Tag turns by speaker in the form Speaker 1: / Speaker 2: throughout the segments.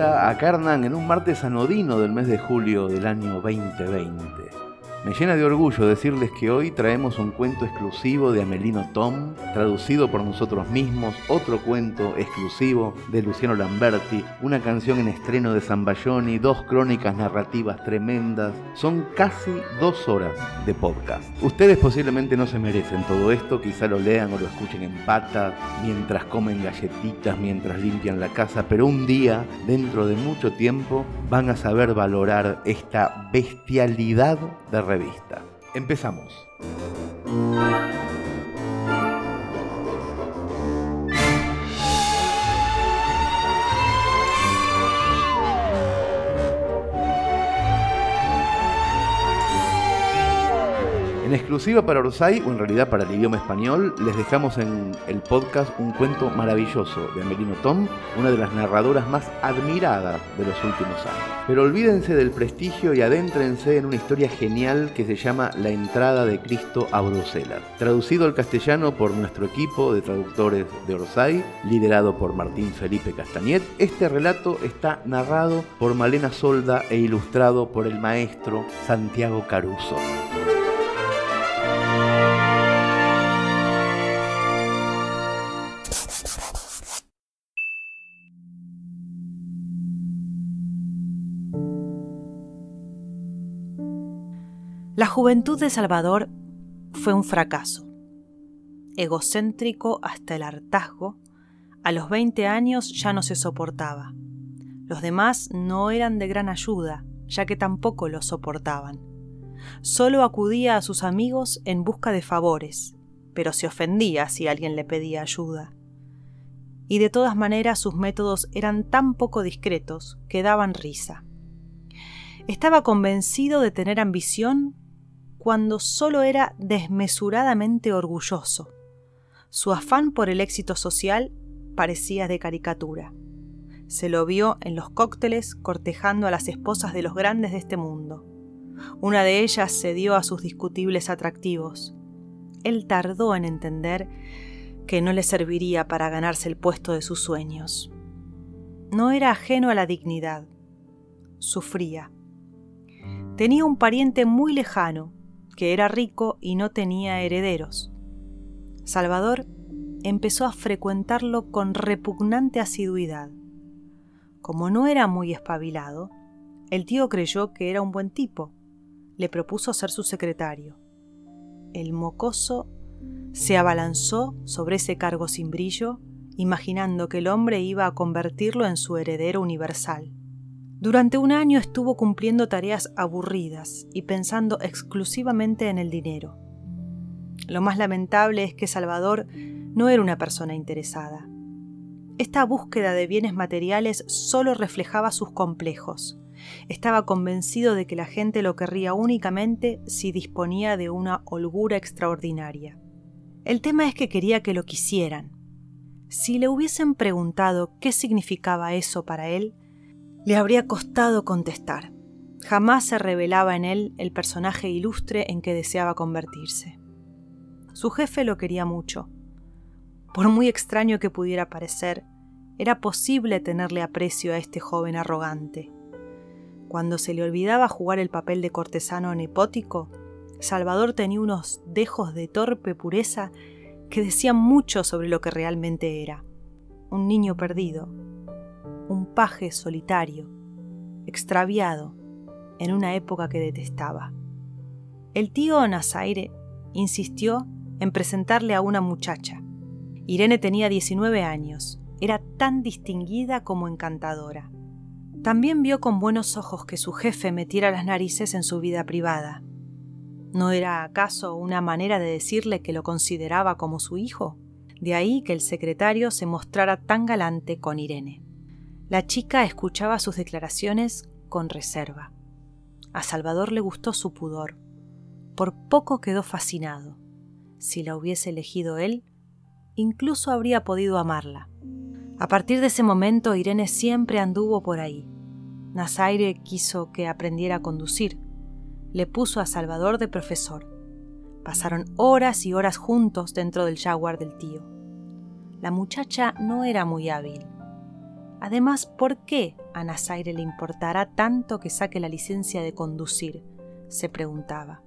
Speaker 1: A Carnan en un martes anodino del mes de julio del año 2020. Me llena de orgullo decirles que hoy traemos un cuento exclusivo de Amelino Tom, traducido por nosotros mismos, otro cuento exclusivo de Luciano Lamberti, una canción en estreno de Zambayoni, dos crónicas narrativas tremendas. Son casi dos horas de podcast. Ustedes posiblemente no se merecen todo esto, quizá lo lean o lo escuchen en pata, mientras comen galletitas, mientras limpian la casa, pero un día, dentro de mucho tiempo, van a saber valorar esta bestialidad de revista. Empezamos. En exclusiva para Orsay, o en realidad para el idioma español, les dejamos en el podcast un cuento maravilloso de Amelino Tom, una de las narradoras más admiradas de los últimos años. Pero olvídense del prestigio y adéntrense en una historia genial que se llama La entrada de Cristo a Bruselas. Traducido al castellano por nuestro equipo de traductores de Orsay, liderado por Martín Felipe Castañet, este relato está narrado por Malena Solda e ilustrado por el maestro Santiago Caruso.
Speaker 2: La juventud de Salvador fue un fracaso. Egocéntrico hasta el hartazgo, a los 20 años ya no se soportaba. Los demás no eran de gran ayuda, ya que tampoco lo soportaban. Solo acudía a sus amigos en busca de favores, pero se ofendía si alguien le pedía ayuda. Y de todas maneras sus métodos eran tan poco discretos que daban risa. Estaba convencido de tener ambición cuando solo era desmesuradamente orgulloso. Su afán por el éxito social parecía de caricatura. Se lo vio en los cócteles cortejando a las esposas de los grandes de este mundo. Una de ellas cedió a sus discutibles atractivos. Él tardó en entender que no le serviría para ganarse el puesto de sus sueños. No era ajeno a la dignidad. Sufría. Tenía un pariente muy lejano, que era rico y no tenía herederos. Salvador empezó a frecuentarlo con repugnante asiduidad. Como no era muy espabilado, el tío creyó que era un buen tipo. Le propuso ser su secretario. El mocoso se abalanzó sobre ese cargo sin brillo, imaginando que el hombre iba a convertirlo en su heredero universal. Durante un año estuvo cumpliendo tareas aburridas y pensando exclusivamente en el dinero. Lo más lamentable es que Salvador no era una persona interesada. Esta búsqueda de bienes materiales solo reflejaba sus complejos. Estaba convencido de que la gente lo querría únicamente si disponía de una holgura extraordinaria. El tema es que quería que lo quisieran. Si le hubiesen preguntado qué significaba eso para él, le habría costado contestar. Jamás se revelaba en él el personaje ilustre en que deseaba convertirse. Su jefe lo quería mucho. Por muy extraño que pudiera parecer, era posible tenerle aprecio a este joven arrogante. Cuando se le olvidaba jugar el papel de cortesano nepótico, Salvador tenía unos dejos de torpe pureza que decían mucho sobre lo que realmente era. Un niño perdido, un paje solitario, extraviado, en una época que detestaba. El tío Nazaire insistió en presentarle a una muchacha. Irene tenía 19 años, era tan distinguida como encantadora. También vio con buenos ojos que su jefe metiera las narices en su vida privada. ¿No era acaso una manera de decirle que lo consideraba como su hijo? De ahí que el secretario se mostrara tan galante con Irene. La chica escuchaba sus declaraciones con reserva. A Salvador le gustó su pudor. Por poco quedó fascinado. Si la hubiese elegido él, incluso habría podido amarla. A partir de ese momento Irene siempre anduvo por ahí. Nazaire quiso que aprendiera a conducir. Le puso a Salvador de profesor. Pasaron horas y horas juntos dentro del jaguar del tío. La muchacha no era muy hábil Además, ¿por qué a Nazaire le importará tanto que saque la licencia de conducir? se preguntaba.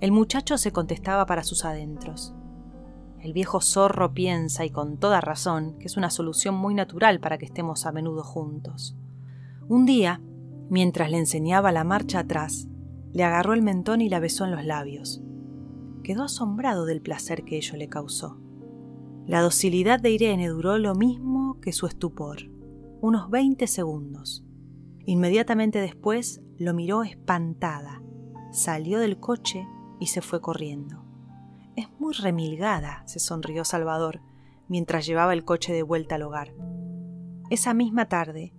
Speaker 2: El muchacho se contestaba para sus adentros. El viejo zorro piensa, y con toda razón, que es una solución muy natural para que estemos a menudo juntos. Un día, mientras le enseñaba la marcha atrás, le agarró el mentón y la besó en los labios. Quedó asombrado del placer que ello le causó. La docilidad de Irene duró lo mismo que su estupor, unos veinte segundos. Inmediatamente después lo miró espantada, salió del coche y se fue corriendo. Es muy remilgada, se sonrió Salvador, mientras llevaba el coche de vuelta al hogar. Esa misma tarde,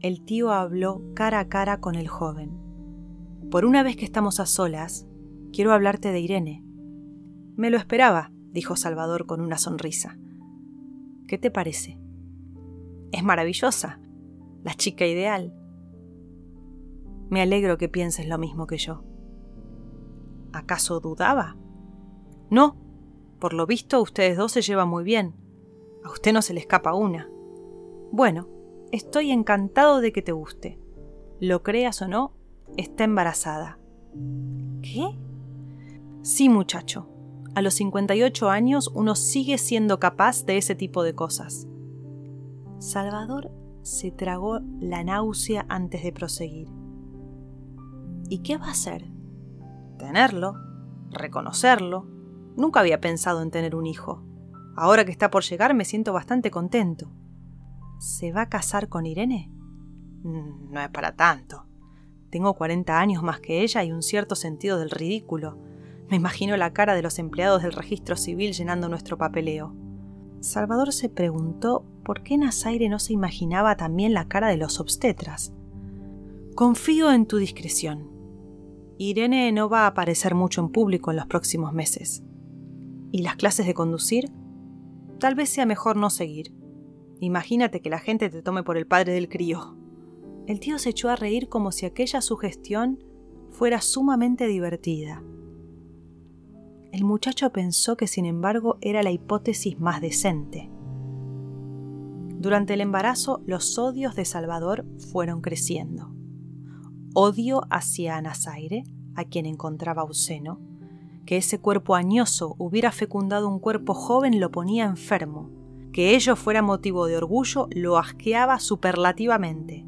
Speaker 2: el tío habló cara a cara con el joven. Por una vez que estamos a solas, quiero hablarte de Irene. Me lo esperaba, dijo Salvador con una sonrisa. ¿Qué te parece? Es maravillosa, la chica ideal. Me alegro que pienses lo mismo que yo. ¿Acaso dudaba? No, por lo visto ustedes dos se llevan muy bien. A usted no se le escapa una. Bueno, estoy encantado de que te guste. Lo creas o no, está embarazada. ¿Qué? Sí, muchacho a los 58 años uno sigue siendo capaz de ese tipo de cosas. Salvador se tragó la náusea antes de proseguir. ¿Y qué va a hacer? Tenerlo, reconocerlo. Nunca había pensado en tener un hijo. Ahora que está por llegar me siento bastante contento. ¿Se va a casar con Irene? Mm, no es para tanto. Tengo 40 años más que ella y un cierto sentido del ridículo. Me imagino la cara de los empleados del registro civil llenando nuestro papeleo. Salvador se preguntó por qué Nazaire no se imaginaba también la cara de los obstetras. Confío en tu discreción. Irene no va a aparecer mucho en público en los próximos meses. ¿Y las clases de conducir? Tal vez sea mejor no seguir. Imagínate que la gente te tome por el padre del crío. El tío se echó a reír como si aquella sugestión fuera sumamente divertida. El muchacho pensó que sin embargo era la hipótesis más decente. Durante el embarazo los odios de Salvador fueron creciendo. Odio hacia Anazaire, a quien encontraba obsceno, que ese cuerpo añoso hubiera fecundado un cuerpo joven lo ponía enfermo, que ello fuera motivo de orgullo lo asqueaba superlativamente.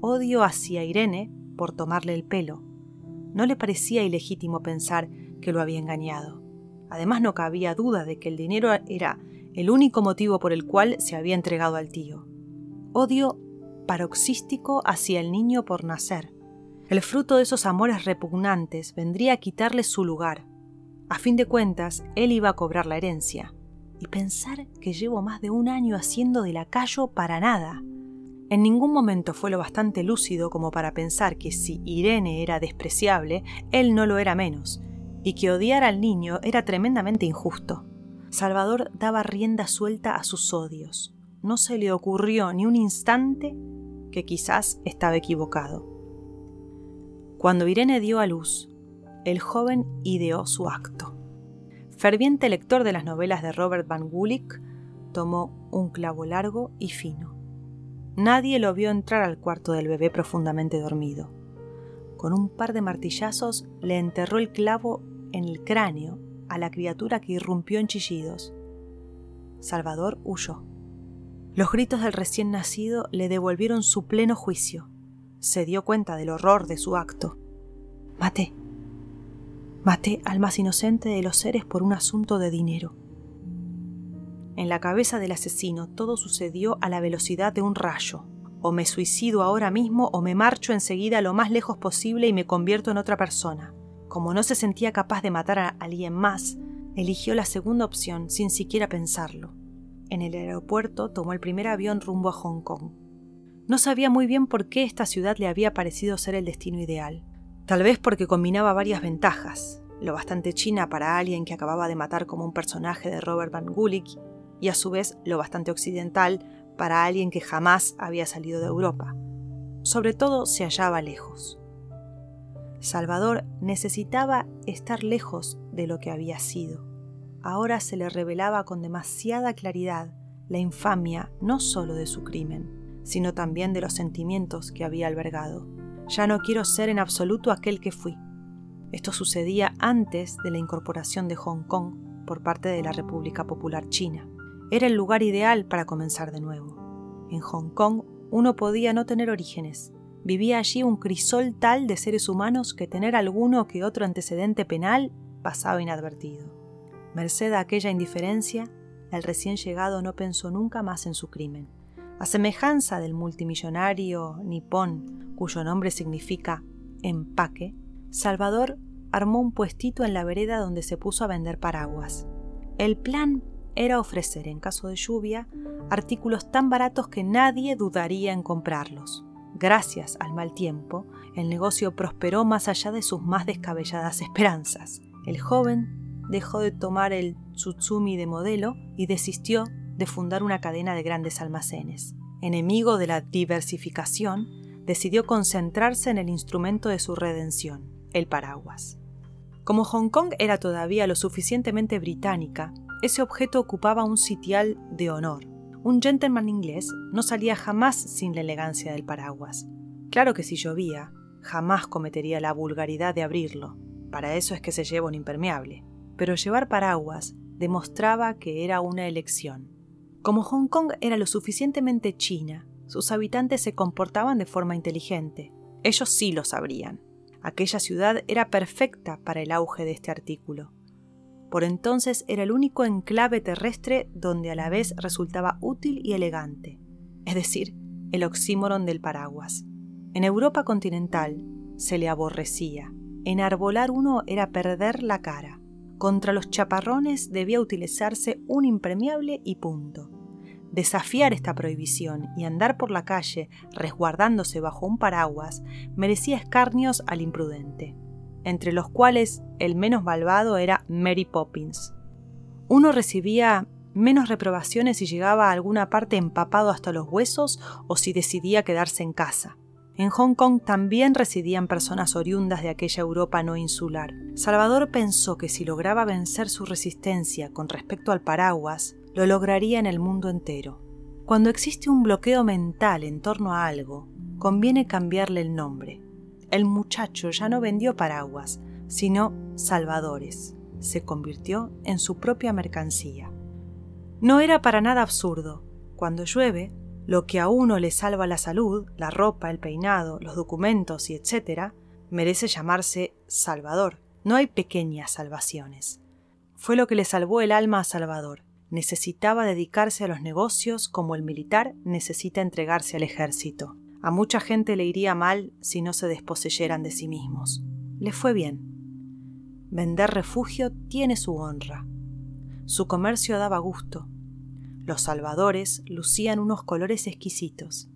Speaker 2: Odio hacia Irene por tomarle el pelo. No le parecía ilegítimo pensar que lo había engañado. Además no cabía duda de que el dinero era el único motivo por el cual se había entregado al tío. Odio paroxístico hacia el niño por nacer. El fruto de esos amores repugnantes vendría a quitarle su lugar. A fin de cuentas, él iba a cobrar la herencia. Y pensar que llevo más de un año haciendo de lacayo para nada. En ningún momento fue lo bastante lúcido como para pensar que si Irene era despreciable, él no lo era menos, y que odiar al niño era tremendamente injusto. Salvador daba rienda suelta a sus odios. No se le ocurrió ni un instante que quizás estaba equivocado. Cuando Irene dio a luz, el joven ideó su acto. Ferviente lector de las novelas de Robert Van Gulik, tomó un clavo largo y fino. Nadie lo vio entrar al cuarto del bebé profundamente dormido. Con un par de martillazos le enterró el clavo en el cráneo a la criatura que irrumpió en chillidos. Salvador huyó. Los gritos del recién nacido le devolvieron su pleno juicio. Se dio cuenta del horror de su acto. Maté. Maté al más inocente de los seres por un asunto de dinero. En la cabeza del asesino todo sucedió a la velocidad de un rayo. O me suicido ahora mismo o me marcho enseguida lo más lejos posible y me convierto en otra persona. Como no se sentía capaz de matar a alguien más, eligió la segunda opción sin siquiera pensarlo. En el aeropuerto tomó el primer avión rumbo a Hong Kong. No sabía muy bien por qué esta ciudad le había parecido ser el destino ideal. Tal vez porque combinaba varias ventajas, lo bastante china para alguien que acababa de matar como un personaje de Robert Van Gulik y a su vez lo bastante occidental para alguien que jamás había salido de Europa. Sobre todo se hallaba lejos. Salvador necesitaba estar lejos de lo que había sido. Ahora se le revelaba con demasiada claridad la infamia no sólo de su crimen, sino también de los sentimientos que había albergado. Ya no quiero ser en absoluto aquel que fui. Esto sucedía antes de la incorporación de Hong Kong por parte de la República Popular China. Era el lugar ideal para comenzar de nuevo. En Hong Kong uno podía no tener orígenes. Vivía allí un crisol tal de seres humanos que tener alguno que otro antecedente penal pasaba inadvertido. Merced a aquella indiferencia, el recién llegado no pensó nunca más en su crimen. A semejanza del multimillonario nipón, cuyo nombre significa empaque, Salvador armó un puestito en la vereda donde se puso a vender paraguas. El plan era ofrecer, en caso de lluvia, artículos tan baratos que nadie dudaría en comprarlos. Gracias al mal tiempo, el negocio prosperó más allá de sus más descabelladas esperanzas. El joven dejó de tomar el Tsutsumi de modelo y desistió de fundar una cadena de grandes almacenes. Enemigo de la diversificación, decidió concentrarse en el instrumento de su redención, el paraguas. Como Hong Kong era todavía lo suficientemente británica, ese objeto ocupaba un sitial de honor. Un gentleman inglés no salía jamás sin la elegancia del paraguas. Claro que si llovía, jamás cometería la vulgaridad de abrirlo. Para eso es que se lleva un impermeable. Pero llevar paraguas demostraba que era una elección. Como Hong Kong era lo suficientemente china, sus habitantes se comportaban de forma inteligente. Ellos sí lo sabrían. Aquella ciudad era perfecta para el auge de este artículo. Por entonces era el único enclave terrestre donde a la vez resultaba útil y elegante, es decir, el oxímoron del paraguas. En Europa continental se le aborrecía. Enarbolar uno era perder la cara. Contra los chaparrones debía utilizarse un impermeable y punto. Desafiar esta prohibición y andar por la calle resguardándose bajo un paraguas merecía escarnios al imprudente, entre los cuales el menos malvado era Mary Poppins. Uno recibía menos reprobaciones si llegaba a alguna parte empapado hasta los huesos o si decidía quedarse en casa. En Hong Kong también residían personas oriundas de aquella Europa no insular. Salvador pensó que si lograba vencer su resistencia con respecto al paraguas, lo lograría en el mundo entero. Cuando existe un bloqueo mental en torno a algo, conviene cambiarle el nombre. El muchacho ya no vendió paraguas, sino salvadores. Se convirtió en su propia mercancía. No era para nada absurdo. Cuando llueve, lo que a uno le salva la salud, la ropa, el peinado, los documentos y etcétera, merece llamarse Salvador. No hay pequeñas salvaciones. Fue lo que le salvó el alma a Salvador necesitaba dedicarse a los negocios como el militar necesita entregarse al ejército. A mucha gente le iría mal si no se desposeyeran de sí mismos. Le fue bien. Vender refugio tiene su honra. Su comercio daba gusto. Los salvadores lucían unos colores exquisitos.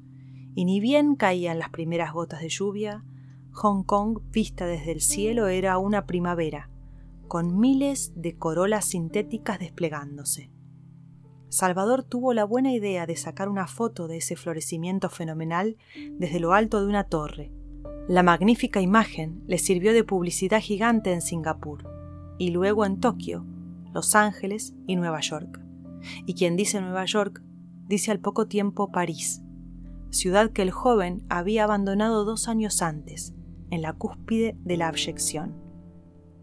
Speaker 2: Y ni bien caían las primeras gotas de lluvia, Hong Kong, vista desde el cielo, era una primavera, con miles de corolas sintéticas desplegándose. Salvador tuvo la buena idea de sacar una foto de ese florecimiento fenomenal desde lo alto de una torre. La magnífica imagen le sirvió de publicidad gigante en Singapur, y luego en Tokio, Los Ángeles y Nueva York. Y quien dice Nueva York, dice al poco tiempo París, ciudad que el joven había abandonado dos años antes, en la cúspide de la abyección.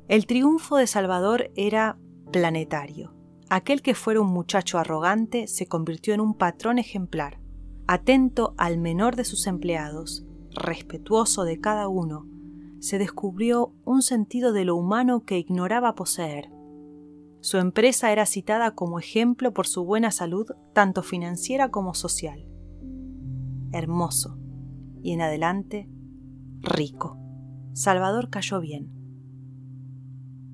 Speaker 2: El triunfo de Salvador era planetario. Aquel que fuera un muchacho arrogante se convirtió en un patrón ejemplar, atento al menor de sus empleados, respetuoso de cada uno, se descubrió un sentido de lo humano que ignoraba poseer. Su empresa era citada como ejemplo por su buena salud, tanto financiera como social. Hermoso. Y en adelante, rico. Salvador cayó bien.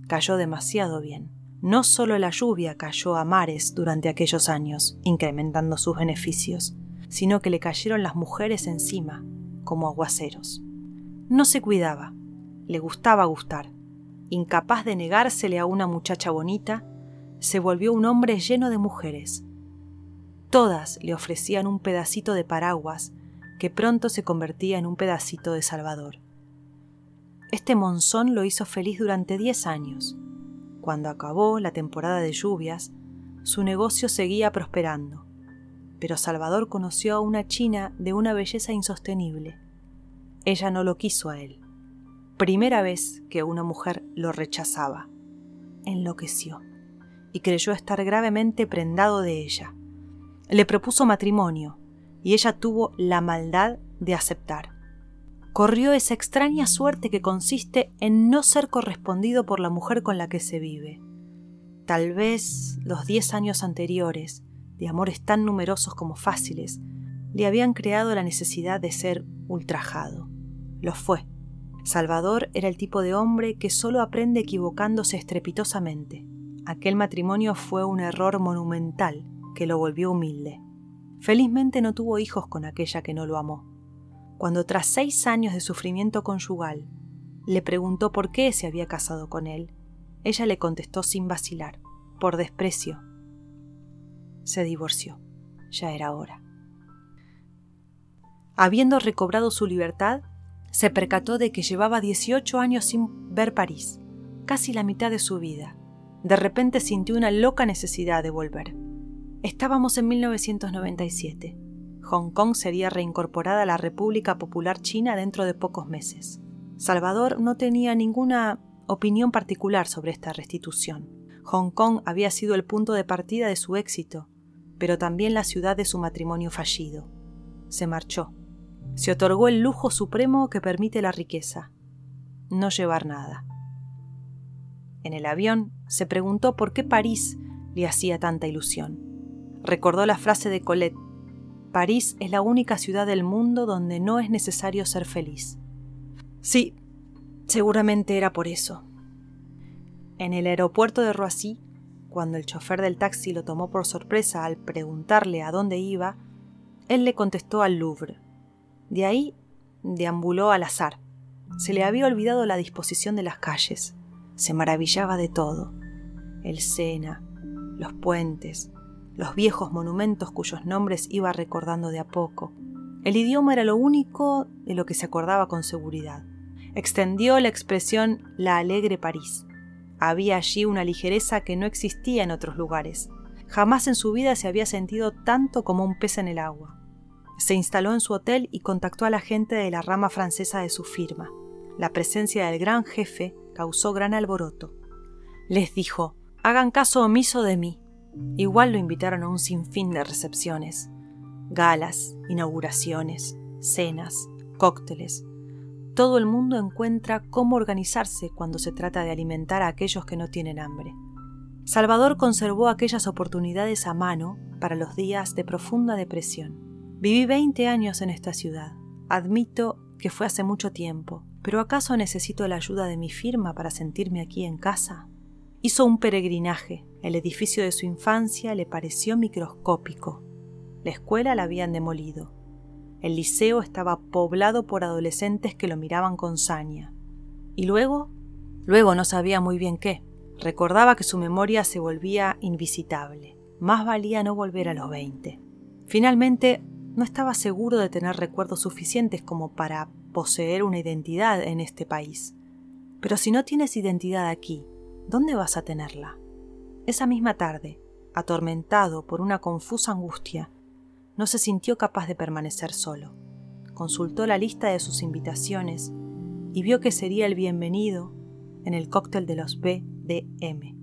Speaker 2: Cayó demasiado bien. No solo la lluvia cayó a mares durante aquellos años, incrementando sus beneficios, sino que le cayeron las mujeres encima, como aguaceros. No se cuidaba, le gustaba gustar. Incapaz de negársele a una muchacha bonita, se volvió un hombre lleno de mujeres. Todas le ofrecían un pedacito de paraguas que pronto se convertía en un pedacito de Salvador. Este monzón lo hizo feliz durante diez años cuando acabó la temporada de lluvias, su negocio seguía prosperando. pero Salvador conoció a una china de una belleza insostenible. Ella no lo quiso a él. Primera vez que una mujer lo rechazaba. Enloqueció y creyó estar gravemente prendado de ella. Le propuso matrimonio y ella tuvo la maldad de aceptar. Corrió esa extraña suerte que consiste en no ser correspondido por la mujer con la que se vive. Tal vez los diez años anteriores, de amores tan numerosos como fáciles, le habían creado la necesidad de ser ultrajado. Lo fue. Salvador era el tipo de hombre que solo aprende equivocándose estrepitosamente. Aquel matrimonio fue un error monumental que lo volvió humilde. Felizmente no tuvo hijos con aquella que no lo amó. Cuando tras seis años de sufrimiento conyugal le preguntó por qué se había casado con él, ella le contestó sin vacilar, por desprecio, se divorció. Ya era hora. Habiendo recobrado su libertad, se percató de que llevaba 18 años sin ver París, casi la mitad de su vida. De repente sintió una loca necesidad de volver. Estábamos en 1997. Hong Kong sería reincorporada a la República Popular China dentro de pocos meses. Salvador no tenía ninguna opinión particular sobre esta restitución. Hong Kong había sido el punto de partida de su éxito pero también la ciudad de su matrimonio fallido. Se marchó. Se otorgó el lujo supremo que permite la riqueza, no llevar nada. En el avión se preguntó por qué París le hacía tanta ilusión. Recordó la frase de Colette, París es la única ciudad del mundo donde no es necesario ser feliz. Sí, seguramente era por eso. En el aeropuerto de Roissy cuando el chofer del taxi lo tomó por sorpresa al preguntarle a dónde iba, él le contestó al Louvre. De ahí deambuló al azar. Se le había olvidado la disposición de las calles. Se maravillaba de todo. El Sena, los puentes, los viejos monumentos cuyos nombres iba recordando de a poco. El idioma era lo único de lo que se acordaba con seguridad. Extendió la expresión la alegre París. Había allí una ligereza que no existía en otros lugares. Jamás en su vida se había sentido tanto como un pez en el agua. Se instaló en su hotel y contactó a la gente de la rama francesa de su firma. La presencia del gran jefe causó gran alboroto. Les dijo, hagan caso omiso de mí. Igual lo invitaron a un sinfín de recepciones, galas, inauguraciones, cenas, cócteles, todo el mundo encuentra cómo organizarse cuando se trata de alimentar a aquellos que no tienen hambre. Salvador conservó aquellas oportunidades a mano para los días de profunda depresión. Viví 20 años en esta ciudad. Admito que fue hace mucho tiempo, pero ¿acaso necesito la ayuda de mi firma para sentirme aquí en casa? Hizo un peregrinaje. El edificio de su infancia le pareció microscópico. La escuela la habían demolido. El liceo estaba poblado por adolescentes que lo miraban con saña. ¿Y luego? Luego no sabía muy bien qué. Recordaba que su memoria se volvía invisitable. Más valía no volver a los veinte. Finalmente, no estaba seguro de tener recuerdos suficientes como para poseer una identidad en este país. Pero si no tienes identidad aquí, ¿dónde vas a tenerla? Esa misma tarde, atormentado por una confusa angustia, no se sintió capaz de permanecer solo. Consultó la lista de sus invitaciones y vio que sería el bienvenido en el cóctel de los BDM.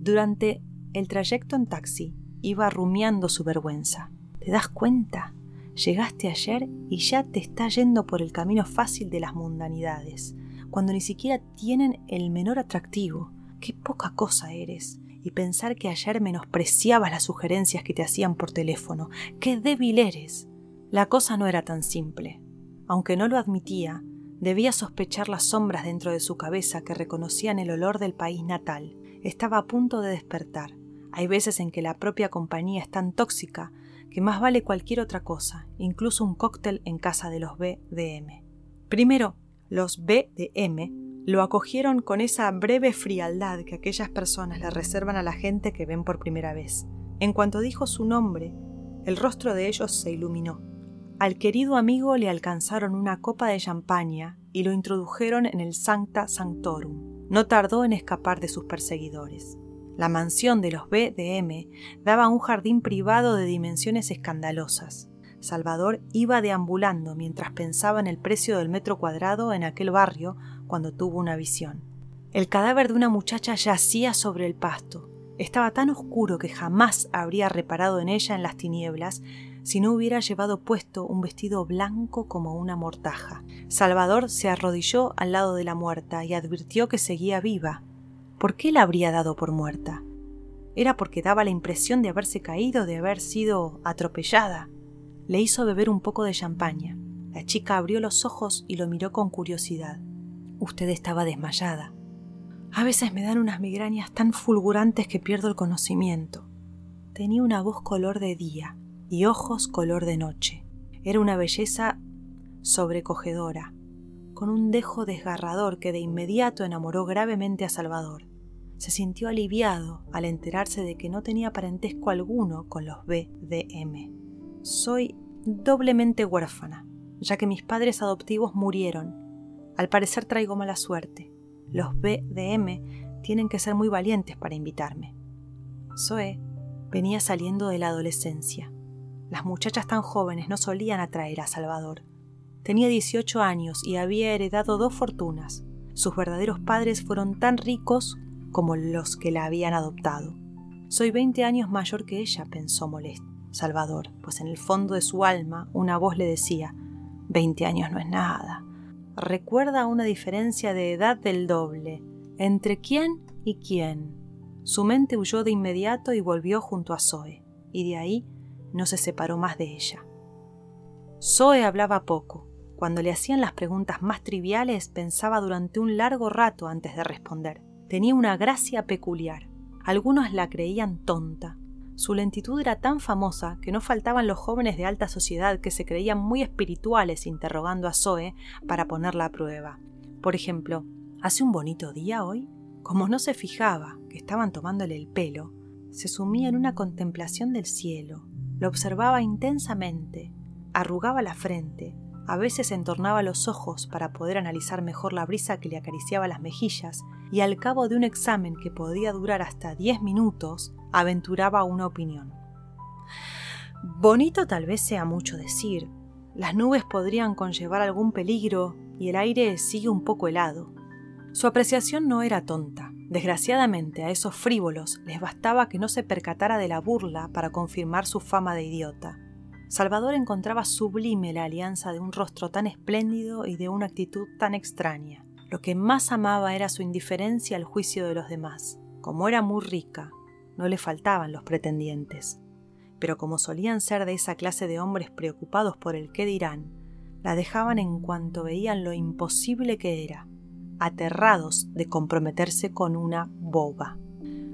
Speaker 2: Durante el trayecto en taxi iba rumiando su vergüenza. ¿Te das cuenta? Llegaste ayer y ya te está yendo por el camino fácil de las mundanidades, cuando ni siquiera tienen el menor atractivo. Qué poca cosa eres y pensar que ayer menospreciabas las sugerencias que te hacían por teléfono. ¡Qué débil eres! La cosa no era tan simple. Aunque no lo admitía, debía sospechar las sombras dentro de su cabeza que reconocían el olor del país natal. Estaba a punto de despertar. Hay veces en que la propia compañía es tan tóxica que más vale cualquier otra cosa, incluso un cóctel en casa de los BDM. Primero, los BDM lo acogieron con esa breve frialdad que aquellas personas le reservan a la gente que ven por primera vez. En cuanto dijo su nombre, el rostro de ellos se iluminó. Al querido amigo le alcanzaron una copa de champaña y lo introdujeron en el Sancta Sanctorum. No tardó en escapar de sus perseguidores. La mansión de los BDM daba un jardín privado de dimensiones escandalosas. Salvador iba deambulando mientras pensaba en el precio del metro cuadrado en aquel barrio cuando tuvo una visión. El cadáver de una muchacha yacía sobre el pasto. Estaba tan oscuro que jamás habría reparado en ella en las tinieblas si no hubiera llevado puesto un vestido blanco como una mortaja. Salvador se arrodilló al lado de la muerta y advirtió que seguía viva. ¿Por qué la habría dado por muerta? Era porque daba la impresión de haberse caído, de haber sido atropellada. Le hizo beber un poco de champaña. La chica abrió los ojos y lo miró con curiosidad. Usted estaba desmayada. A veces me dan unas migrañas tan fulgurantes que pierdo el conocimiento. Tenía una voz color de día y ojos color de noche. Era una belleza sobrecogedora, con un dejo desgarrador que de inmediato enamoró gravemente a Salvador. Se sintió aliviado al enterarse de que no tenía parentesco alguno con los BDM. Soy doblemente huérfana, ya que mis padres adoptivos murieron. Al parecer traigo mala suerte. Los BDM tienen que ser muy valientes para invitarme. Zoe venía saliendo de la adolescencia. Las muchachas tan jóvenes no solían atraer a Salvador. Tenía 18 años y había heredado dos fortunas. Sus verdaderos padres fueron tan ricos como los que la habían adoptado. Soy 20 años mayor que ella, pensó molesto. Salvador, pues en el fondo de su alma una voz le decía, veinte años no es nada. Recuerda una diferencia de edad del doble. ¿Entre quién y quién? Su mente huyó de inmediato y volvió junto a Zoe, y de ahí no se separó más de ella. Zoe hablaba poco. Cuando le hacían las preguntas más triviales pensaba durante un largo rato antes de responder. Tenía una gracia peculiar. Algunos la creían tonta, su lentitud era tan famosa que no faltaban los jóvenes de alta sociedad que se creían muy espirituales interrogando a Zoe para ponerla a prueba. Por ejemplo, ¿hace un bonito día hoy? Como no se fijaba que estaban tomándole el pelo, se sumía en una contemplación del cielo, lo observaba intensamente, arrugaba la frente, a veces entornaba los ojos para poder analizar mejor la brisa que le acariciaba las mejillas, y al cabo de un examen que podía durar hasta diez minutos, aventuraba una opinión. Bonito tal vez sea mucho decir. Las nubes podrían conllevar algún peligro y el aire sigue un poco helado. Su apreciación no era tonta. Desgraciadamente a esos frívolos les bastaba que no se percatara de la burla para confirmar su fama de idiota. Salvador encontraba sublime la alianza de un rostro tan espléndido y de una actitud tan extraña. Lo que más amaba era su indiferencia al juicio de los demás. Como era muy rica, no le faltaban los pretendientes. Pero como solían ser de esa clase de hombres preocupados por el qué dirán, la dejaban en cuanto veían lo imposible que era, aterrados de comprometerse con una boba.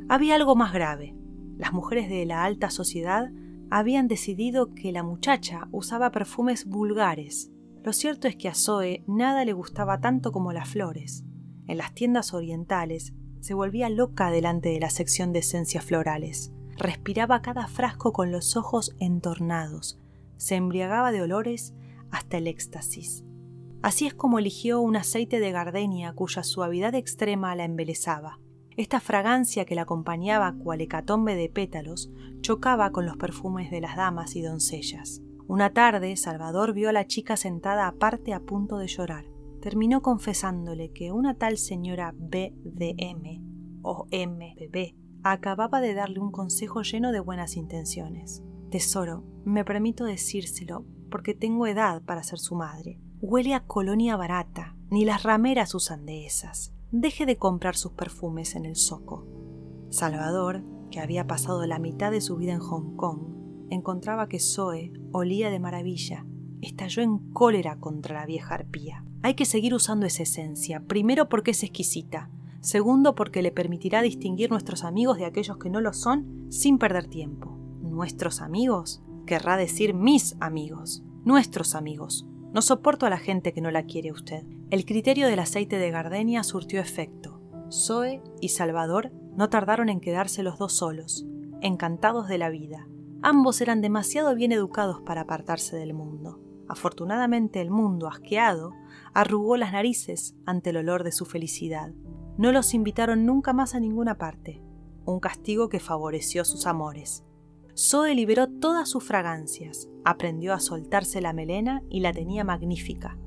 Speaker 2: Había algo más grave. Las mujeres de la alta sociedad habían decidido que la muchacha usaba perfumes vulgares. Lo cierto es que a Zoe nada le gustaba tanto como las flores. En las tiendas orientales se volvía loca delante de la sección de esencias florales. Respiraba cada frasco con los ojos entornados. Se embriagaba de olores hasta el éxtasis. Así es como eligió un aceite de gardenia cuya suavidad extrema la embelesaba. Esta fragancia que la acompañaba cual hecatombe de pétalos chocaba con los perfumes de las damas y doncellas. Una tarde Salvador vio a la chica sentada aparte a punto de llorar terminó confesándole que una tal señora BDM o MBB acababa de darle un consejo lleno de buenas intenciones. Tesoro, me permito decírselo porque tengo edad para ser su madre. Huele a colonia barata, ni las rameras usan de esas. Deje de comprar sus perfumes en el zoco. Salvador, que había pasado la mitad de su vida en Hong Kong, encontraba que Zoe olía de maravilla. Estalló en cólera contra la vieja arpía. Hay que seguir usando esa esencia, primero porque es exquisita, segundo porque le permitirá distinguir nuestros amigos de aquellos que no lo son sin perder tiempo. Nuestros amigos querrá decir mis amigos, nuestros amigos. No soporto a la gente que no la quiere usted. El criterio del aceite de gardenia surtió efecto. Zoe y Salvador no tardaron en quedarse los dos solos, encantados de la vida. Ambos eran demasiado bien educados para apartarse del mundo. Afortunadamente el mundo, asqueado, arrugó las narices ante el olor de su felicidad. No los invitaron nunca más a ninguna parte. un castigo que favoreció sus amores. Zoe liberó todas sus fragancias, aprendió a soltarse la melena y la tenía magnífica.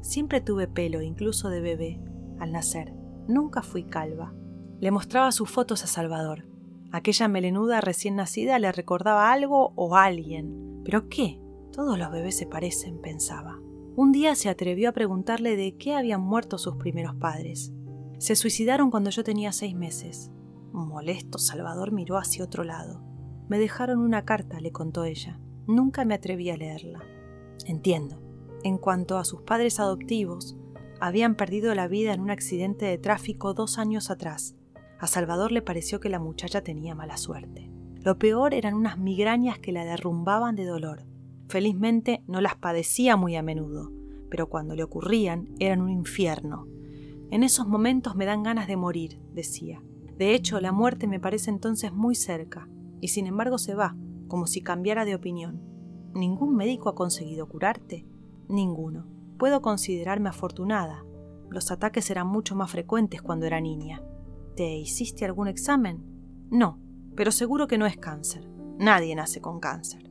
Speaker 2: Siempre tuve pelo, incluso de bebé, al nacer. Nunca fui calva. Le mostraba sus fotos a Salvador. Aquella melenuda recién nacida le recordaba algo o alguien. ¿Pero qué? Todos los bebés se parecen, pensaba. Un día se atrevió a preguntarle de qué habían muerto sus primeros padres. Se suicidaron cuando yo tenía seis meses. Molesto, Salvador miró hacia otro lado. Me dejaron una carta, le contó ella. Nunca me atreví a leerla. Entiendo. En cuanto a sus padres adoptivos, habían perdido la vida en un accidente de tráfico dos años atrás. A Salvador le pareció que la muchacha tenía mala suerte. Lo peor eran unas migrañas que la derrumbaban de dolor. Felizmente no las padecía muy a menudo, pero cuando le ocurrían eran un infierno. En esos momentos me dan ganas de morir, decía. De hecho, la muerte me parece entonces muy cerca y sin embargo se va, como si cambiara de opinión. ¿Ningún médico ha conseguido curarte? Ninguno. Puedo considerarme afortunada. Los ataques eran mucho más frecuentes cuando era niña. ¿Te hiciste algún examen? No, pero seguro que no es cáncer. Nadie nace con cáncer.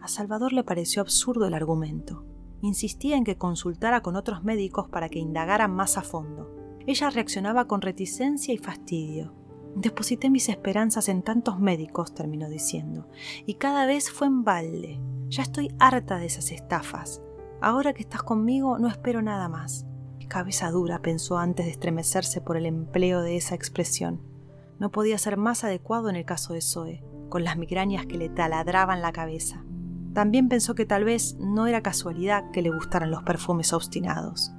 Speaker 2: A Salvador le pareció absurdo el argumento. Insistía en que consultara con otros médicos para que indagaran más a fondo. Ella reaccionaba con reticencia y fastidio. Deposité mis esperanzas en tantos médicos, terminó diciendo, y cada vez fue en balde. Ya estoy harta de esas estafas. Ahora que estás conmigo no espero nada más. Cabeza dura, pensó antes de estremecerse por el empleo de esa expresión. No podía ser más adecuado en el caso de Zoe, con las migrañas que le taladraban la cabeza. También pensó que tal vez no era casualidad que le gustaran los perfumes obstinados.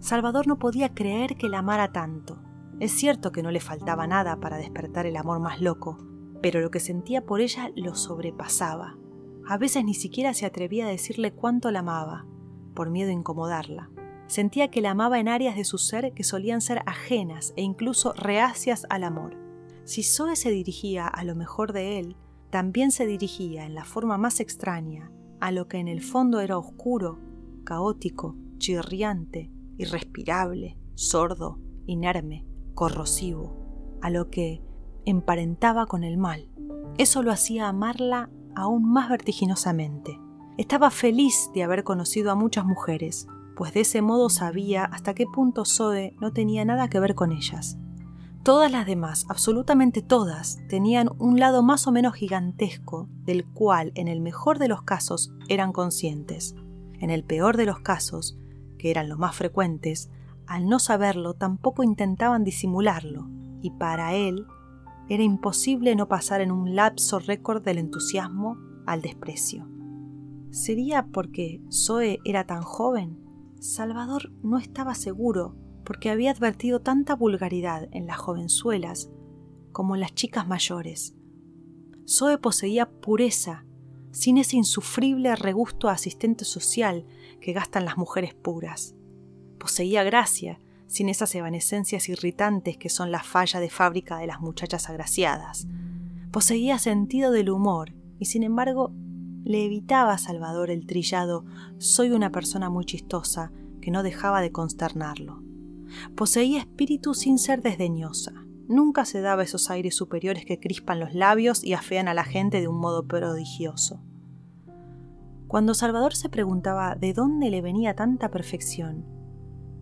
Speaker 2: Salvador no podía creer que la amara tanto. Es cierto que no le faltaba nada para despertar el amor más loco, pero lo que sentía por ella lo sobrepasaba. A veces ni siquiera se atrevía a decirle cuánto la amaba, por miedo a incomodarla. Sentía que la amaba en áreas de su ser que solían ser ajenas e incluso reacias al amor. Si Zoe se dirigía a lo mejor de él, también se dirigía en la forma más extraña a lo que en el fondo era oscuro, caótico, chirriante, irrespirable, sordo, inerme, corrosivo, a lo que emparentaba con el mal. Eso lo hacía amarla aún más vertiginosamente. Estaba feliz de haber conocido a muchas mujeres, pues de ese modo sabía hasta qué punto Zoe no tenía nada que ver con ellas. Todas las demás, absolutamente todas, tenían un lado más o menos gigantesco del cual en el mejor de los casos eran conscientes. En el peor de los casos, que eran los más frecuentes, al no saberlo, tampoco intentaban disimularlo, y para él era imposible no pasar en un lapso récord del entusiasmo al desprecio. ¿Sería porque Zoe era tan joven? Salvador no estaba seguro, porque había advertido tanta vulgaridad en las jovenzuelas como en las chicas mayores. Zoe poseía pureza, sin ese insufrible regusto asistente social que gastan las mujeres puras. Poseía gracia, sin esas evanescencias irritantes que son la falla de fábrica de las muchachas agraciadas. Poseía sentido del humor, y sin embargo le evitaba a Salvador el trillado soy una persona muy chistosa que no dejaba de consternarlo. Poseía espíritu sin ser desdeñosa. Nunca se daba esos aires superiores que crispan los labios y afean a la gente de un modo prodigioso. Cuando Salvador se preguntaba de dónde le venía tanta perfección,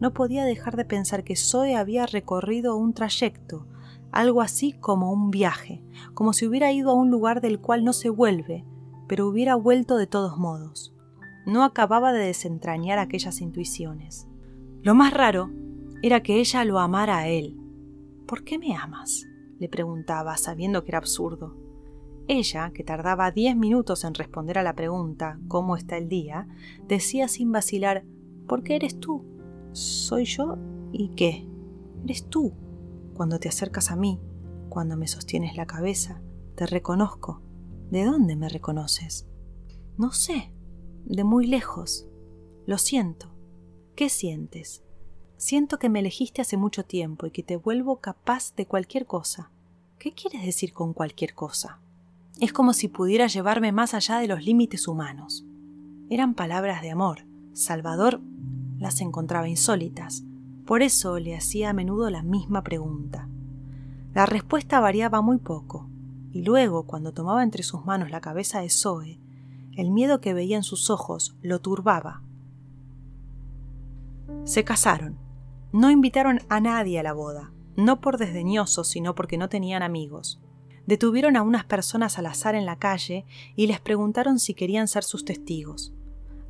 Speaker 2: no podía dejar de pensar que Zoe había recorrido un trayecto, algo así como un viaje, como si hubiera ido a un lugar del cual no se vuelve, pero hubiera vuelto de todos modos. No acababa de desentrañar aquellas intuiciones. Lo más raro era que ella lo amara a él. ¿Por qué me amas? le preguntaba, sabiendo que era absurdo. Ella, que tardaba diez minutos en responder a la pregunta ¿Cómo está el día?, decía sin vacilar ¿Por qué eres tú? ¿Soy yo? ¿Y qué? Eres tú. Cuando te acercas a mí, cuando me sostienes la cabeza, te reconozco. ¿De dónde me reconoces? No sé, de muy lejos. Lo siento. ¿Qué sientes? Siento que me elegiste hace mucho tiempo y que te vuelvo capaz de cualquier cosa. ¿Qué quieres decir con cualquier cosa? Es como si pudiera llevarme más allá de los límites humanos. Eran palabras de amor. Salvador las encontraba insólitas. Por eso le hacía a menudo la misma pregunta. La respuesta variaba muy poco, y luego, cuando tomaba entre sus manos la cabeza de Zoe, el miedo que veía en sus ojos lo turbaba. Se casaron. No invitaron a nadie a la boda, no por desdeñosos, sino porque no tenían amigos. Detuvieron a unas personas al azar en la calle y les preguntaron si querían ser sus testigos.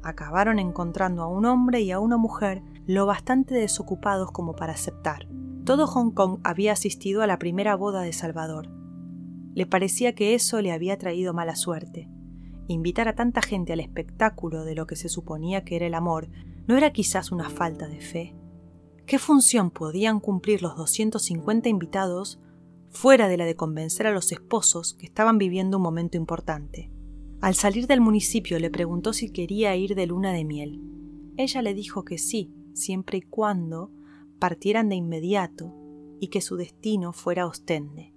Speaker 2: Acabaron encontrando a un hombre y a una mujer lo bastante desocupados como para aceptar. Todo Hong Kong había asistido a la primera boda de Salvador. Le parecía que eso le había traído mala suerte. Invitar a tanta gente al espectáculo de lo que se suponía que era el amor no era quizás una falta de fe. ¿Qué función podían cumplir los 250 invitados fuera de la de convencer a los esposos que estaban viviendo un momento importante? Al salir del municipio le preguntó si quería ir de luna de miel. Ella le dijo que sí, siempre y cuando partieran de inmediato y que su destino fuera Ostende.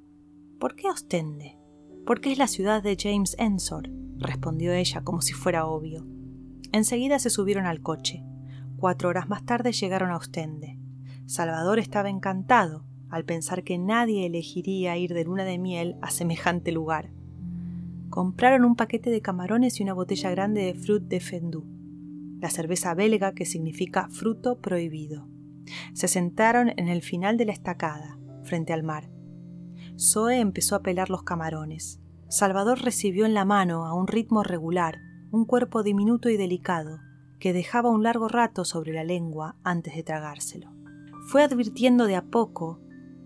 Speaker 2: ¿Por qué Ostende? Porque es la ciudad de James Ensor, respondió ella como si fuera obvio. Enseguida se subieron al coche. Cuatro horas más tarde llegaron a Ostende. Salvador estaba encantado al pensar que nadie elegiría ir de luna de miel a semejante lugar. Compraron un paquete de camarones y una botella grande de Fruit de Fendú, la cerveza belga que significa fruto prohibido. Se sentaron en el final de la estacada, frente al mar. Zoe empezó a pelar los camarones. Salvador recibió en la mano, a un ritmo regular, un cuerpo diminuto y delicado, que dejaba un largo rato sobre la lengua antes de tragárselo fue advirtiendo de a poco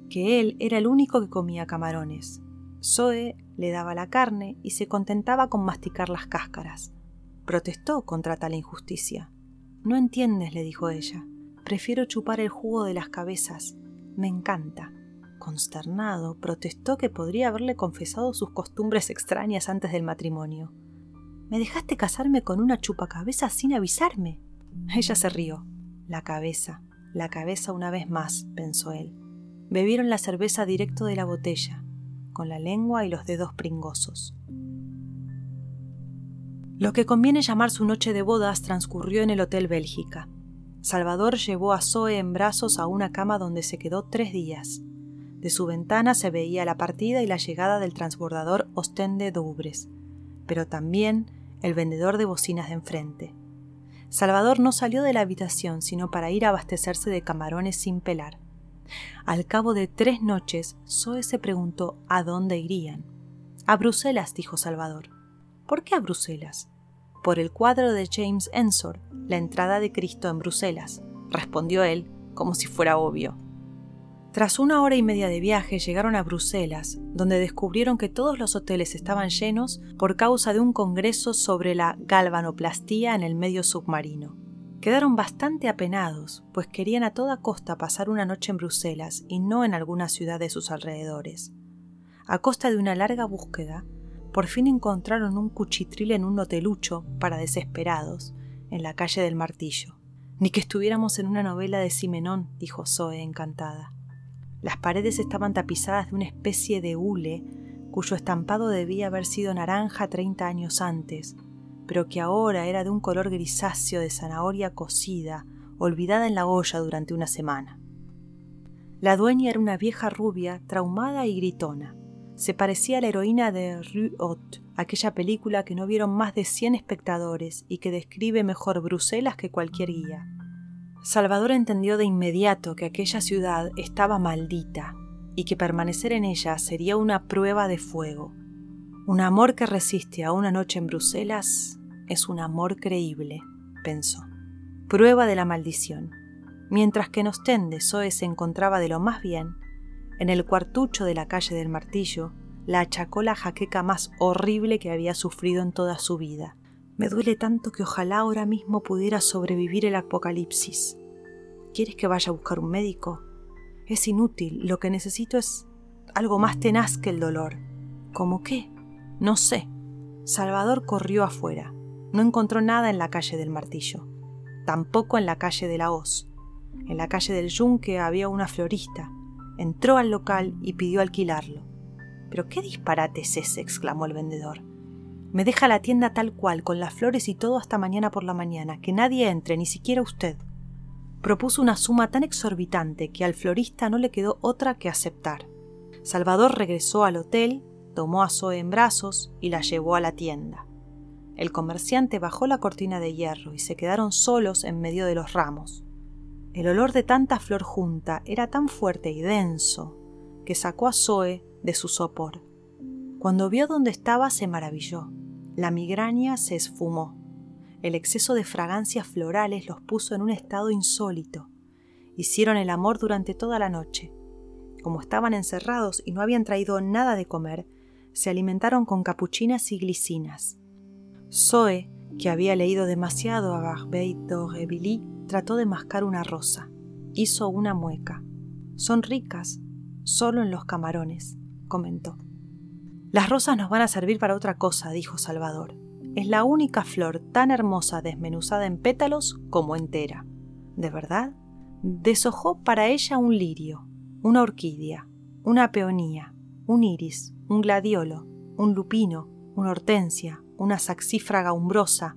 Speaker 2: que él era el único que comía camarones. Zoe le daba la carne y se contentaba con masticar las cáscaras. Protestó contra tal injusticia. No entiendes, le dijo ella. Prefiero chupar el jugo de las cabezas. Me encanta. Consternado, protestó que podría haberle confesado sus costumbres extrañas antes del matrimonio. Me dejaste casarme con una chupacabeza sin avisarme. Ella se rió. La cabeza la cabeza una vez más, pensó él. Bebieron la cerveza directo de la botella, con la lengua y los dedos pringosos. Lo que conviene llamar su noche de bodas transcurrió en el Hotel Bélgica. Salvador llevó a Zoe en brazos a una cama donde se quedó tres días. De su ventana se veía la partida y la llegada del transbordador Ostende Douvres, pero también el vendedor de bocinas de enfrente. Salvador no salió de la habitación sino para ir a abastecerse de camarones sin pelar. Al cabo de tres noches, Zoe se preguntó a dónde irían. A Bruselas, dijo Salvador. ¿Por qué a Bruselas? Por el cuadro de James Ensor, La entrada de Cristo en Bruselas, respondió él, como si fuera obvio. Tras una hora y media de viaje llegaron a Bruselas, donde descubrieron que todos los hoteles estaban llenos por causa de un congreso sobre la galvanoplastía en el medio submarino. Quedaron bastante apenados, pues querían a toda costa pasar una noche en Bruselas y no en alguna ciudad de sus alrededores. A costa de una larga búsqueda, por fin encontraron un cuchitril en un hotelucho para desesperados, en la calle del Martillo. Ni que estuviéramos en una novela de Simenón, dijo Zoe encantada. Las paredes estaban tapizadas de una especie de hule cuyo estampado debía haber sido naranja treinta años antes, pero que ahora era de un color grisáceo de zanahoria cocida, olvidada en la olla durante una semana. La dueña era una vieja rubia, traumada y gritona. Se parecía a la heroína de Rue Haute, aquella película que no vieron más de cien espectadores y que describe mejor Bruselas que cualquier guía. Salvador entendió de inmediato que aquella ciudad estaba maldita y que permanecer en ella sería una prueba de fuego. Un amor que resiste a una noche en Bruselas es un amor creíble, pensó. Prueba de la maldición. Mientras que en Ostende Zoe se encontraba de lo más bien, en el cuartucho de la calle del Martillo la achacó la jaqueca más horrible que había sufrido en toda su vida. Me duele tanto que ojalá ahora mismo pudiera sobrevivir el apocalipsis. ¿Quieres que vaya a buscar un médico? Es inútil, lo que necesito es algo más tenaz que el dolor. ¿Cómo qué? No sé. Salvador corrió afuera. No encontró nada en la calle del martillo, tampoco en la calle de la hoz. En la calle del yunque había una florista. Entró al local y pidió alquilarlo. ¿Pero qué disparate es ese? exclamó el vendedor. Me deja la tienda tal cual, con las flores y todo hasta mañana por la mañana, que nadie entre, ni siquiera usted. Propuso una suma tan exorbitante que al florista no le quedó otra que aceptar. Salvador regresó al hotel, tomó a Zoe en brazos y la llevó a la tienda. El comerciante bajó la cortina de hierro y se quedaron solos en medio de los ramos. El olor de tanta flor junta era tan fuerte y denso que sacó a Zoe de su sopor. Cuando vio dónde estaba se maravilló. La migraña se esfumó. El exceso de fragancias florales los puso en un estado insólito. Hicieron el amor durante toda la noche. Como estaban encerrados y no habían traído nada de comer, se alimentaron con capuchinas y glicinas. Zoe, que había leído demasiado a Barbey d'Aurevilly, trató de mascar una rosa. Hizo una mueca. Son ricas, solo en los camarones, comentó. Las rosas nos van a servir para otra cosa, dijo Salvador. Es la única flor tan hermosa desmenuzada en pétalos como entera. ¿De verdad? Deshojó para ella un lirio, una orquídea, una peonía, un iris, un gladiolo, un lupino, una hortensia, una saxífraga umbrosa,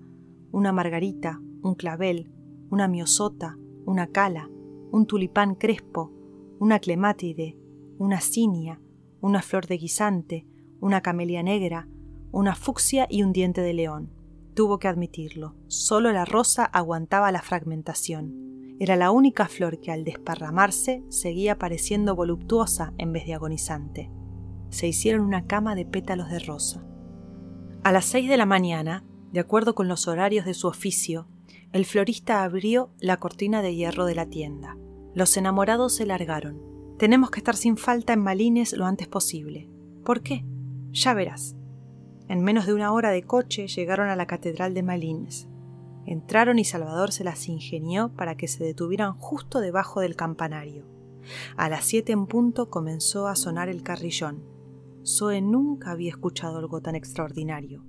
Speaker 2: una margarita, un clavel, una miosota, una cala, un tulipán crespo, una clemátide, una cinia, una flor de guisante, una camelia negra, una fucsia y un diente de león. Tuvo que admitirlo, solo la rosa aguantaba la fragmentación. Era la única flor que al desparramarse seguía pareciendo voluptuosa en vez de agonizante. Se hicieron una cama de pétalos de rosa. A las seis de la mañana, de acuerdo con los horarios de su oficio, el florista abrió la cortina de hierro de la tienda. Los enamorados se largaron. Tenemos que estar sin falta en Malines lo antes posible. ¿Por qué? Ya verás. En menos de una hora de coche llegaron a la Catedral de Malines. Entraron y Salvador se las ingenió para que se detuvieran justo debajo del campanario. A las siete en punto comenzó a sonar el carrillón. Zoe nunca había escuchado algo tan extraordinario.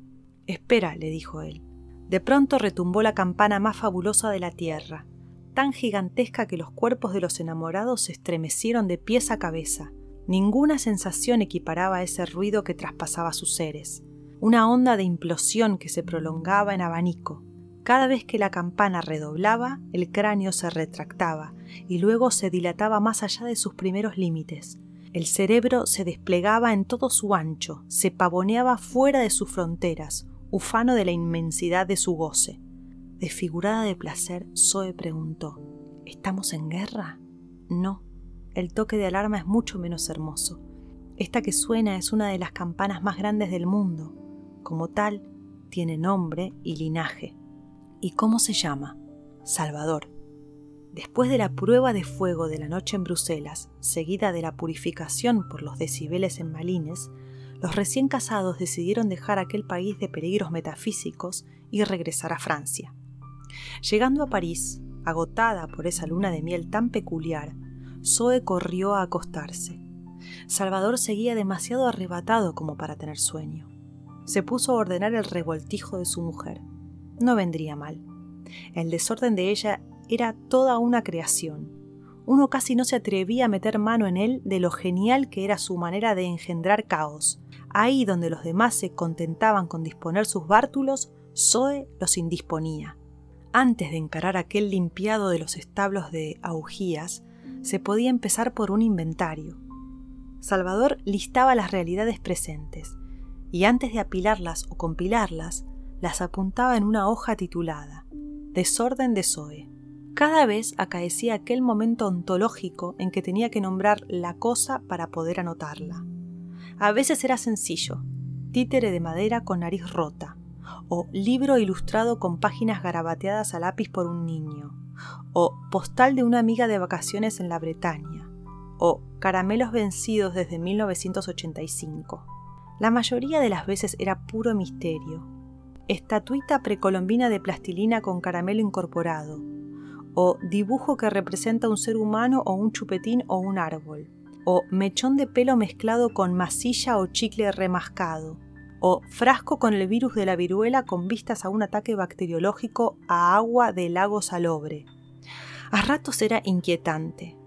Speaker 2: Espera, le dijo él. De pronto retumbó la campana más fabulosa de la tierra, tan gigantesca que los cuerpos de los enamorados se estremecieron de pies a cabeza. Ninguna sensación equiparaba a ese ruido que traspasaba sus seres. Una onda de implosión que se prolongaba en abanico. Cada vez que la campana redoblaba, el cráneo se retractaba y luego se dilataba más allá de sus primeros límites, el cerebro se desplegaba en todo su ancho, se pavoneaba fuera de sus fronteras, ufano de la inmensidad de su goce. Desfigurada de placer, Zoe preguntó ¿Estamos en guerra? No, el toque de alarma es mucho menos hermoso. Esta que suena es una de las campanas más grandes del mundo. Como tal, tiene nombre y linaje. ¿Y cómo se llama? Salvador. Después de la prueba de fuego de la noche en Bruselas, seguida de la purificación por los decibeles en Malines, los recién casados decidieron dejar aquel país de peligros metafísicos y regresar a Francia. Llegando a París, agotada por esa luna de miel tan peculiar, Zoe corrió a acostarse. Salvador seguía demasiado arrebatado como para tener sueño. Se puso a ordenar el revoltijo de su mujer. No vendría mal. El desorden de ella era toda una creación. Uno casi no se atrevía a meter mano en él de lo genial que era su manera de engendrar caos. Ahí donde los demás se contentaban con disponer sus bártulos, Zoe los indisponía. Antes de encarar aquel limpiado de los establos de augías, se podía empezar por un inventario. Salvador listaba las realidades presentes, y antes de apilarlas o compilarlas, las apuntaba en una hoja titulada Desorden de Zoe. Cada vez acaecía aquel momento ontológico en que tenía que nombrar la cosa para poder anotarla. A veces era sencillo, títere de madera con nariz rota, o libro ilustrado con páginas garabateadas a lápiz por un niño, o postal de una amiga de vacaciones en la Bretaña, o caramelos vencidos desde 1985. La mayoría de las veces era puro misterio. Estatuita precolombina de plastilina con caramelo incorporado, o dibujo que representa un ser humano o un chupetín o un árbol, o mechón de pelo mezclado con masilla o chicle remascado, o frasco con el virus de la viruela con vistas a un ataque bacteriológico a agua del lago salobre. A ratos era inquietante.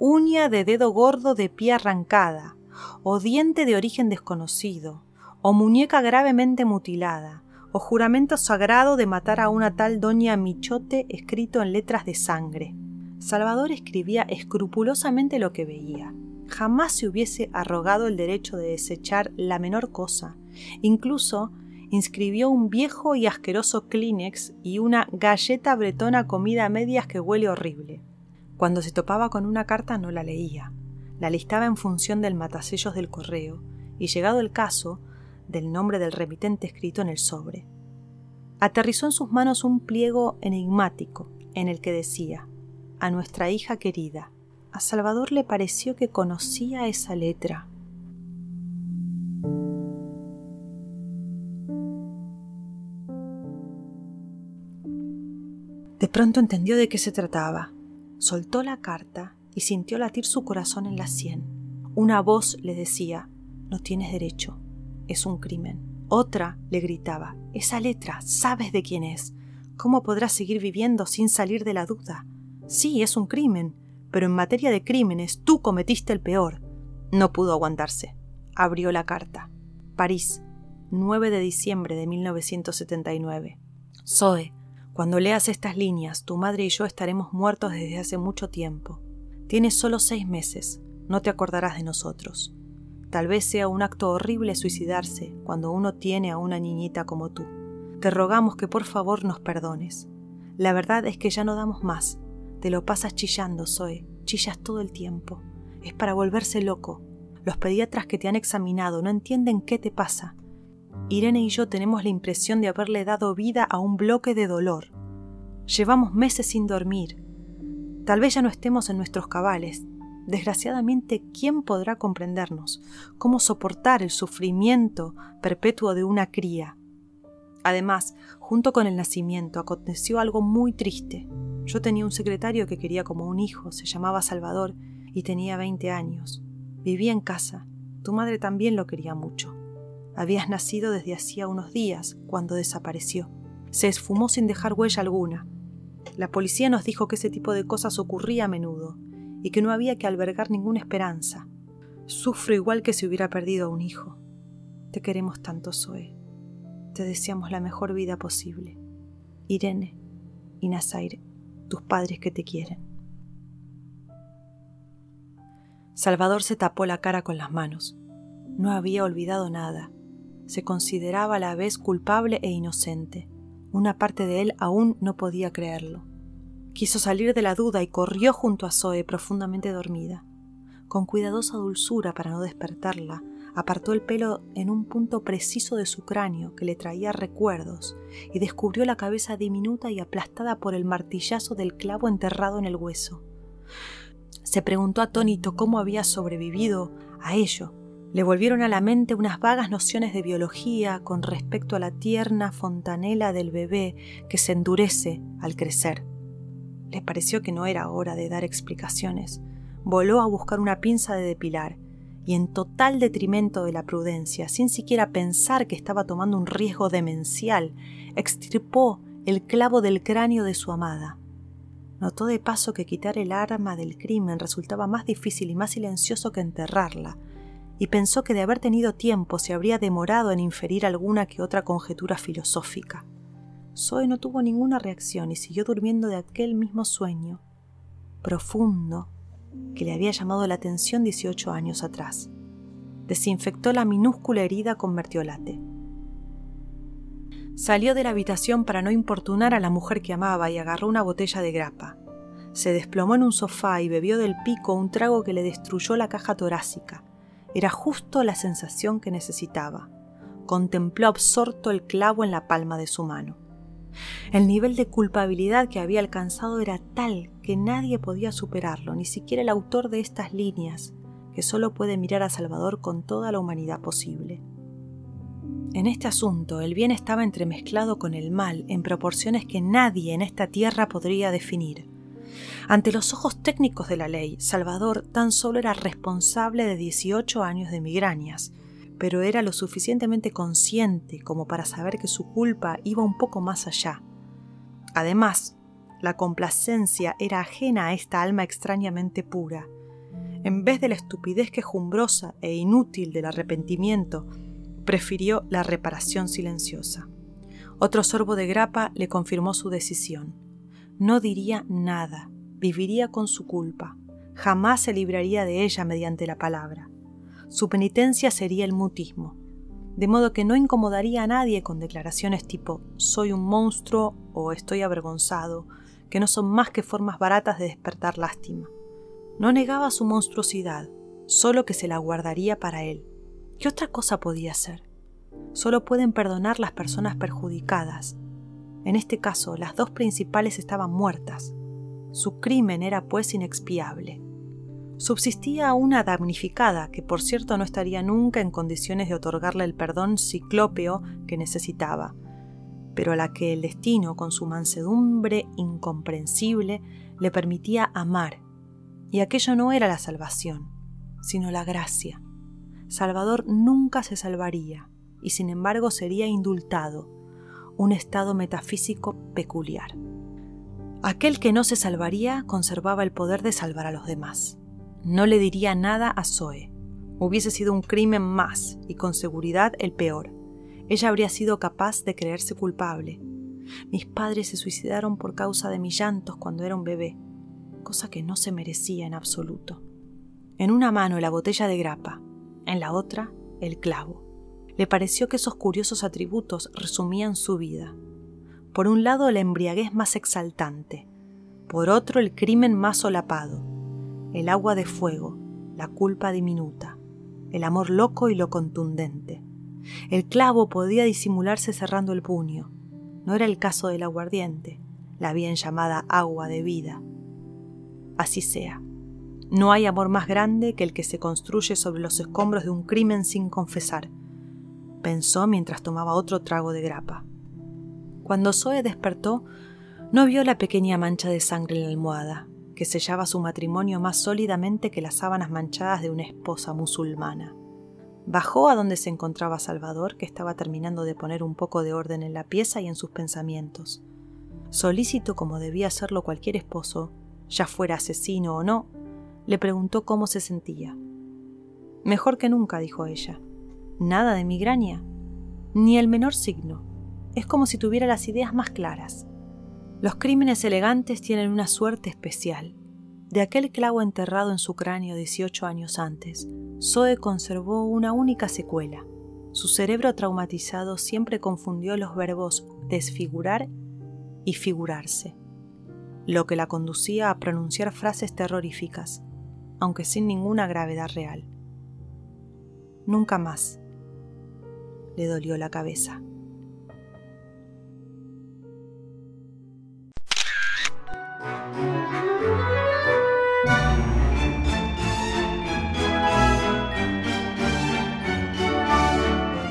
Speaker 2: Uña de dedo gordo de pie arrancada, o diente de origen desconocido, o muñeca gravemente mutilada, o juramento sagrado de matar a una tal doña Michote escrito en letras de sangre. Salvador escribía escrupulosamente lo que veía. jamás se hubiese arrogado el derecho de desechar la menor cosa. Incluso inscribió un viejo y asqueroso Kleenex y una galleta bretona comida a medias que huele horrible. Cuando se topaba con una carta no la leía, la listaba en función del matasellos del correo y, llegado el caso, del nombre del remitente escrito en el sobre. Aterrizó en sus manos un pliego enigmático en el que decía a nuestra hija querida. A Salvador le pareció que conocía esa letra. De pronto entendió de qué se trataba. Soltó la carta y sintió latir su corazón en la sien. Una voz le decía, no tienes derecho, es un crimen. Otra le gritaba, esa letra, sabes de quién es. ¿Cómo podrás seguir viviendo sin salir de la duda? Sí, es un crimen, pero en materia de crímenes tú cometiste el peor. No pudo aguantarse. Abrió la carta. París, 9 de diciembre de 1979. Zoe, cuando leas estas líneas, tu madre y yo estaremos muertos desde hace mucho tiempo. Tienes solo seis meses, no te acordarás de nosotros. Tal vez sea un acto horrible suicidarse cuando uno tiene a una niñita como tú. Te rogamos que por favor nos perdones. La verdad es que ya no damos más. Te lo pasas chillando, Zoe. Chillas todo el tiempo. Es para volverse loco. Los pediatras que te han examinado no entienden qué te pasa. Irene y yo tenemos la impresión de haberle dado vida a un bloque de dolor. Llevamos meses sin dormir. Tal vez ya no estemos en nuestros cabales. Desgraciadamente, ¿quién podrá comprendernos? ¿Cómo soportar el sufrimiento perpetuo de una cría? Además, junto con el nacimiento aconteció algo muy triste. Yo tenía un secretario que quería como un hijo, se llamaba Salvador y tenía 20 años. Vivía en casa. Tu madre también lo quería mucho. Habías nacido desde hacía unos días, cuando desapareció. Se esfumó sin dejar huella alguna. La policía nos dijo que ese tipo de cosas ocurría a menudo y que no había que albergar ninguna esperanza. Sufro igual que si hubiera perdido a un hijo. Te queremos tanto, Zoe. Te deseamos la mejor vida posible. Irene y Nazaire, tus padres que te quieren. Salvador se tapó la cara con las manos. No había olvidado nada se consideraba a la vez culpable e inocente. Una parte de él aún no podía creerlo. Quiso salir de la duda y corrió junto a Zoe profundamente dormida. Con cuidadosa dulzura para no despertarla, apartó el pelo en un punto preciso de su cráneo que le traía recuerdos y descubrió la cabeza diminuta y aplastada por el martillazo del clavo enterrado en el hueso. Se preguntó atónito cómo había sobrevivido a ello le volvieron a la mente unas vagas nociones de biología con respecto a la tierna fontanela del bebé que se endurece al crecer. Le pareció que no era hora de dar explicaciones. Voló a buscar una pinza de depilar y en total detrimento de la prudencia, sin siquiera pensar que estaba tomando un riesgo demencial, extirpó el clavo del cráneo de su amada. Notó de paso que quitar el arma del crimen resultaba más difícil y más silencioso que enterrarla, y pensó que de haber tenido tiempo se habría demorado en inferir alguna que otra conjetura filosófica. Zoe no tuvo ninguna reacción y siguió durmiendo de aquel mismo sueño, profundo, que le había llamado la atención 18 años atrás. Desinfectó la minúscula herida con mertiolate. Salió de la habitación para no importunar a la mujer que amaba y agarró una botella de grapa. Se desplomó en un sofá y bebió del pico un trago que le destruyó la caja torácica era justo la sensación que necesitaba. Contempló absorto el clavo en la palma de su mano. El nivel de culpabilidad que había alcanzado era tal que nadie podía superarlo, ni siquiera el autor de estas líneas, que solo puede mirar a Salvador con toda la humanidad posible. En este asunto, el bien estaba entremezclado con el mal en proporciones que nadie en esta tierra podría definir. Ante los ojos técnicos de la ley, Salvador tan solo era responsable de 18 años de migrañas, pero era lo suficientemente consciente como para saber que su culpa iba un poco más allá. Además, la complacencia era ajena a esta alma extrañamente pura. En vez de la estupidez quejumbrosa e inútil del arrepentimiento, prefirió la reparación silenciosa. Otro sorbo de grapa le confirmó su decisión. No diría nada, viviría con su culpa. jamás se libraría de ella mediante la palabra. Su penitencia sería el mutismo, de modo que no incomodaría a nadie con declaraciones tipo soy un monstruo o estoy avergonzado, que no son más que formas baratas de despertar lástima. No negaba su monstruosidad, solo que se la guardaría para él. ¿Qué otra cosa podía ser? Solo pueden perdonar las personas perjudicadas. En este caso, las dos principales estaban muertas. Su crimen era pues inexpiable. Subsistía una damnificada, que por cierto no estaría nunca en condiciones de otorgarle el perdón ciclópeo que necesitaba, pero a la que el destino, con su mansedumbre incomprensible, le permitía amar. Y aquello no era la salvación, sino la gracia. Salvador nunca se salvaría, y sin embargo sería indultado, un estado metafísico peculiar. Aquel que no se salvaría conservaba el poder de salvar a los demás. No le diría nada a Zoe. Hubiese sido un crimen más y con seguridad el peor. Ella habría sido capaz de creerse culpable. Mis padres se suicidaron por causa de mis llantos cuando era un bebé, cosa que no se merecía en absoluto. En una mano la botella de grapa, en la otra el clavo. Le pareció que esos curiosos atributos resumían su vida. Por un lado la embriaguez más exaltante, por otro el crimen más solapado, el agua de fuego, la culpa diminuta, el amor loco y lo contundente. El clavo podía disimularse cerrando el puño. No era el caso del aguardiente, la bien llamada agua de vida. Así sea. No hay amor más grande que el que se construye sobre los escombros de un crimen sin confesar, pensó mientras tomaba otro trago de grapa. Cuando Zoe despertó, no vio la pequeña mancha de sangre en la almohada, que sellaba su matrimonio más sólidamente que las sábanas manchadas de una esposa musulmana. Bajó a donde se encontraba Salvador, que estaba terminando de poner un poco de orden en la pieza y en sus pensamientos. Solícito como debía hacerlo cualquier esposo, ya fuera asesino o no, le preguntó cómo se sentía. Mejor que nunca, dijo ella. Nada de migraña, ni el menor signo. Es como si tuviera las ideas más claras. Los crímenes elegantes tienen una suerte especial. De aquel clavo enterrado en su cráneo 18 años antes, Zoe conservó una única secuela. Su cerebro traumatizado siempre confundió los verbos desfigurar y figurarse, lo que la conducía a pronunciar frases terroríficas, aunque sin ninguna gravedad real. Nunca más le dolió la cabeza. Thank you.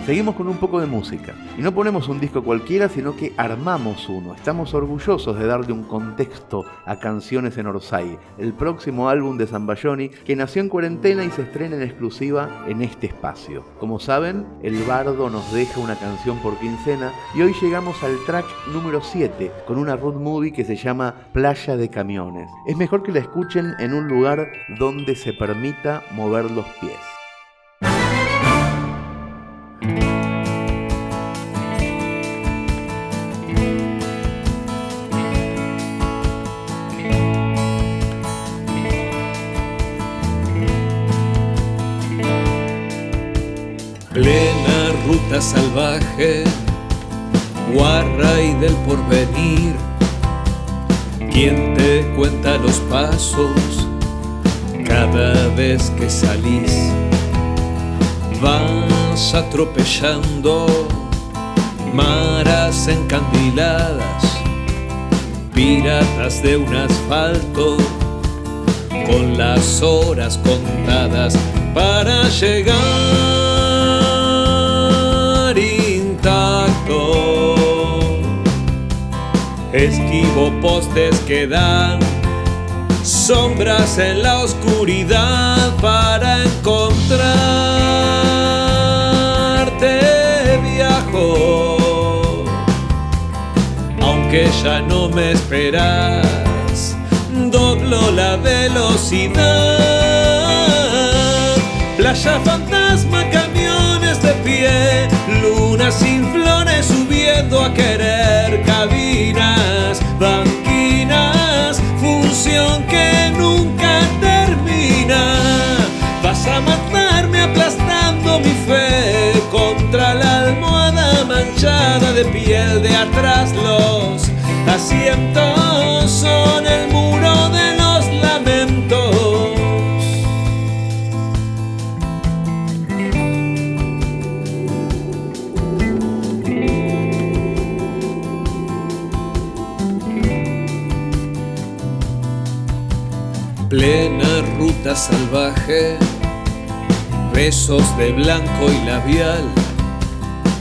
Speaker 1: Seguimos con un poco de música. Y no ponemos un disco cualquiera, sino que armamos uno. Estamos orgullosos de darle un contexto a Canciones en Orsay, el próximo álbum de Zambayoni que nació en cuarentena y se estrena en exclusiva en este espacio. Como saben, el bardo nos deja una canción por quincena y hoy llegamos al track número 7 con una road movie que se llama Playa de Camiones. Es mejor que la escuchen en un lugar donde se permita mover los pies.
Speaker 3: Salvaje, guarra y del porvenir. ¿Quién te cuenta los pasos cada vez que salís? Vas atropellando maras encandiladas, piratas de un asfalto, con las horas contadas para llegar Esquivo postes que dan sombras en la oscuridad para encontrarte viajo. Aunque ya no me esperas, doblo la velocidad. Playa fantasma, camiones de pie, luna volviendo a querer cabinas, banquinas, función que nunca termina. Vas a matarme aplastando mi fe contra la almohada manchada de piel de atrás. Los asientos son el ruta salvaje, besos de blanco y labial.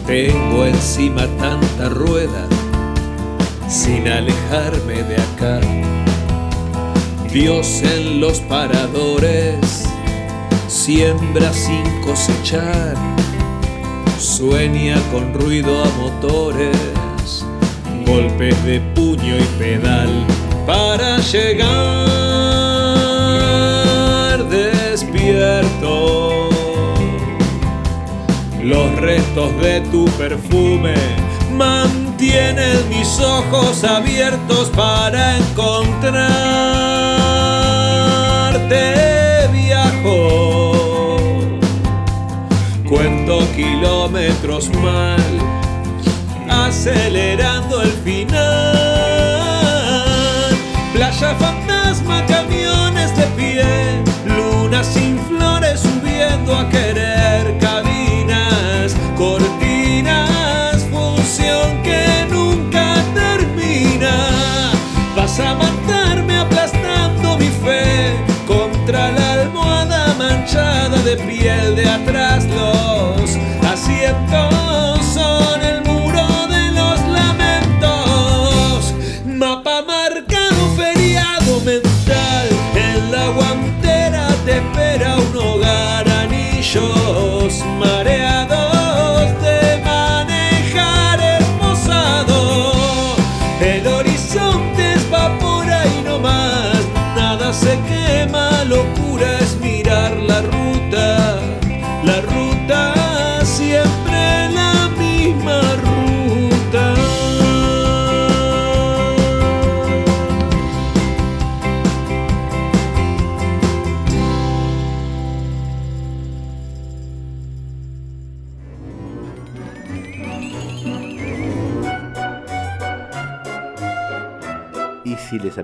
Speaker 3: Tengo encima tanta rueda sin alejarme de acá. Dios en los paradores siembra sin cosechar, sueña con ruido a motores, golpes de puño y pedal para llegar Los restos de tu perfume mantienen mis ojos abiertos para encontrarte viajo. Cuento kilómetros mal, acelerando el final. Playa fantasma, camiones subiendo a querer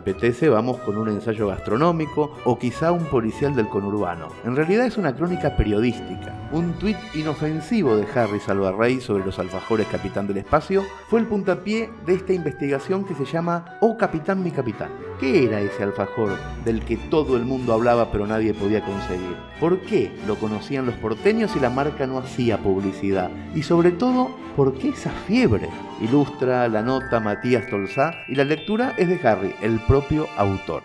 Speaker 1: apetece, vamos con un ensayo gastronómico o quizá un policial del conurbano. En realidad es una crónica periodística. Un tuit inofensivo de Harry Salvarrey sobre los alfajores Capitán del Espacio fue el puntapié de esta investigación que se llama Oh Capitán mi Capitán. ¿Qué era ese alfajor del que todo el mundo hablaba pero nadie podía conseguir? ¿Por qué lo conocían los porteños y la marca no hacía publicidad? Y sobre todo, ¿por qué esa fiebre? Ilustra la nota Matías Tolzá y la lectura es de Harry, el propio autor.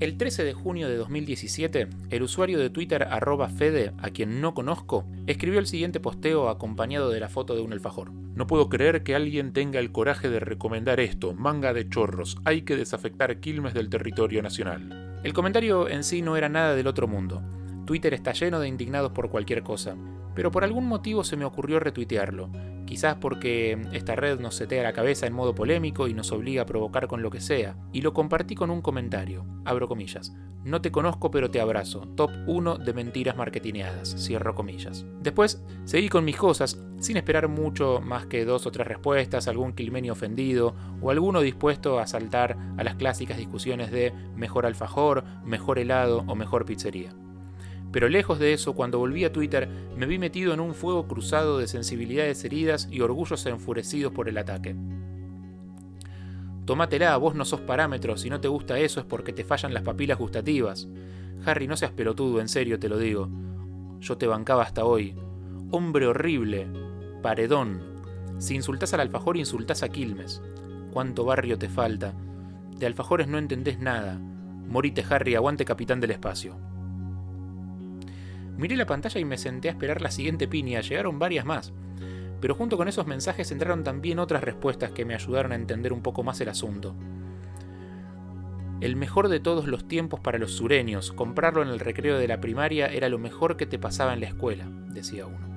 Speaker 4: El 13 de junio de 2017, el usuario de Twitter arroba Fede, a quien no conozco, escribió el siguiente posteo acompañado de la foto de un alfajor. No puedo creer que alguien tenga el coraje de recomendar esto, manga de chorros, hay que desafectar Quilmes del territorio nacional. El comentario en sí no era nada del otro mundo. Twitter está lleno de indignados por cualquier cosa, pero por algún motivo se me ocurrió retuitearlo, quizás porque esta red nos setea la cabeza en modo polémico y nos obliga a provocar con lo que sea, y lo compartí con un comentario, abro comillas, no te conozco pero te abrazo, top 1 de mentiras marketineadas, cierro comillas. Después seguí con mis cosas, sin esperar mucho más que dos o tres respuestas, algún quilmenio ofendido o alguno dispuesto a saltar a las clásicas discusiones de mejor alfajor, mejor helado o mejor pizzería. Pero lejos de eso, cuando volví a Twitter, me vi metido en un fuego cruzado de sensibilidades heridas y orgullos enfurecidos por el ataque. Tómatela, vos no sos parámetro, si no te gusta eso es porque te fallan las papilas gustativas. Harry, no seas pelotudo, en serio te lo digo. Yo te bancaba hasta hoy. Hombre horrible. Paredón. Si insultás al alfajor, insultás a Quilmes. ¿Cuánto barrio te falta? De alfajores no entendés nada. Morite, Harry, aguante capitán del espacio. Miré la pantalla y me senté a esperar la siguiente piña, llegaron varias más. Pero junto con esos mensajes entraron también otras respuestas que me ayudaron a entender un poco más el asunto. El mejor de todos los tiempos para los sureños, comprarlo en el recreo de la primaria era lo mejor que te pasaba en la escuela, decía uno.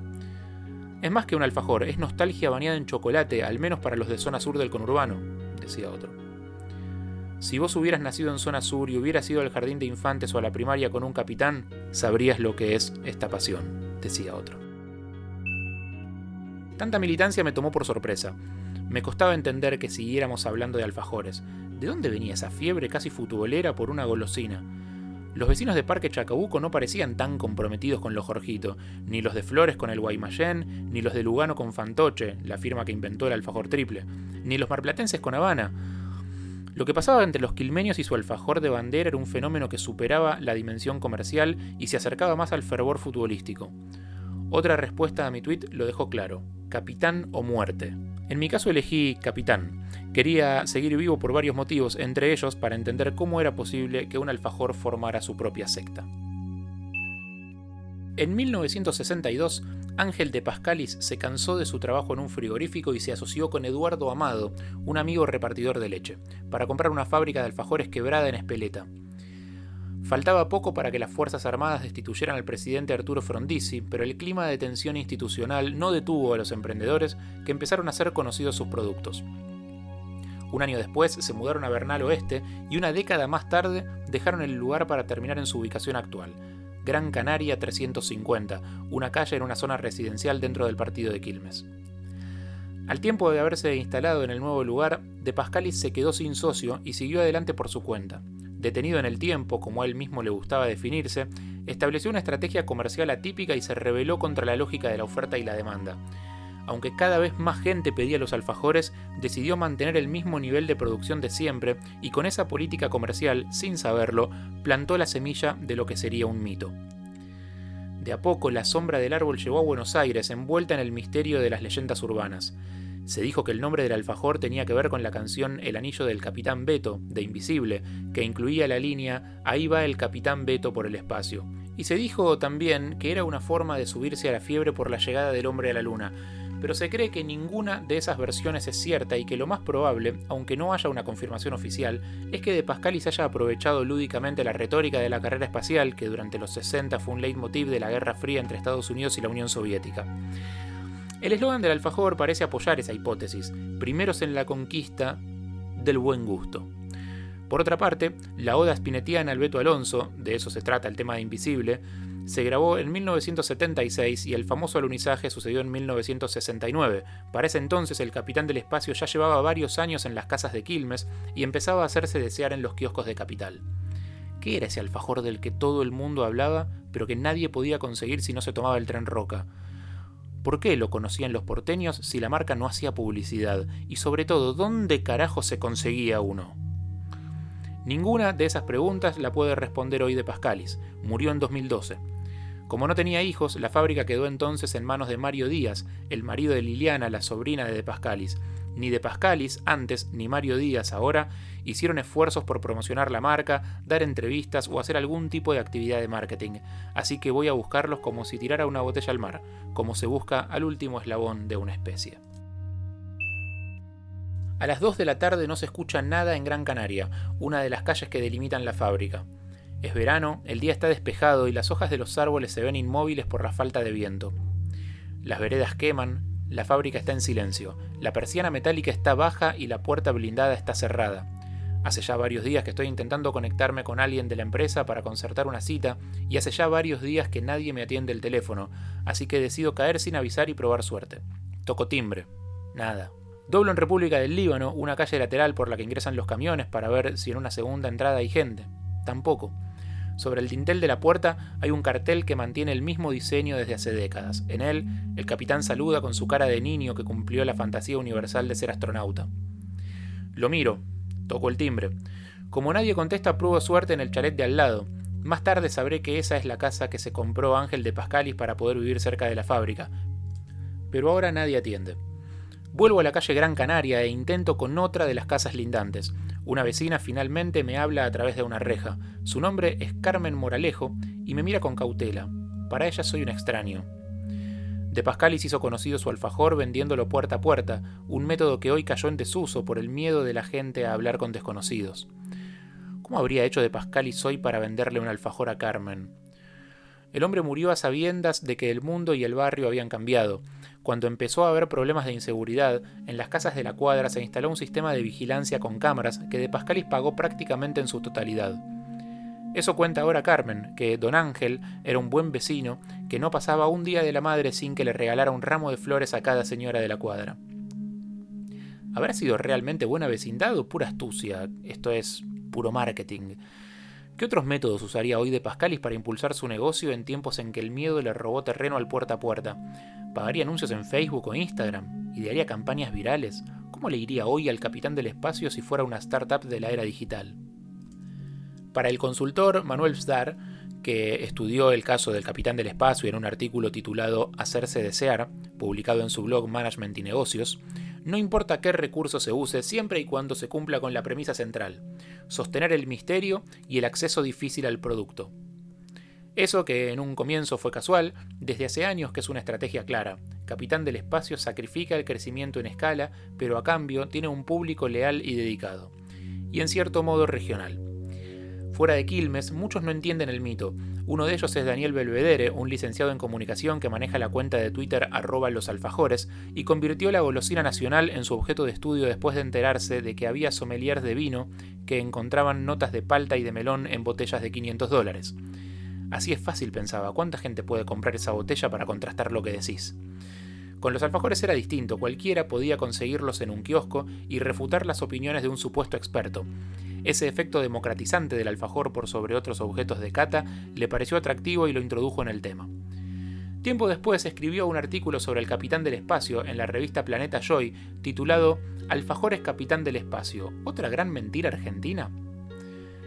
Speaker 4: Es más que un alfajor, es nostalgia bañada en chocolate, al menos para los de zona sur del conurbano, decía otro. Si vos hubieras nacido en zona sur y hubieras ido al jardín de infantes o a la primaria con un capitán, sabrías lo que es esta pasión, decía otro. Tanta militancia me tomó por sorpresa. Me costaba entender que siguiéramos hablando de alfajores. ¿De dónde venía esa fiebre casi futbolera por una golosina? Los vecinos de Parque Chacabuco no parecían tan comprometidos con los Jorgito, ni los de Flores con el Guaymallén, ni los de Lugano con Fantoche, la firma que inventó el alfajor triple, ni los marplatenses con Habana. Lo que pasaba entre los quilmeños y su alfajor de bandera era un fenómeno que superaba la dimensión comercial y se acercaba más al fervor futbolístico. Otra respuesta a mi tweet lo dejó claro, capitán o muerte. En mi caso elegí capitán, Quería seguir vivo por varios motivos, entre ellos para entender cómo era posible que un alfajor formara su propia secta. En 1962, Ángel de Pascalis se cansó de su trabajo en un frigorífico y se asoció con Eduardo Amado, un amigo repartidor de leche, para comprar una fábrica de alfajores quebrada en Espeleta. Faltaba poco para que las Fuerzas Armadas destituyeran al presidente Arturo Frondizi, pero el clima de tensión institucional no detuvo a los emprendedores que empezaron a hacer conocidos sus productos. Un año después se mudaron a Bernal Oeste y una década más tarde dejaron el lugar para terminar en su ubicación actual, Gran Canaria 350, una calle en una zona residencial dentro del partido de Quilmes. Al tiempo de haberse instalado en el nuevo lugar, De Pascalis se quedó sin socio y siguió adelante por su cuenta. Detenido en el tiempo, como a él mismo le gustaba definirse, estableció una estrategia comercial atípica y se rebeló contra la lógica de la oferta y la demanda aunque cada vez más gente pedía los alfajores, decidió mantener el mismo nivel de producción de siempre y con esa política comercial, sin saberlo, plantó la semilla de lo que sería un mito. De a poco la sombra del árbol llegó a Buenos Aires envuelta en el misterio de las leyendas urbanas. Se dijo que el nombre del alfajor tenía que ver con la canción El anillo del capitán Beto, de Invisible, que incluía la línea Ahí va el capitán Beto por el espacio. Y se dijo también que era una forma de subirse a la fiebre por la llegada del hombre a la luna, pero se cree que ninguna de esas versiones es cierta y que lo más probable, aunque no haya una confirmación oficial, es que De Pascalis haya aprovechado lúdicamente la retórica de la carrera espacial, que durante los 60 fue un leitmotiv de la Guerra Fría entre Estados Unidos y la Unión Soviética. El eslogan del alfajor parece apoyar esa hipótesis, primeros en la conquista del buen gusto. Por otra parte, la oda spinetiana al Beto Alonso, de eso se trata el tema de Invisible, se grabó en 1976 y el famoso alunizaje sucedió en 1969. Para ese entonces el capitán del espacio ya llevaba varios años en las casas de Quilmes y empezaba a hacerse desear en los kioscos de capital. ¿Qué era ese alfajor del que todo el mundo hablaba, pero que nadie podía conseguir si no se tomaba el tren Roca? ¿Por qué lo conocían los porteños si la marca no hacía publicidad? Y sobre todo, ¿dónde carajo se conseguía uno? Ninguna de esas preguntas la puede responder hoy de Pascalis. Murió en 2012. Como no tenía hijos, la fábrica quedó entonces en manos de Mario Díaz, el marido de Liliana, la sobrina de De Pascalis. Ni De Pascalis, antes, ni Mario Díaz, ahora, hicieron esfuerzos por promocionar la marca, dar entrevistas o hacer algún tipo de actividad de marketing. Así que voy a buscarlos como si tirara una botella al mar, como se busca al último eslabón de una especie. A las 2 de la tarde no se escucha nada en Gran Canaria, una de las calles que delimitan la fábrica. Es verano, el día está despejado y las hojas de los árboles se ven inmóviles por la falta de viento. Las veredas queman, la fábrica está en silencio, la persiana metálica está baja y la puerta blindada está cerrada. Hace ya varios días que estoy intentando conectarme con alguien de la empresa para concertar una cita y hace ya varios días que nadie me atiende el teléfono, así que decido caer sin avisar y probar suerte. Toco timbre. Nada. Doblo en República del Líbano, una calle lateral por la que ingresan los camiones para ver si en una segunda entrada hay gente. Tampoco. Sobre el dintel de la puerta hay un cartel que mantiene el mismo diseño desde hace décadas. En él, el capitán saluda con su cara de niño que cumplió la fantasía universal de ser astronauta. Lo miro, toco el timbre. Como nadie contesta, pruebo suerte en el chalet de al lado. Más tarde sabré que esa es la casa que se compró Ángel de Pascalis para poder vivir cerca de la fábrica. Pero ahora nadie atiende. Vuelvo a la calle Gran Canaria e intento con otra de las casas lindantes. Una vecina finalmente me habla a través de una reja. Su nombre es Carmen Moralejo y me mira con cautela. Para ella soy un extraño. De Pascalis hizo conocido su alfajor vendiéndolo puerta a puerta, un método que hoy cayó en desuso por el miedo de la gente a hablar con desconocidos. ¿Cómo habría hecho de Pascalis hoy para venderle un alfajor a Carmen? El hombre murió a sabiendas de que el mundo y el barrio habían cambiado, cuando empezó a haber problemas de inseguridad, en las casas de la cuadra se instaló un sistema de vigilancia con cámaras que De Pascalis pagó prácticamente en su totalidad. Eso cuenta ahora Carmen, que don Ángel era un buen vecino que no pasaba un día de la madre sin que le regalara un ramo de flores a cada señora de la cuadra. ¿Habrá sido realmente buena vecindad o pura astucia? Esto es puro marketing. ¿Qué otros métodos usaría hoy de Pascalis para impulsar su negocio en tiempos en que el miedo le robó terreno al puerta a puerta? ¿Pagaría anuncios en Facebook o Instagram? ¿Idearía campañas virales? ¿Cómo le iría hoy al capitán del espacio si fuera una startup de la era digital? Para el consultor Manuel Zdar, que estudió el caso del capitán del espacio en un artículo titulado Hacerse desear, publicado en su blog Management y Negocios, no importa qué recurso se use siempre y cuando se cumpla con la premisa central, sostener el misterio y el acceso difícil al producto. Eso que en un comienzo fue casual, desde hace años que es una estrategia clara. Capitán del Espacio sacrifica el crecimiento en escala, pero a cambio tiene un público leal y dedicado. Y en cierto modo regional. Fuera de Quilmes, muchos no entienden el mito. Uno de ellos es Daniel Belvedere, un licenciado en comunicación que maneja la cuenta de Twitter arroba los alfajores y convirtió la golosina nacional en su objeto de estudio después de enterarse de que había sommeliers de vino que encontraban notas de palta y de melón en botellas de 500 dólares. Así es fácil, pensaba, ¿cuánta gente puede comprar esa botella para contrastar lo que decís? Con los alfajores era distinto, cualquiera podía conseguirlos en un kiosco y refutar las opiniones de un supuesto experto. Ese efecto democratizante del alfajor por sobre otros objetos de cata le pareció atractivo y lo introdujo en el tema. Tiempo después escribió un artículo sobre el capitán del espacio en la revista Planeta Joy titulado Alfajores Capitán del Espacio, ¿otra gran mentira argentina?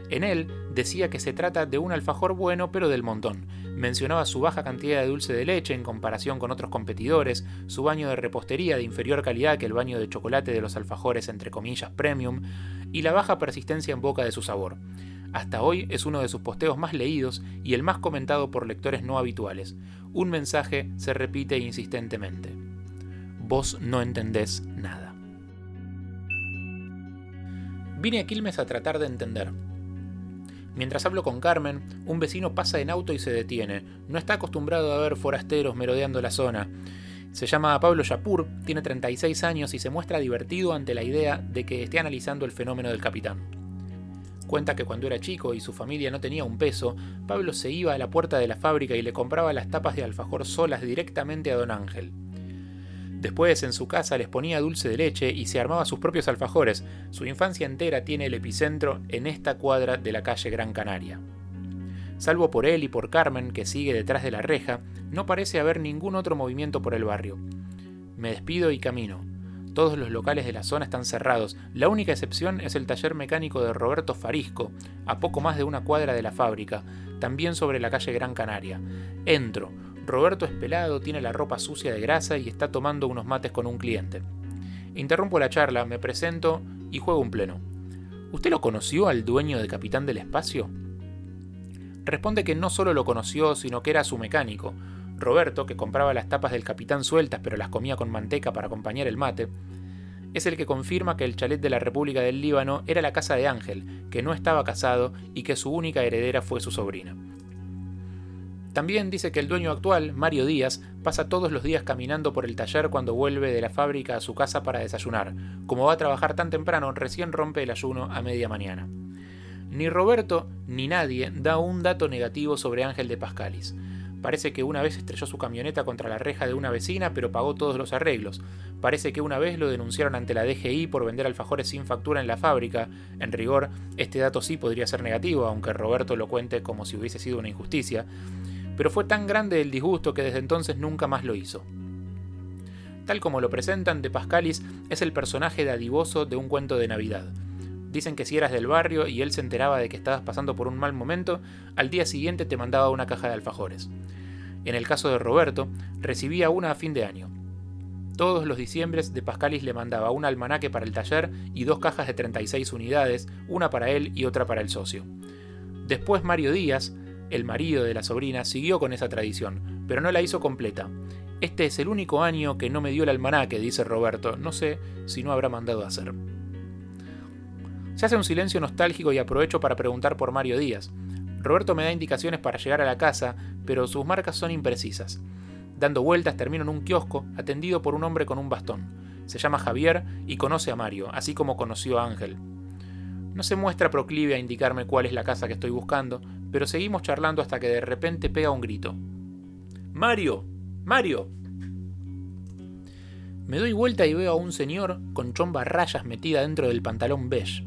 Speaker 4: En él decía que se trata de un alfajor bueno pero del montón. Mencionaba su baja cantidad de dulce de leche en comparación con otros competidores, su baño de repostería de inferior calidad que el baño de chocolate de los alfajores entre comillas premium, y la baja persistencia en boca de su sabor. Hasta hoy es uno de sus posteos más leídos y el más comentado por lectores no habituales. Un mensaje se repite insistentemente. Vos no entendés nada. Vine a Quilmes a tratar de entender. Mientras hablo con Carmen, un vecino pasa en auto y se detiene. No está acostumbrado a ver forasteros merodeando la zona. Se llama Pablo Yapur, tiene 36 años y se muestra divertido ante la idea de que esté analizando el fenómeno del capitán. Cuenta que cuando era chico y su familia no tenía un peso, Pablo se iba a la puerta de la fábrica y le compraba las tapas de alfajor solas directamente a don Ángel. Después en su casa les ponía dulce de leche y se armaba sus propios alfajores. Su infancia entera tiene el epicentro en esta cuadra de la calle Gran Canaria. Salvo por él y por Carmen, que sigue detrás de la reja, no parece haber ningún otro movimiento por el barrio. Me despido y camino. Todos los locales de la zona están cerrados. La única excepción es el taller mecánico de Roberto Farisco, a poco más de una cuadra de la fábrica, también sobre la calle Gran Canaria. Entro, Roberto es pelado, tiene la ropa sucia de grasa y está tomando unos mates con un cliente. Interrumpo la charla, me presento y juego un pleno. ¿Usted lo conoció al dueño de Capitán del Espacio? Responde que no solo lo conoció, sino que era su mecánico. Roberto, que compraba las tapas del capitán sueltas pero las comía con manteca para acompañar el mate, es el que confirma que el chalet de la República del Líbano era la casa de Ángel, que no estaba casado y que su única heredera fue su sobrina. También dice que el dueño actual, Mario Díaz, pasa todos los días caminando por el taller cuando vuelve de la fábrica a su casa para desayunar. Como va a trabajar tan temprano, recién rompe el ayuno a media mañana. Ni Roberto ni nadie da un dato negativo sobre Ángel de Pascalis. Parece que una vez estrelló su camioneta contra la reja de una vecina, pero pagó todos los arreglos. Parece que una vez lo denunciaron ante la DGI por vender alfajores sin factura en la fábrica. En rigor, este dato sí podría ser negativo, aunque Roberto lo cuente como si hubiese sido una injusticia pero fue tan grande el disgusto que desde entonces nunca más lo hizo. Tal como lo presentan, De Pascalis es el personaje dadivoso de un cuento de Navidad. Dicen que si eras del barrio y él se enteraba de que estabas pasando por un mal momento, al día siguiente te mandaba una caja de alfajores. En el caso de Roberto, recibía una a fin de año. Todos los diciembres de Pascalis le mandaba un almanaque para el taller y dos cajas de 36 unidades, una para él y otra para el socio. Después Mario Díaz, el marido de la sobrina siguió con esa tradición, pero no la hizo completa. Este es el único año que no me dio el almanaque, dice Roberto. No sé si no habrá mandado a hacer. Se hace un silencio nostálgico y aprovecho para preguntar por Mario Díaz. Roberto me da indicaciones para llegar a la casa, pero sus marcas son imprecisas. Dando vueltas termino en un kiosco, atendido por un hombre con un bastón. Se llama Javier y conoce a Mario, así como conoció a Ángel. No se muestra proclive a indicarme cuál es la casa que estoy buscando, pero seguimos charlando hasta que de repente pega un grito. ¡Mario! ¡Mario! Me doy vuelta y veo a un señor con chomba rayas metida dentro del pantalón beige.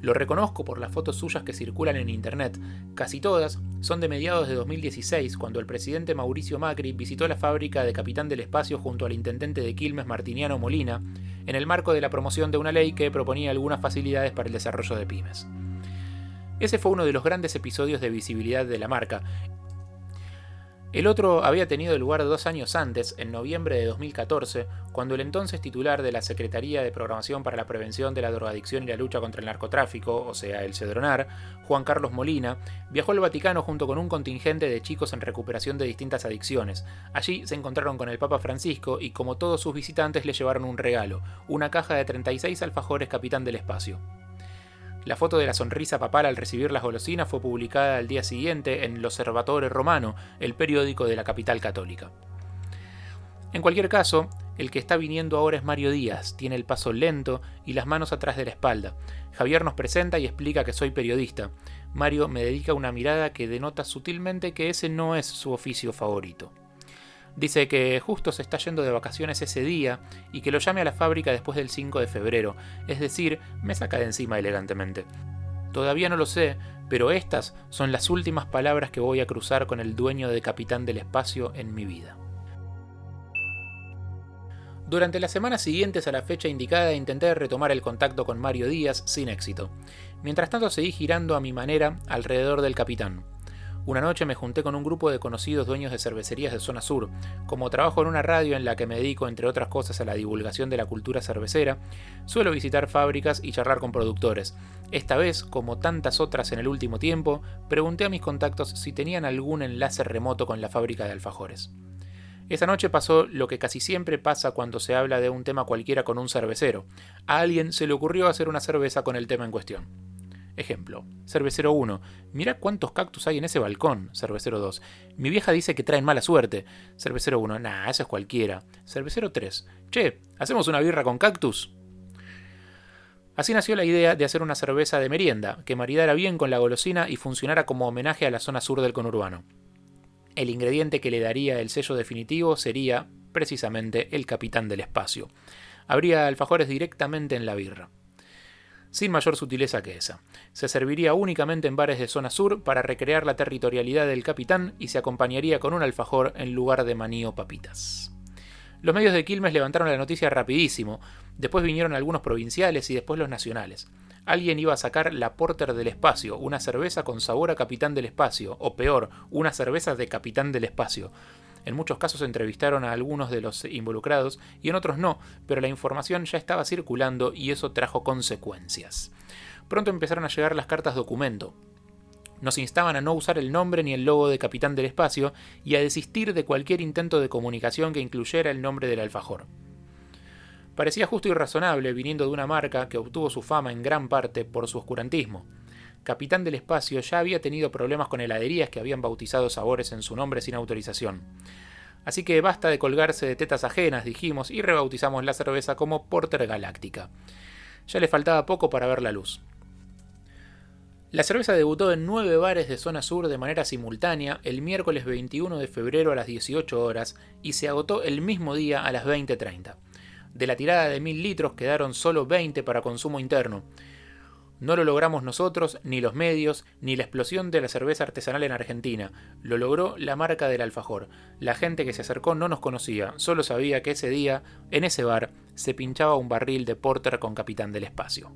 Speaker 4: Lo reconozco por las fotos suyas que circulan en internet. Casi todas son de mediados de 2016, cuando el presidente Mauricio Macri visitó la fábrica de Capitán del Espacio junto al intendente de Quilmes Martiniano Molina, en el marco de la promoción de una ley que proponía algunas facilidades para el desarrollo de pymes. Ese fue uno de los grandes episodios de visibilidad de la marca, el otro había tenido lugar dos años antes, en noviembre de 2014, cuando el entonces titular de la Secretaría de Programación para la Prevención de la Drogadicción y la Lucha contra el Narcotráfico, o sea, el CEDRONAR, Juan Carlos Molina, viajó al Vaticano junto con un contingente de chicos en recuperación de distintas adicciones. Allí se encontraron con el Papa Francisco y, como todos sus visitantes, le llevaron un regalo, una caja de 36 alfajores Capitán del Espacio. La foto de la sonrisa papal al recibir las golosinas fue publicada al día siguiente en L'Osservatore Romano, el periódico de la capital católica. En cualquier caso, el que está viniendo ahora es Mario Díaz, tiene el paso lento y las manos atrás de la espalda. Javier nos presenta y explica que soy periodista. Mario me dedica una mirada que denota sutilmente que ese no es su oficio favorito. Dice que justo se está yendo de vacaciones ese día y que lo llame a la fábrica después del 5 de febrero, es decir, me saca de encima elegantemente. Todavía no lo sé, pero estas son las últimas palabras que voy a cruzar con el dueño de Capitán del Espacio en mi vida. Durante las semanas siguientes a la fecha indicada intenté retomar el contacto con Mario Díaz sin éxito. Mientras tanto seguí girando a mi manera alrededor del capitán. Una noche me junté con un grupo de conocidos dueños de cervecerías de zona sur. Como trabajo en una radio en la que me dedico, entre otras cosas, a la divulgación de la cultura cervecera, suelo visitar fábricas y charlar con productores. Esta vez, como tantas otras en el último tiempo, pregunté a mis contactos si tenían algún enlace remoto con la fábrica de alfajores. Esa noche pasó lo que casi siempre pasa cuando se habla de un tema cualquiera con un cervecero. A alguien se le ocurrió hacer una cerveza con el tema en cuestión. Ejemplo, cervecero 1. Mira cuántos cactus hay en ese balcón. Cervecero 2. Mi vieja dice que traen mala suerte. Cervecero 1. Nah, eso es cualquiera. Cervecero 3. Che, ¿hacemos una birra con cactus? Así nació la idea de hacer una cerveza de merienda, que maridara bien con la golosina y funcionara como homenaje a la zona sur del conurbano. El ingrediente que le daría el sello definitivo sería, precisamente, el capitán del espacio. Habría alfajores directamente en la birra sin mayor sutileza que esa. Se serviría únicamente en bares de zona sur para recrear la territorialidad del capitán y se acompañaría con un alfajor en lugar de maní o papitas. Los medios de Quilmes levantaron la noticia rapidísimo, después vinieron algunos provinciales y después los nacionales. Alguien iba a sacar la Porter del Espacio, una cerveza con sabor a Capitán del Espacio, o peor, una cerveza de Capitán del Espacio. En muchos casos entrevistaron a algunos de los involucrados y en otros no, pero la información ya estaba circulando y eso trajo consecuencias. Pronto empezaron a llegar las cartas documento. Nos instaban a no usar el nombre ni el logo de Capitán del Espacio y a desistir de cualquier intento de comunicación que incluyera el nombre del alfajor. Parecía justo y razonable viniendo de una marca que obtuvo su fama en gran parte por su oscurantismo. Capitán del Espacio ya había tenido problemas con heladerías que habían bautizado sabores en su nombre sin autorización. Así que basta de colgarse de tetas ajenas, dijimos, y rebautizamos la cerveza como Porter Galáctica. Ya le faltaba poco para ver la luz. La cerveza debutó en nueve bares de zona sur de manera simultánea el miércoles 21 de febrero a las 18 horas y se agotó el mismo día a las 20.30. De la tirada de 1000 litros quedaron solo 20 para consumo interno. No lo logramos nosotros, ni los medios, ni la explosión de la cerveza artesanal en Argentina. Lo logró la marca del alfajor. La gente que se acercó no nos conocía, solo sabía que ese día, en ese bar, se pinchaba un barril de porter con capitán del espacio.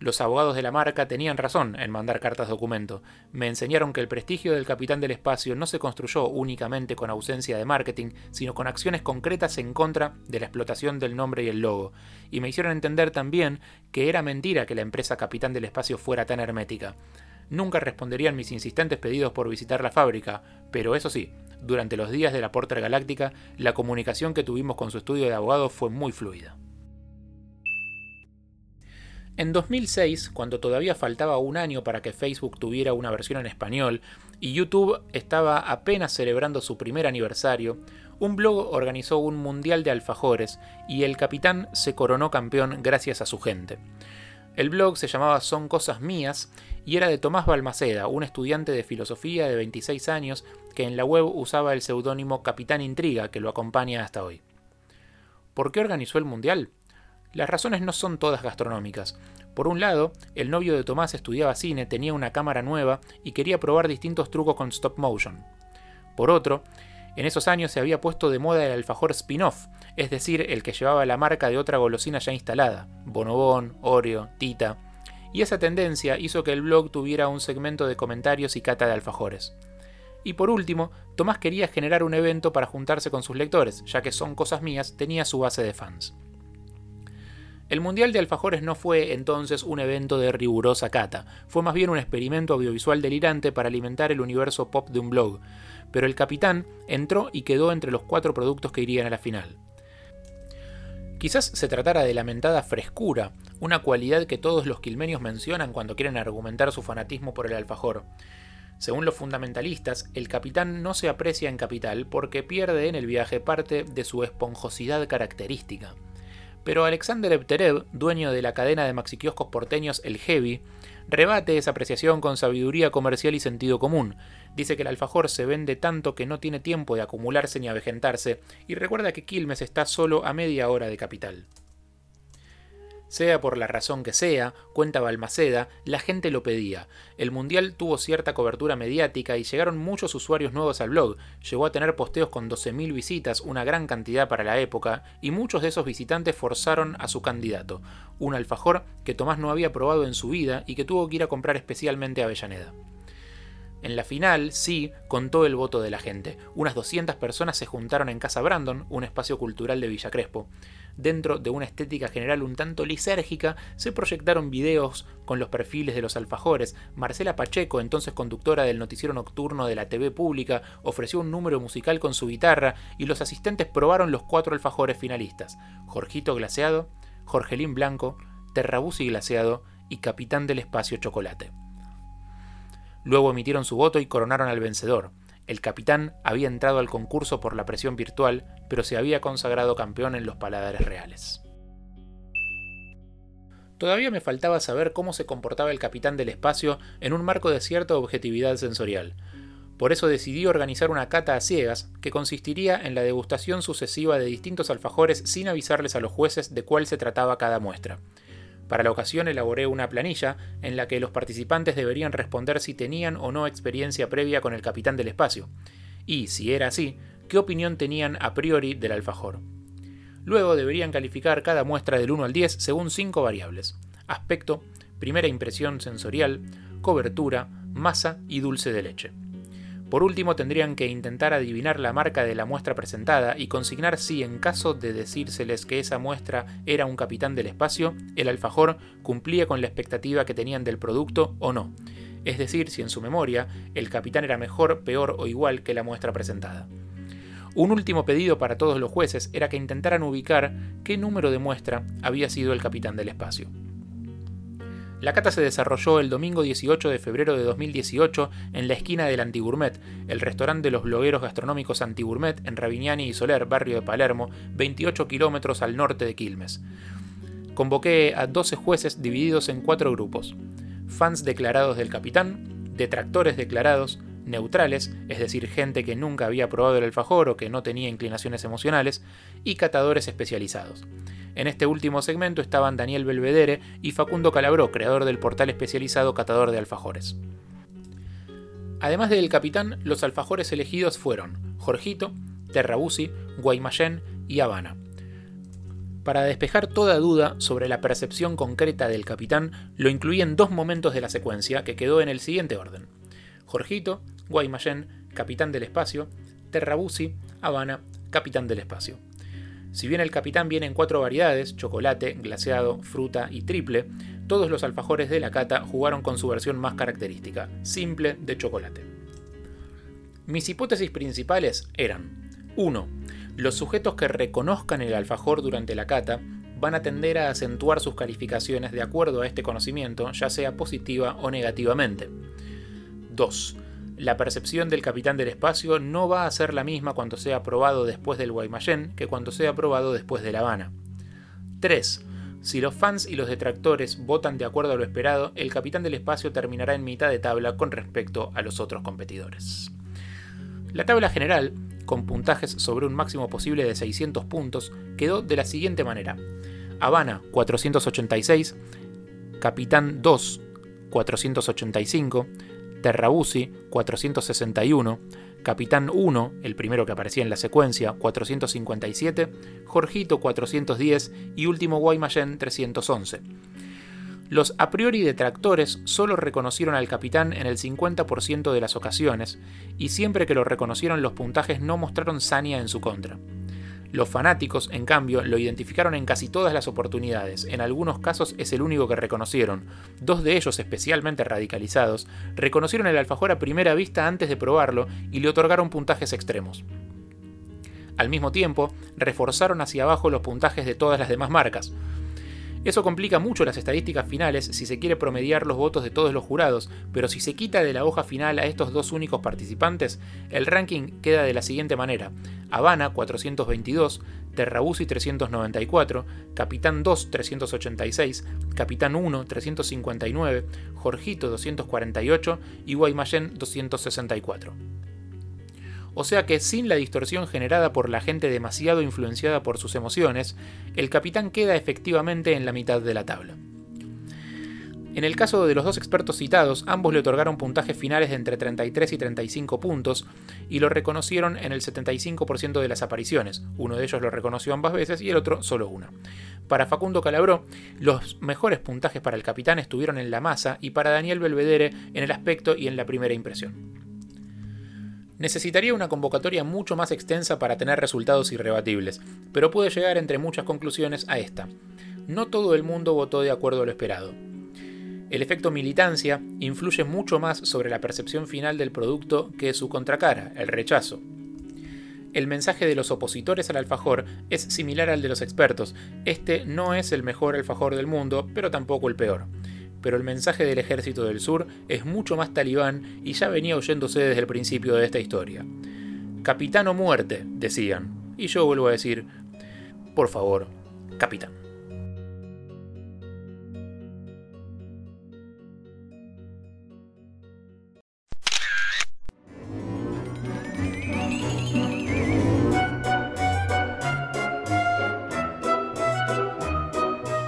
Speaker 4: Los abogados de la marca tenían razón en mandar cartas documento. Me enseñaron que el prestigio del capitán del espacio no se construyó únicamente con ausencia de marketing, sino con acciones concretas en contra de la explotación del nombre y el logo. Y me hicieron entender también que era mentira que la empresa capitán del espacio fuera tan hermética. Nunca responderían mis insistentes pedidos por visitar la fábrica, pero eso sí, durante los días de la Porter Galáctica, la comunicación que tuvimos con su estudio de abogados fue muy fluida. En 2006, cuando todavía faltaba un año para que Facebook tuviera una versión en español y YouTube estaba apenas celebrando su primer aniversario, un blog organizó un mundial de alfajores y el capitán se coronó campeón gracias a su gente. El blog se llamaba Son Cosas Mías y era de Tomás Balmaceda, un estudiante de filosofía de 26 años que en la web usaba el seudónimo Capitán Intriga que lo acompaña hasta hoy. ¿Por qué organizó el mundial? Las razones no son todas gastronómicas. Por un lado, el novio de Tomás estudiaba cine, tenía una cámara nueva y quería probar distintos trucos con stop motion. Por otro, en esos años se había puesto de moda el alfajor spin-off, es decir, el que llevaba la marca de otra golosina ya instalada, Bonobón, Oreo, Tita, y esa tendencia hizo que el blog tuviera un segmento de comentarios y cata de alfajores. Y por último, Tomás quería generar un evento para juntarse con sus lectores, ya que Son Cosas Mías tenía su base de fans. El Mundial de Alfajores no fue entonces un evento de rigurosa cata, fue más bien un experimento audiovisual delirante para alimentar el universo pop de un blog, pero el capitán entró y quedó entre los cuatro productos que irían a la final. Quizás se tratara de lamentada frescura, una cualidad que todos los quilmenios mencionan cuando quieren argumentar su fanatismo por el alfajor. Según los fundamentalistas, el capitán no se aprecia en capital porque pierde en el viaje parte de su esponjosidad característica. Pero Alexander Epterev, dueño de la cadena de maxiquioscos porteños El Heavy, rebate esa apreciación con sabiduría comercial y sentido común. Dice que el alfajor se vende tanto que no tiene tiempo de acumularse ni avejentarse, y recuerda que Quilmes está solo a media hora de capital. Sea por la razón que sea, cuenta Balmaceda, la gente lo pedía. El Mundial tuvo cierta cobertura mediática y llegaron muchos usuarios nuevos al blog. Llegó a tener posteos con 12.000 visitas, una gran cantidad para la época, y muchos de esos visitantes forzaron a su candidato, un alfajor que Tomás no había probado en su vida y que tuvo que ir a comprar especialmente a Avellaneda. En la final, sí, contó el voto de la gente. Unas 200 personas se juntaron en Casa Brandon, un espacio cultural de Villa Crespo. Dentro de una estética general un tanto lisérgica, se proyectaron videos con los perfiles de los alfajores. Marcela Pacheco, entonces conductora del noticiero nocturno de la TV pública, ofreció un número musical con su guitarra y los asistentes probaron los cuatro alfajores finalistas: Jorgito Glaseado, Jorgelín Blanco, Terrabusi Glaseado y Capitán del Espacio Chocolate. Luego emitieron su voto y coronaron al vencedor. El capitán había entrado al concurso por la presión virtual, pero se había consagrado campeón en los paladares reales. Todavía me faltaba saber cómo se comportaba el capitán del espacio en un marco de cierta objetividad sensorial. Por eso decidí organizar una cata a ciegas que consistiría en la degustación sucesiva de distintos alfajores sin avisarles a los jueces de cuál se trataba cada muestra. Para la ocasión elaboré una planilla en la que los participantes deberían responder si tenían o no experiencia previa con el capitán del espacio, y, si era así, qué opinión tenían a priori del alfajor. Luego deberían calificar cada muestra del 1 al 10 según cinco variables: aspecto, primera impresión sensorial, cobertura, masa y dulce de leche. Por último, tendrían que intentar adivinar la marca de la muestra presentada y consignar si, en caso de decírseles que esa muestra era un capitán del espacio, el alfajor cumplía con la expectativa que tenían del producto o no. Es decir, si en su memoria el capitán era mejor, peor o igual que la muestra presentada. Un último pedido para todos los jueces era que intentaran ubicar qué número de muestra había sido el capitán del espacio. La cata se desarrolló el domingo 18 de febrero de 2018 en la esquina del Antigourmet, el restaurante de los blogueros gastronómicos Antigourmet en Ravignani y Soler, barrio de Palermo, 28 kilómetros al norte de Quilmes. Convoqué a 12 jueces divididos en cuatro grupos: fans declarados del capitán, detractores declarados, neutrales, es decir, gente que nunca había probado el alfajor o que no tenía inclinaciones emocionales, y catadores especializados. En este último segmento estaban Daniel Belvedere y Facundo Calabró, creador del portal especializado Catador de Alfajores. Además del capitán, los alfajores elegidos fueron Jorgito, Terrabusi, Guaymallén y Habana. Para despejar toda duda sobre la percepción concreta del capitán, lo incluí en dos momentos de la secuencia que quedó en el siguiente orden. Jorgito, Guaymallén, capitán del espacio, Terrabusi, Habana, capitán del espacio. Si bien el capitán viene en cuatro variedades, chocolate, glaseado, fruta y triple, todos los alfajores de la cata jugaron con su versión más característica, simple de chocolate. Mis hipótesis principales eran 1. Los sujetos que reconozcan el alfajor durante la cata van a tender a acentuar sus calificaciones de acuerdo a este conocimiento, ya sea positiva o negativamente. 2 la percepción del capitán del espacio no va a ser la misma cuando sea aprobado después del Guaymallén que cuando sea aprobado después de La Habana. 3. Si los fans y los detractores votan de acuerdo a lo esperado, el capitán del espacio terminará en mitad de tabla con respecto a los otros competidores. La tabla general, con puntajes sobre un máximo posible de 600 puntos, quedó de la siguiente manera. Habana 486, Capitán 2, 485, Terrabusi, 461, Capitán 1, el primero que aparecía en la secuencia, 457, Jorgito 410 y último Guaymallén 311. Los a priori detractores solo reconocieron al capitán en el 50% de las ocasiones, y siempre que lo reconocieron los puntajes no mostraron sania en su contra. Los fanáticos, en cambio, lo identificaron en casi todas las oportunidades, en algunos casos es el único que reconocieron. Dos de ellos, especialmente radicalizados, reconocieron el alfajor a primera vista antes de probarlo y le otorgaron puntajes extremos. Al mismo tiempo, reforzaron hacia abajo los puntajes de todas las demás marcas. Eso complica mucho las estadísticas finales si se quiere promediar los votos de todos los jurados, pero si se quita de la hoja final a estos dos únicos participantes, el ranking queda de la siguiente manera. Habana 422, Terrabusi 394, Capitán 2 386, Capitán 1 359, Jorgito 248 y Guaymallén 264. O sea que sin la distorsión generada por la gente demasiado influenciada por sus emociones, el capitán queda efectivamente en la mitad de la tabla. En el caso de los dos expertos citados, ambos le otorgaron puntajes finales de entre 33 y 35 puntos y lo reconocieron en el 75% de las apariciones. Uno de ellos lo reconoció ambas veces y el otro solo una. Para Facundo Calabró, los mejores puntajes para el capitán estuvieron en la masa y para Daniel Belvedere en el aspecto y en la primera impresión. Necesitaría una convocatoria mucho más extensa para tener resultados irrebatibles, pero puede llegar entre muchas conclusiones a esta. No todo el mundo votó de acuerdo a lo esperado. El efecto militancia influye mucho más sobre la percepción final del producto que su contracara, el rechazo. El mensaje de los opositores al alfajor es similar al de los expertos. Este no es el mejor alfajor del mundo, pero tampoco el peor pero el mensaje del ejército del sur es mucho más talibán y ya venía oyéndose desde el principio de esta historia. Capitán o muerte, decían, y yo vuelvo a decir, por favor, capitán.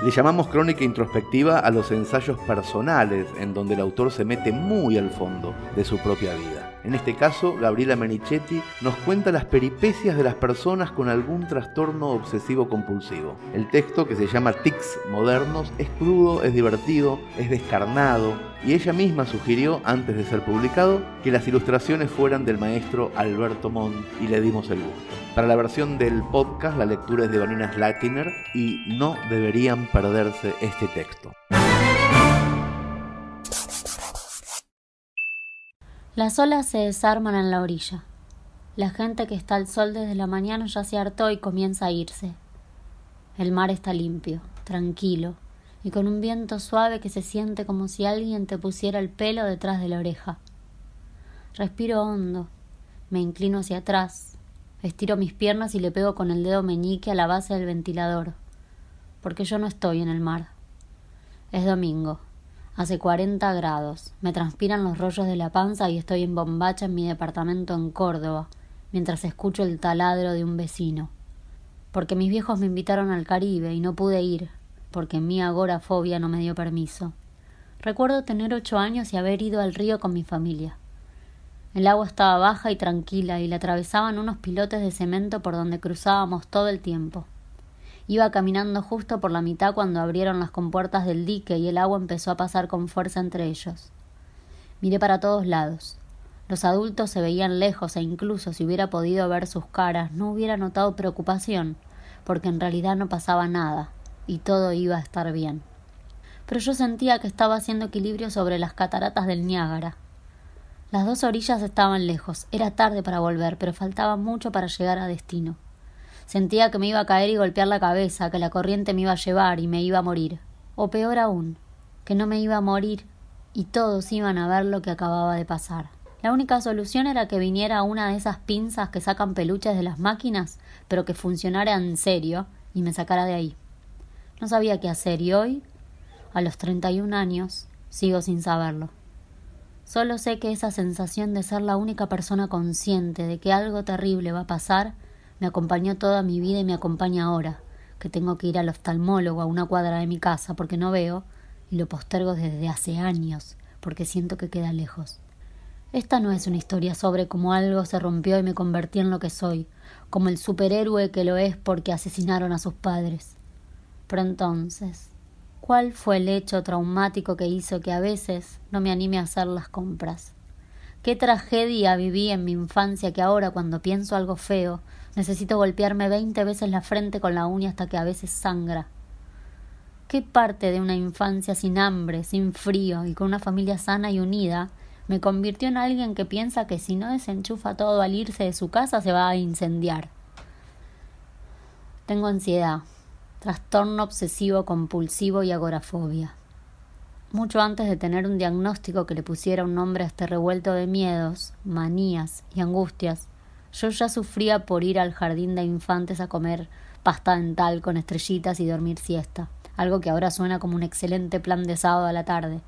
Speaker 1: Le llamamos crónica introspectiva a los ensayos personales en donde el autor se mete muy al fondo de su propia vida. En este caso, Gabriela Menichetti nos cuenta las peripecias de las personas con algún trastorno obsesivo compulsivo. El texto, que se llama Tics Modernos, es crudo, es divertido, es descarnado, y ella misma sugirió, antes de ser publicado, que las ilustraciones fueran del maestro Alberto Montt y le dimos el gusto. Para la versión del podcast, la lectura es de Vanina Slatiner y no deberían perderse este texto.
Speaker 5: Las olas se desarman en la orilla. La gente que está al sol desde la mañana ya se hartó y comienza a irse. El mar está limpio, tranquilo, y con un viento suave que se siente como si alguien te pusiera el pelo detrás de la oreja. Respiro hondo, me inclino hacia atrás, estiro mis piernas y le pego con el dedo meñique a la base del ventilador, porque yo no estoy en el mar. Es domingo, Hace 40 grados. Me transpiran los rollos de la panza y estoy en bombacha en mi departamento en Córdoba, mientras escucho el taladro de un vecino. Porque mis viejos me invitaron al Caribe y no pude ir, porque mi agorafobia no me dio permiso. Recuerdo tener ocho años y haber ido al río con mi familia. El agua estaba baja y tranquila y la atravesaban unos pilotes de cemento por donde cruzábamos todo el tiempo. Iba caminando justo por la mitad cuando abrieron las compuertas del dique y el agua empezó a pasar con fuerza entre ellos. Miré para todos lados. Los adultos se veían lejos e incluso si hubiera podido ver sus caras no hubiera notado preocupación, porque en realidad no pasaba nada y todo iba a estar bien. Pero yo sentía que estaba haciendo equilibrio sobre las cataratas del Niágara. Las dos orillas estaban lejos, era tarde para volver, pero faltaba mucho para llegar a destino. Sentía que me iba a caer y golpear la cabeza, que la corriente me iba a llevar y me iba a morir. O peor aún, que no me iba a morir y todos iban a ver lo que acababa de pasar. La única solución era que viniera una de esas pinzas que sacan peluches de las máquinas, pero que funcionara en serio y me sacara de ahí. No sabía qué hacer y hoy, a los treinta y un años, sigo sin saberlo. Solo sé que esa sensación de ser la única persona consciente de que algo terrible va a pasar me acompañó toda mi vida y me acompaña ahora, que tengo que ir al oftalmólogo a una cuadra de mi casa porque no veo, y lo postergo desde hace años, porque siento que queda lejos. Esta no es una historia sobre cómo algo se rompió y me convertí en lo que soy, como el superhéroe que lo es porque asesinaron a sus padres. Pero entonces, ¿cuál fue el hecho traumático que hizo que a veces no me anime a hacer las compras? ¿Qué tragedia viví en mi infancia que ahora cuando pienso algo feo necesito golpearme veinte veces la frente con la uña hasta que a veces sangra? ¿Qué parte de una infancia sin hambre, sin frío y con una familia sana y unida me convirtió en alguien que piensa que si no desenchufa todo al irse de su casa se va a incendiar. Tengo ansiedad, trastorno obsesivo compulsivo y agorafobia. Mucho antes de tener un diagnóstico que le pusiera un nombre a este revuelto de miedos, manías y angustias, yo ya sufría por ir al jardín de infantes a comer pasta dental con estrellitas y dormir siesta, algo que ahora suena como un excelente plan de sábado a la tarde.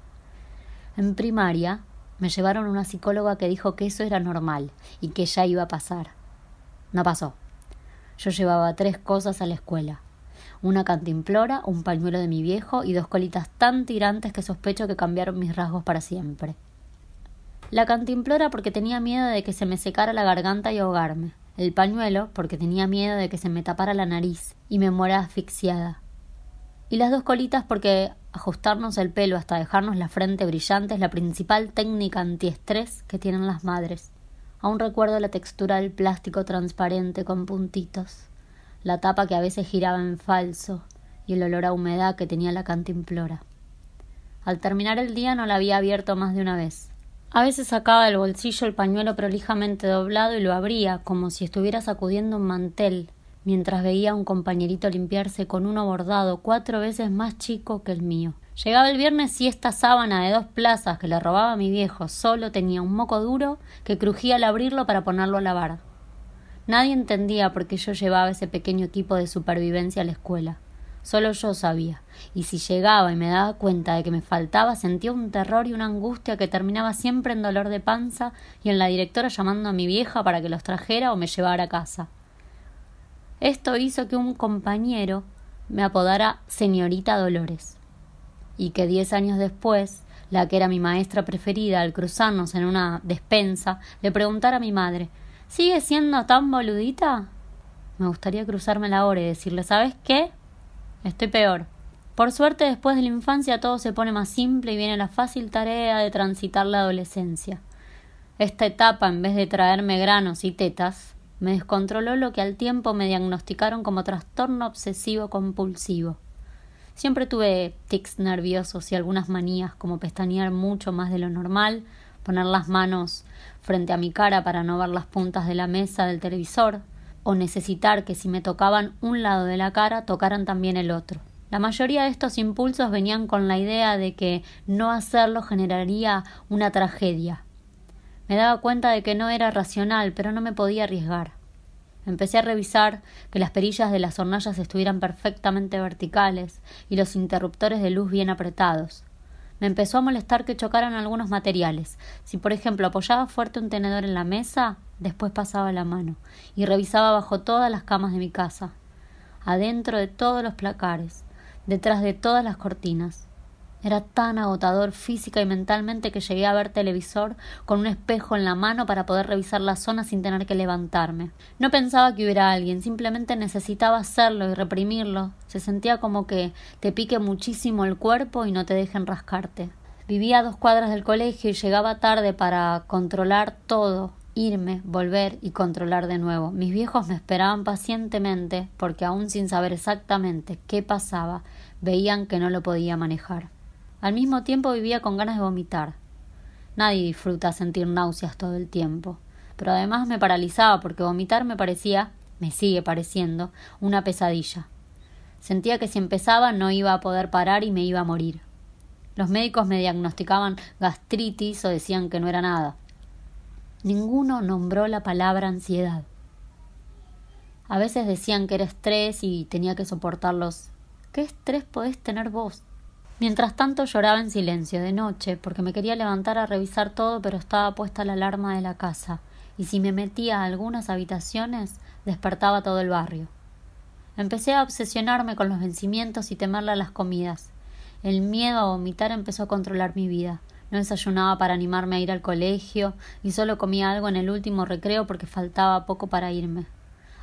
Speaker 5: En primaria me llevaron una psicóloga que dijo que eso era normal y que ya iba a pasar. No pasó. Yo llevaba tres cosas a la escuela. Una cantimplora, un pañuelo de mi viejo y dos colitas tan tirantes que sospecho que cambiaron mis rasgos para siempre. La cantimplora porque tenía miedo de que se me secara la garganta y ahogarme. El pañuelo porque tenía miedo de que se me tapara la nariz y me muera asfixiada. Y las dos colitas porque Ajustarnos el pelo hasta dejarnos la frente brillante es la principal técnica antiestrés que tienen las madres. Aún recuerdo la textura del plástico transparente con puntitos, la tapa que a veces giraba en falso y el olor a humedad que tenía la cantimplora. Al terminar el día no la había abierto más de una vez. A veces sacaba del bolsillo el pañuelo prolijamente doblado y lo abría como si estuviera sacudiendo un mantel mientras veía a un compañerito limpiarse con uno bordado cuatro veces más chico que el mío. Llegaba el viernes y esta sábana de dos plazas que le robaba a mi viejo solo tenía un moco duro que crujía al abrirlo para ponerlo a lavar. Nadie entendía por qué yo llevaba ese pequeño equipo de supervivencia a la escuela. Solo yo sabía, y si llegaba y me daba cuenta de que me faltaba, sentía un terror y una angustia que terminaba siempre en dolor de panza y en la directora llamando a mi vieja para que los trajera o me llevara a casa. Esto hizo que un compañero me apodara señorita Dolores y que diez años después la que era mi maestra preferida al cruzarnos en una despensa le preguntara a mi madre ¿Sigue siendo tan boludita? Me gustaría cruzarme la hora y decirle ¿Sabes qué? Estoy peor. Por suerte después de la infancia todo se pone más simple y viene la fácil tarea de transitar la adolescencia. Esta etapa, en vez de traerme granos y tetas, me descontroló lo que al tiempo me diagnosticaron como trastorno obsesivo compulsivo. Siempre tuve tics nerviosos y algunas manías como pestañear mucho más de lo normal, poner las manos frente a mi cara para no ver las puntas de la mesa del televisor, o necesitar que si me tocaban un lado de la cara tocaran también el otro. La mayoría de estos impulsos venían con la idea de que no hacerlo generaría una tragedia, me daba cuenta de que no era racional, pero no me podía arriesgar. Empecé a revisar que las perillas de las hornallas estuvieran perfectamente verticales y los interruptores de luz bien apretados. Me empezó a molestar que chocaran algunos materiales. Si, por ejemplo, apoyaba fuerte un tenedor en la mesa, después pasaba la mano y revisaba bajo todas las camas de mi casa, adentro de todos los placares, detrás de todas las cortinas. Era tan agotador física y mentalmente que llegué a ver televisor con un espejo en la mano para poder revisar la zona sin tener que levantarme. No pensaba que hubiera alguien, simplemente necesitaba hacerlo y reprimirlo. Se sentía como que te pique muchísimo el cuerpo y no te dejen rascarte. Vivía a dos cuadras del colegio y llegaba tarde para controlar todo, irme, volver y controlar de nuevo. Mis viejos me esperaban pacientemente porque aún sin saber exactamente qué pasaba, veían que no lo podía manejar. Al mismo tiempo vivía con ganas de vomitar. Nadie disfruta sentir náuseas todo el tiempo, pero además me paralizaba porque vomitar me parecía, me sigue pareciendo, una pesadilla. Sentía que si empezaba no iba a poder parar y me iba a morir. Los médicos me diagnosticaban gastritis o decían que no era nada. Ninguno nombró la palabra ansiedad. A veces decían que era estrés y tenía que soportarlos. ¿Qué estrés podés tener vos? Mientras tanto lloraba en silencio de noche, porque me quería levantar a revisar todo, pero estaba puesta la alarma de la casa, y si me metía a algunas habitaciones, despertaba todo el barrio. Empecé a obsesionarme con los vencimientos y temerle a las comidas, El miedo a vomitar empezó a controlar mi vida. No desayunaba para animarme a ir al colegio y solo comía algo en el último recreo porque faltaba poco para irme.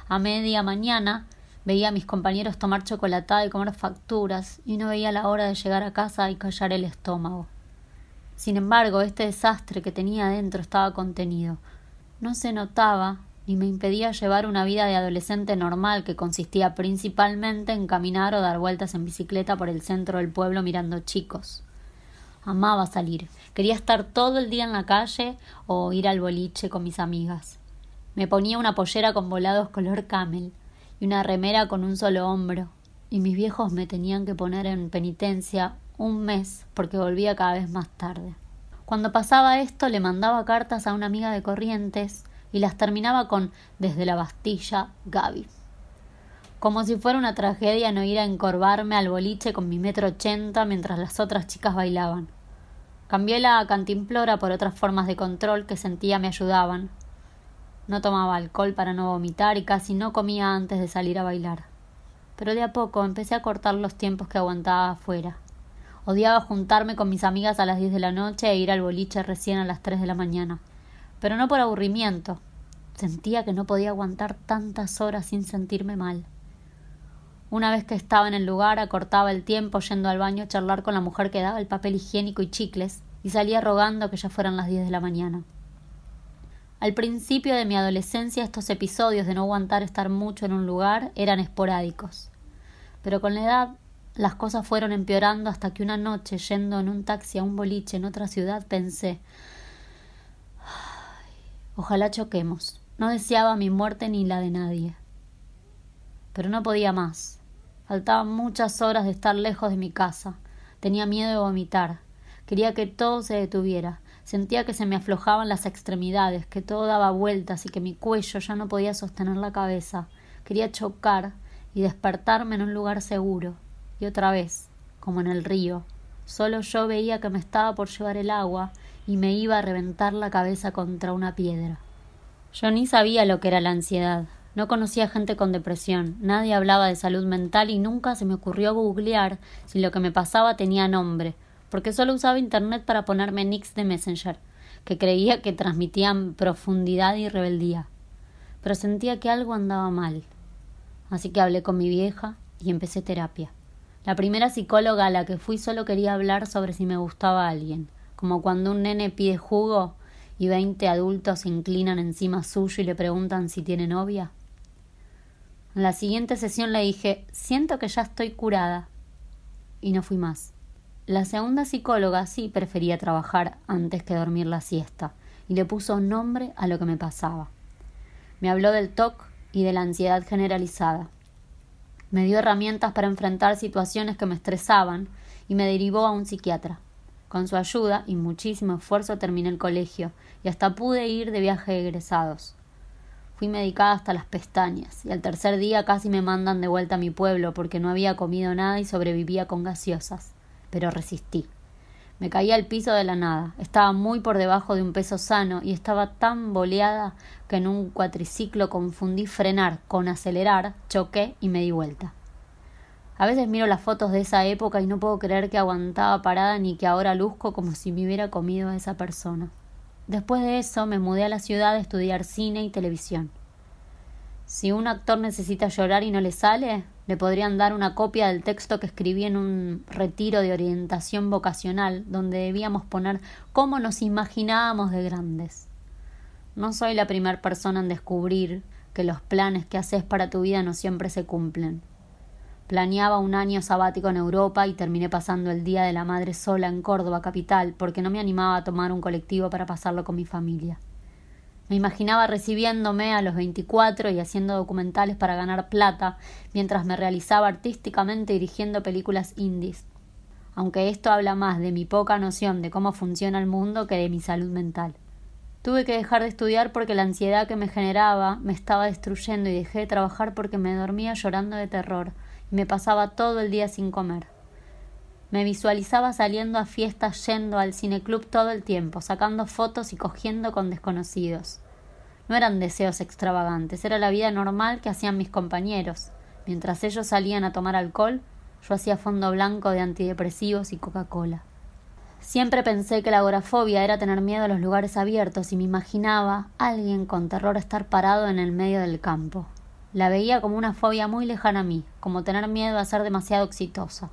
Speaker 5: A media mañana veía a mis compañeros tomar chocolatada y comer facturas y no veía la hora de llegar a casa y callar el estómago. Sin embargo, este desastre que tenía dentro estaba contenido. No se notaba ni me impedía llevar una vida de adolescente normal que consistía principalmente en caminar o dar vueltas en bicicleta por el centro del pueblo mirando chicos. Amaba salir, quería estar todo el día en la calle o ir al boliche con mis amigas. Me ponía una pollera con volados color camel y una remera con un solo hombro, y mis viejos me tenían que poner en penitencia un mes porque volvía cada vez más tarde. Cuando pasaba esto le mandaba cartas a una amiga de Corrientes y las terminaba con desde la Bastilla, Gaby. Como si fuera una tragedia no ir a encorvarme al boliche con mi metro ochenta mientras las otras chicas bailaban. Cambié la cantimplora por otras formas de control que sentía me ayudaban. No tomaba alcohol para no vomitar y casi no comía antes de salir a bailar. Pero de a poco empecé a cortar los tiempos que aguantaba afuera. Odiaba juntarme con mis amigas a las diez de la noche e ir al boliche recién a las tres de la mañana pero no por aburrimiento. Sentía que no podía aguantar tantas horas sin sentirme mal. Una vez que estaba en el lugar, acortaba el tiempo yendo al baño a charlar con la mujer que daba el papel higiénico y chicles, y salía rogando que ya fueran las diez de la mañana. Al principio de mi adolescencia estos episodios de no aguantar estar mucho en un lugar eran esporádicos. Pero con la edad las cosas fueron empeorando hasta que una noche, yendo en un taxi a un boliche en otra ciudad, pensé Ojalá choquemos. No deseaba mi muerte ni la de nadie. Pero no podía más. Faltaban muchas horas de estar lejos de mi casa. Tenía miedo de vomitar. Quería que todo se detuviera. Sentía que se me aflojaban las extremidades, que todo daba vueltas y que mi cuello ya no podía sostener la cabeza. Quería chocar y despertarme en un lugar seguro. Y otra vez, como en el río, solo yo veía que me estaba por llevar el agua y me iba a reventar la cabeza contra una piedra. Yo ni sabía lo que era la ansiedad. No conocía gente con depresión, nadie hablaba de salud mental y nunca se me ocurrió googlear si lo que me pasaba tenía nombre, porque solo usaba internet para ponerme nicks de Messenger, que creía que transmitían profundidad y rebeldía. Pero sentía que algo andaba mal. Así que hablé con mi vieja y empecé terapia. La primera psicóloga a la que fui solo quería hablar sobre si me gustaba alguien como cuando un nene pide jugo y veinte adultos se inclinan encima suyo y le preguntan si tiene novia? En la siguiente sesión le dije siento que ya estoy curada y no fui más. La segunda psicóloga sí prefería trabajar antes que dormir la siesta y le puso nombre a lo que me pasaba. Me habló del TOC y de la ansiedad generalizada. Me dio herramientas para enfrentar situaciones que me estresaban y me derivó a un psiquiatra. Con su ayuda y muchísimo esfuerzo terminé el colegio y hasta pude ir de viaje egresados. Fui medicada hasta las pestañas y al tercer día casi me mandan de vuelta a mi pueblo porque no había comido nada y sobrevivía con gaseosas. Pero resistí. Me caí al piso de la nada. Estaba muy por debajo de un peso sano y estaba tan boleada que en un cuatriciclo confundí frenar con acelerar, choqué y me di vuelta. A veces miro las fotos de esa época y no puedo creer que aguantaba parada ni que ahora luzco como si me hubiera comido a esa persona. Después de eso me mudé a la ciudad a estudiar cine y televisión. Si un actor necesita llorar y no le sale, le podrían dar una copia del texto que escribí en un retiro de orientación vocacional, donde debíamos poner cómo nos imaginábamos de grandes. No soy la primera persona en descubrir que los planes que haces para tu vida no siempre se cumplen. Planeaba un año sabático en Europa y terminé pasando el Día de la Madre sola en Córdoba capital porque no me animaba a tomar un colectivo para pasarlo con mi familia. Me imaginaba recibiéndome a los 24 y haciendo documentales para ganar plata mientras me realizaba artísticamente dirigiendo películas indies. Aunque esto habla más de mi poca noción de cómo funciona el mundo que de mi salud mental. Tuve que dejar de estudiar porque la ansiedad que me generaba me estaba destruyendo y dejé de trabajar porque me dormía llorando de terror me pasaba todo el día sin comer. Me visualizaba saliendo a fiestas, yendo al cineclub todo el tiempo, sacando fotos y cogiendo con desconocidos. No eran deseos extravagantes, era la vida normal que hacían mis compañeros. Mientras ellos salían a tomar alcohol, Yo hacía fondo blanco de antidepresivos y Coca-Cola. Siempre pensé que la agorafobia era tener miedo a los lugares abiertos y me imaginaba alguien con terror estar parado en el medio del campo. La veía como una fobia muy lejana a mí, como tener miedo a ser demasiado exitosa.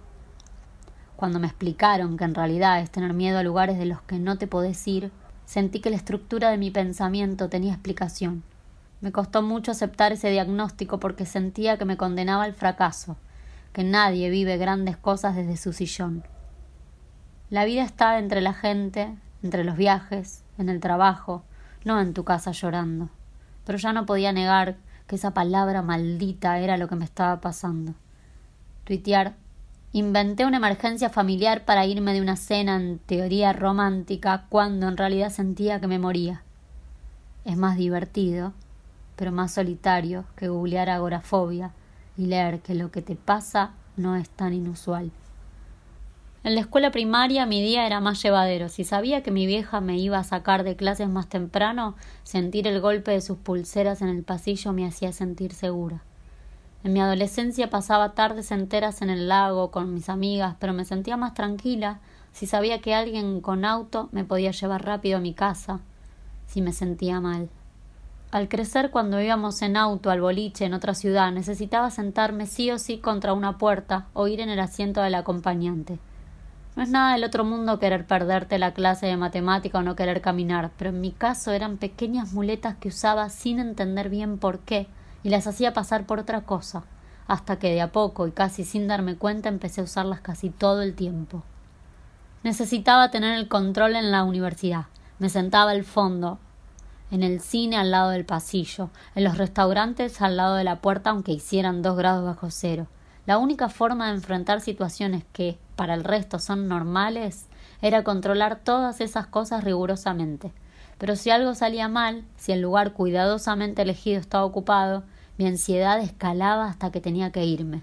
Speaker 5: Cuando me explicaron que en realidad es tener miedo a lugares de los que no te podés ir, sentí que la estructura de mi pensamiento tenía explicación. Me costó mucho aceptar ese diagnóstico porque sentía que me condenaba al fracaso, que nadie vive grandes cosas desde su sillón. La vida está entre la gente, entre los viajes, en el trabajo, no en tu casa llorando. Pero ya no podía negar que esa palabra maldita era lo que me estaba pasando. Tuitear Inventé una emergencia familiar para irme de una cena en teoría romántica cuando en realidad sentía que me moría. Es más divertido, pero más solitario que googlear agorafobia y leer que lo que te pasa no es tan inusual. En la escuela primaria mi día era más llevadero. Si sabía que mi vieja me iba a sacar de clases más temprano, sentir el golpe de sus pulseras en el pasillo me hacía sentir segura. En mi adolescencia pasaba tardes enteras en el lago con mis amigas, pero me sentía más tranquila si sabía que alguien con auto me podía llevar rápido a mi casa, si me sentía mal. Al crecer, cuando íbamos en auto al boliche en otra ciudad, necesitaba sentarme sí o sí contra una puerta o ir en el asiento del acompañante. No es nada del otro mundo querer perderte la clase de matemática o no querer caminar, pero en mi caso eran pequeñas muletas que usaba sin entender bien por qué y las hacía pasar por otra cosa, hasta que de a poco y casi sin darme cuenta empecé a usarlas casi todo el tiempo. Necesitaba tener el control en la universidad. Me sentaba al fondo, en el cine al lado del pasillo, en los restaurantes al lado de la puerta aunque hicieran dos grados bajo cero. La única forma de enfrentar situaciones que, para el resto, son normales, era controlar todas esas cosas rigurosamente. Pero si algo salía mal, si el lugar cuidadosamente elegido estaba ocupado, mi ansiedad escalaba hasta que tenía que irme.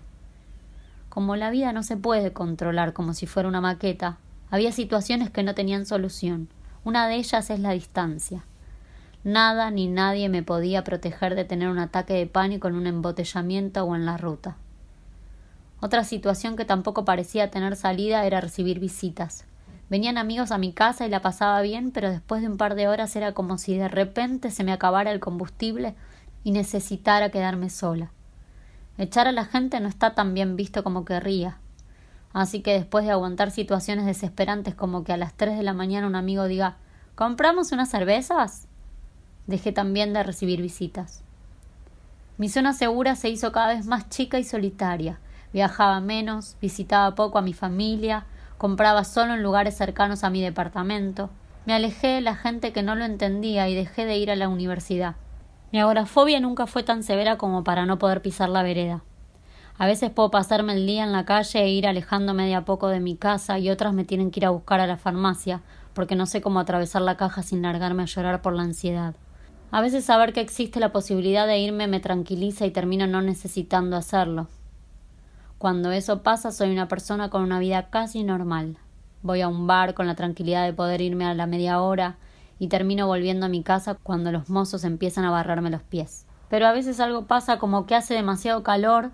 Speaker 5: Como la vida no se puede controlar como si fuera una maqueta, había situaciones que no tenían solución. Una de ellas es la distancia. Nada ni nadie me podía proteger de tener un ataque de pánico en un embotellamiento o en la ruta. Otra situación que tampoco parecía tener salida era recibir visitas. Venían amigos a mi casa y la pasaba bien, pero después de un par de horas era como si de repente se me acabara el combustible y necesitara quedarme sola. Echar a la gente no está tan bien visto como querría. Así que después de aguantar situaciones desesperantes como que a las tres de la mañana un amigo diga ¿Compramos unas cervezas? dejé también de recibir visitas. Mi zona segura se hizo cada vez más chica y solitaria. Viajaba menos, visitaba poco a mi familia, compraba solo en lugares cercanos a mi departamento. Me alejé de la gente que no lo entendía y dejé de ir a la universidad. Mi agorafobia nunca fue tan severa como para no poder pisar la vereda. A veces puedo pasarme el día en la calle e ir alejándome de a poco de mi casa y otras me tienen que ir a buscar a la farmacia porque no sé cómo atravesar la caja sin largarme a llorar por la ansiedad. A veces saber que existe la posibilidad de irme me tranquiliza y termino no necesitando hacerlo. Cuando eso pasa soy una persona con una vida casi normal. Voy a un bar con la tranquilidad de poder irme a la media hora y termino volviendo a mi casa cuando los mozos empiezan a barrarme los pies. Pero a veces algo pasa como que hace demasiado calor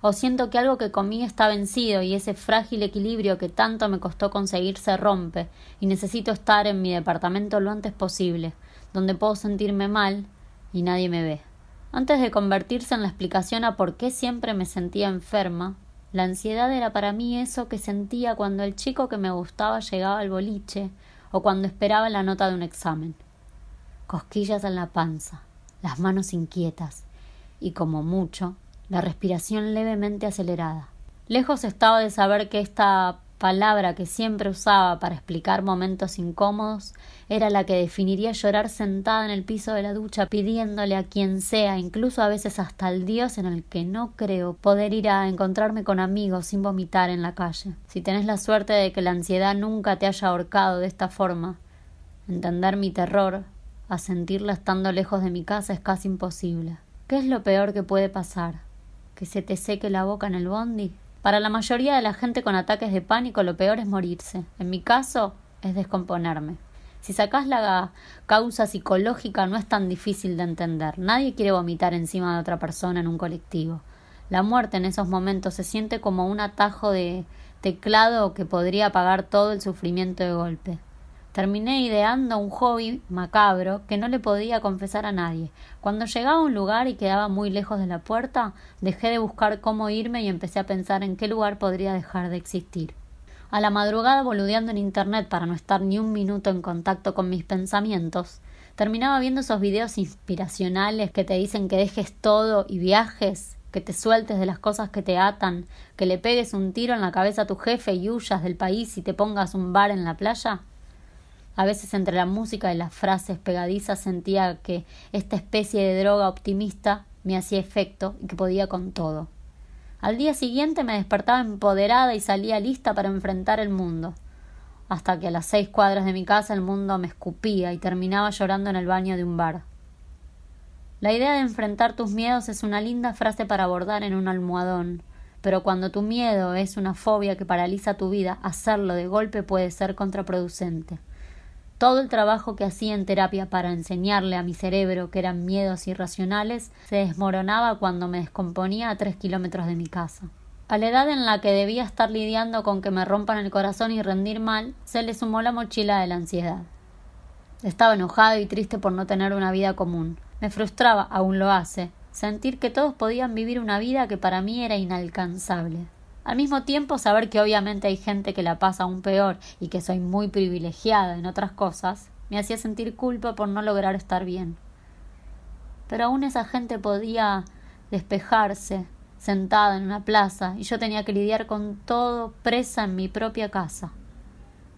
Speaker 5: o siento que algo que comí está vencido y ese frágil equilibrio que tanto me costó conseguir se rompe y necesito estar en mi departamento lo antes posible, donde puedo sentirme mal y nadie me ve. Antes de convertirse en la explicación a por qué siempre me sentía enferma, la ansiedad era para mí eso que sentía cuando el chico que me gustaba llegaba al boliche o cuando esperaba la nota de un examen. Cosquillas en la panza, las manos inquietas y, como mucho, la respiración levemente acelerada. Lejos estaba de saber que esta palabra que siempre usaba para explicar momentos incómodos era la que definiría llorar sentada en el piso de la ducha pidiéndole a quien sea, incluso a veces hasta al Dios en el que no creo, poder ir a encontrarme con amigos sin vomitar en la calle. Si tenés la suerte de que la ansiedad nunca te haya ahorcado de esta forma, entender mi terror, a sentirla estando lejos de mi casa es casi imposible. ¿Qué es lo peor que puede pasar? ¿Que se te seque la boca en el bondi? Para la mayoría de la gente con ataques de pánico lo peor es morirse. En mi caso es descomponerme. Si sacás la causa psicológica no es tan difícil de entender. Nadie quiere vomitar encima de otra persona en un colectivo. La muerte en esos momentos se siente como un atajo de teclado que podría apagar todo el sufrimiento de golpe. Terminé ideando un hobby macabro que no le podía confesar a nadie. Cuando llegaba a un lugar y quedaba muy lejos de la puerta, dejé de buscar cómo irme y empecé a pensar en qué lugar podría dejar de existir. A la madrugada boludeando en internet para no estar ni un minuto en contacto con mis pensamientos, terminaba viendo esos videos inspiracionales que te dicen que dejes todo y viajes, que te sueltes de las cosas que te atan, que le pegues un tiro en la cabeza a tu jefe y huyas del país y te pongas un bar en la playa. A veces entre la música y las frases pegadizas sentía que esta especie de droga optimista me hacía efecto y que podía con todo. Al día siguiente me despertaba empoderada y salía lista para enfrentar el mundo, hasta que a las seis cuadras de mi casa el mundo me escupía y terminaba llorando en el baño de un bar. La idea de enfrentar tus miedos es una linda frase para abordar en un almohadón, pero cuando tu miedo es una fobia que paraliza tu vida, hacerlo de golpe puede ser contraproducente. Todo el trabajo que hacía en terapia para enseñarle a mi cerebro que eran miedos irracionales se desmoronaba cuando me descomponía a tres kilómetros de mi casa. A la edad en la que debía estar lidiando con que me rompan el corazón y rendir mal, se le sumó la mochila de la ansiedad. Estaba enojado y triste por no tener una vida común. Me frustraba, aún lo hace, sentir que todos podían vivir una vida que para mí era inalcanzable. Al mismo tiempo, saber que obviamente hay gente que la pasa aún peor y que soy muy privilegiada en otras cosas, me hacía sentir culpa por no lograr estar bien. Pero aún esa gente podía despejarse, sentada en una plaza, y yo tenía que lidiar con todo presa en mi propia casa,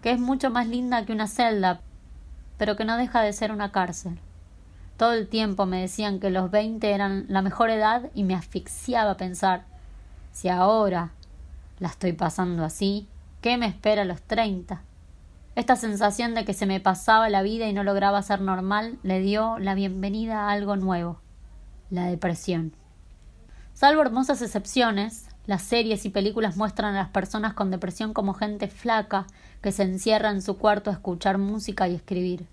Speaker 5: que es mucho más linda que una celda, pero que no deja de ser una cárcel. Todo el tiempo me decían que los veinte eran la mejor edad y me asfixiaba pensar si ahora la estoy pasando así. ¿Qué me espera a los treinta? Esta sensación de que se me pasaba la vida y no lograba ser normal le dio la bienvenida a algo nuevo, la depresión. Salvo hermosas excepciones, las series y películas muestran a las personas con depresión como gente flaca que se encierra en su cuarto a escuchar música y escribir.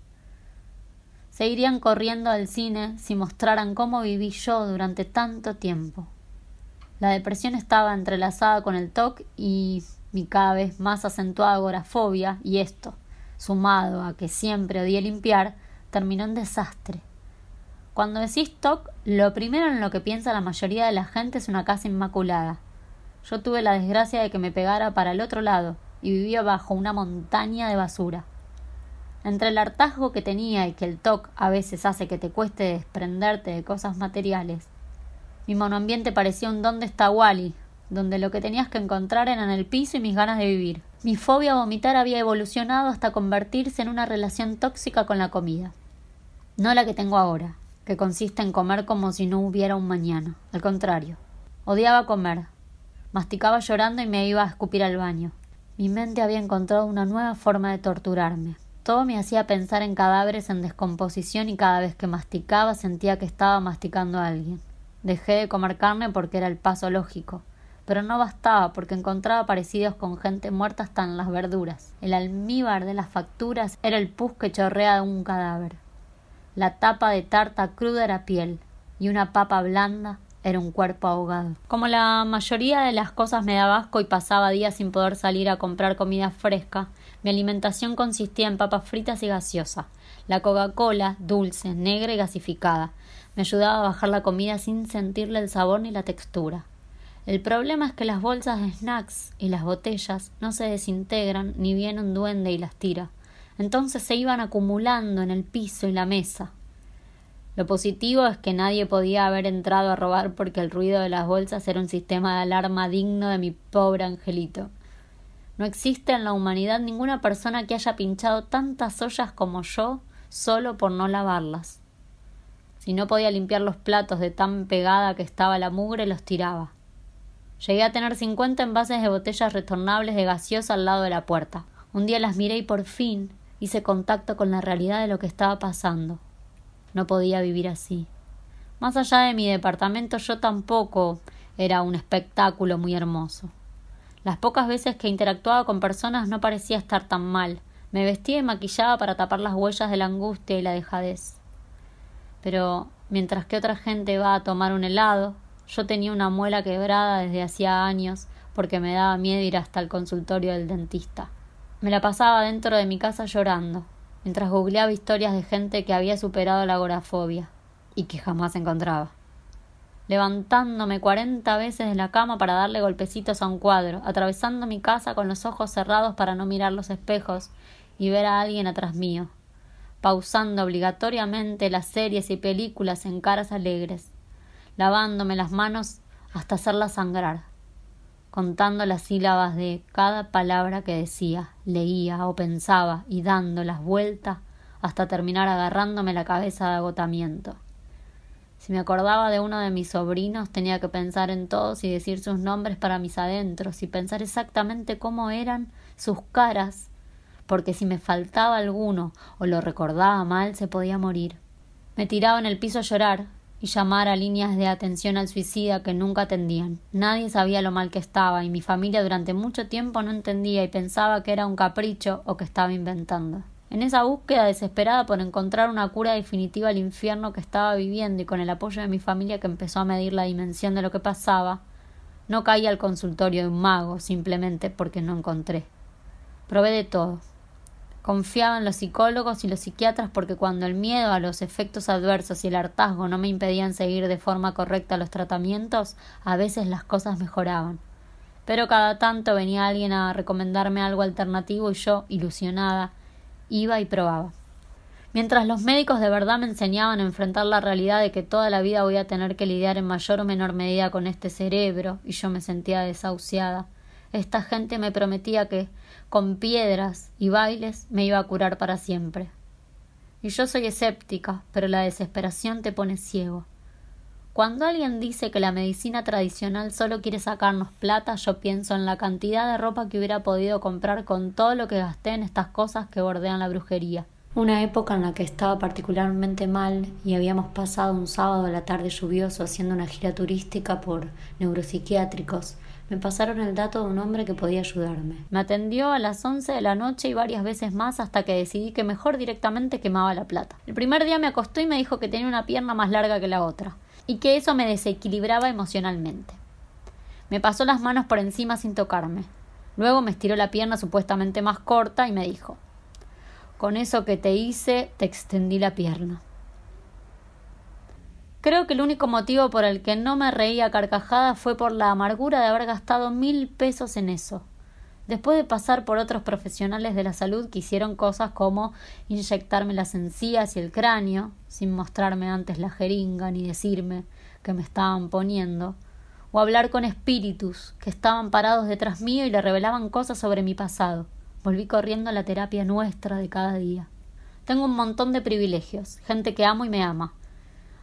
Speaker 5: Se irían corriendo al cine si mostraran cómo viví yo durante tanto tiempo. La depresión estaba entrelazada con el TOC y mi cada vez más acentuada agorafobia, y esto, sumado a que siempre odié limpiar, terminó en desastre. Cuando decís TOC, lo primero en lo que piensa la mayoría de la gente es una casa inmaculada. Yo tuve la desgracia de que me pegara para el otro lado y vivía bajo una montaña de basura. Entre el hartazgo que tenía y que el TOC a veces hace que te cueste desprenderte de cosas materiales, mi monoambiente parecía un dónde está Wally, donde lo que tenías que encontrar eran el piso y mis ganas de vivir. Mi fobia a vomitar había evolucionado hasta convertirse en una relación tóxica con la comida. No la que tengo ahora, que consiste en comer como si no hubiera un mañana. Al contrario, odiaba comer. Masticaba llorando y me iba a escupir al baño. Mi mente había encontrado una nueva forma de torturarme. Todo me hacía pensar en cadáveres en descomposición y cada vez que masticaba sentía que estaba masticando a alguien. Dejé de comer carne porque era el paso lógico, pero no bastaba porque encontraba parecidos con gente muerta hasta en las verduras. El almíbar de las facturas era el pus que chorrea de un cadáver. La tapa de tarta cruda era piel y una papa blanda era un cuerpo ahogado. Como la mayoría de las cosas me daba asco y pasaba días sin poder salir a comprar comida fresca, mi alimentación consistía en papas fritas y gaseosa. La Coca-Cola, dulce, negra y gasificada, me ayudaba a bajar la comida sin sentirle el sabor ni la textura. El problema es que las bolsas de snacks y las botellas no se desintegran ni viene un duende y las tira. Entonces se iban acumulando en el piso y la mesa. Lo positivo es que nadie podía haber entrado a robar porque el ruido de las bolsas era un sistema de alarma digno de mi pobre angelito. No existe en la humanidad ninguna persona que haya pinchado tantas ollas como yo solo por no lavarlas. Si no podía limpiar los platos de tan pegada que estaba la mugre, los tiraba. Llegué a tener cincuenta envases de botellas retornables de gaseosa al lado de la puerta. Un día las miré y por fin hice contacto con la realidad de lo que estaba pasando. No podía vivir así. Más allá de mi departamento yo tampoco era un espectáculo muy hermoso. Las pocas veces que interactuaba con personas no parecía estar tan mal. Me vestía y maquillaba para tapar las huellas de la angustia y la dejadez pero mientras que otra gente va a tomar un helado, Yo tenía una muela quebrada desde hacía años porque me daba miedo ir hasta el consultorio del dentista. Me la pasaba dentro de mi casa llorando, mientras googleaba historias de gente que había superado la agorafobia y que jamás encontraba. Levantándome cuarenta veces de la cama para darle golpecitos a un cuadro, atravesando mi casa con los ojos cerrados para no mirar los espejos y ver a alguien atrás mío, pausando obligatoriamente las series y películas en caras alegres, lavándome las manos hasta hacerlas sangrar, contando las sílabas de cada palabra que decía, leía o pensaba y dando las vueltas hasta terminar agarrándome la cabeza de agotamiento. Si me acordaba de uno de mis sobrinos, tenía que pensar en todos y decir sus nombres para mis adentros y pensar exactamente cómo eran sus caras porque si me faltaba alguno o lo recordaba mal se podía morir. Me tiraba en el piso a llorar y llamar a líneas de atención al suicida que nunca atendían. Nadie sabía lo mal que estaba y mi familia durante mucho tiempo no entendía y pensaba que era un capricho o que estaba inventando. En esa búsqueda desesperada por encontrar una cura definitiva al infierno que estaba viviendo y con el apoyo de mi familia que empezó a medir la dimensión de lo que pasaba, no caí al consultorio de un mago simplemente porque no encontré. Probé de todo, Confiaba en los psicólogos y los psiquiatras porque cuando el miedo a los efectos adversos y el hartazgo no me impedían seguir de forma correcta los tratamientos, a veces las cosas mejoraban. Pero cada tanto venía alguien a recomendarme algo alternativo y yo, ilusionada, iba y probaba. Mientras los médicos de verdad me enseñaban a enfrentar la realidad de que toda la vida voy a tener que lidiar en mayor o menor medida con este cerebro, y yo me sentía desahuciada, esta gente me prometía que, con piedras y bailes, me iba a curar para siempre. Y yo soy escéptica, pero la desesperación te pone ciego. Cuando alguien dice que la medicina tradicional solo quiere sacarnos plata, yo pienso en la cantidad de ropa que hubiera podido comprar con todo lo que gasté en estas cosas que bordean la brujería. Una época en la que estaba particularmente mal y habíamos pasado un sábado a la tarde lluvioso haciendo una gira turística por neuropsiquiátricos me pasaron el dato de un hombre que podía ayudarme. Me atendió a las once de la noche y varias veces más hasta que decidí que mejor directamente quemaba la plata. El primer día me acostó y me dijo que tenía una pierna más larga que la otra, y que eso me desequilibraba emocionalmente. Me pasó las manos por encima sin tocarme. Luego me estiró la pierna supuestamente más corta y me dijo Con eso que te hice, te extendí la pierna. Creo que el único motivo por el que no me reía carcajada fue por la amargura de haber gastado mil pesos en eso. Después de pasar por otros profesionales de la salud que hicieron cosas como inyectarme las encías y el cráneo, sin mostrarme antes la jeringa ni decirme que me estaban poniendo, o hablar con espíritus que estaban parados detrás mío y le revelaban cosas sobre mi pasado. Volví corriendo a la terapia nuestra de cada día. Tengo un montón de privilegios, gente que amo y me ama,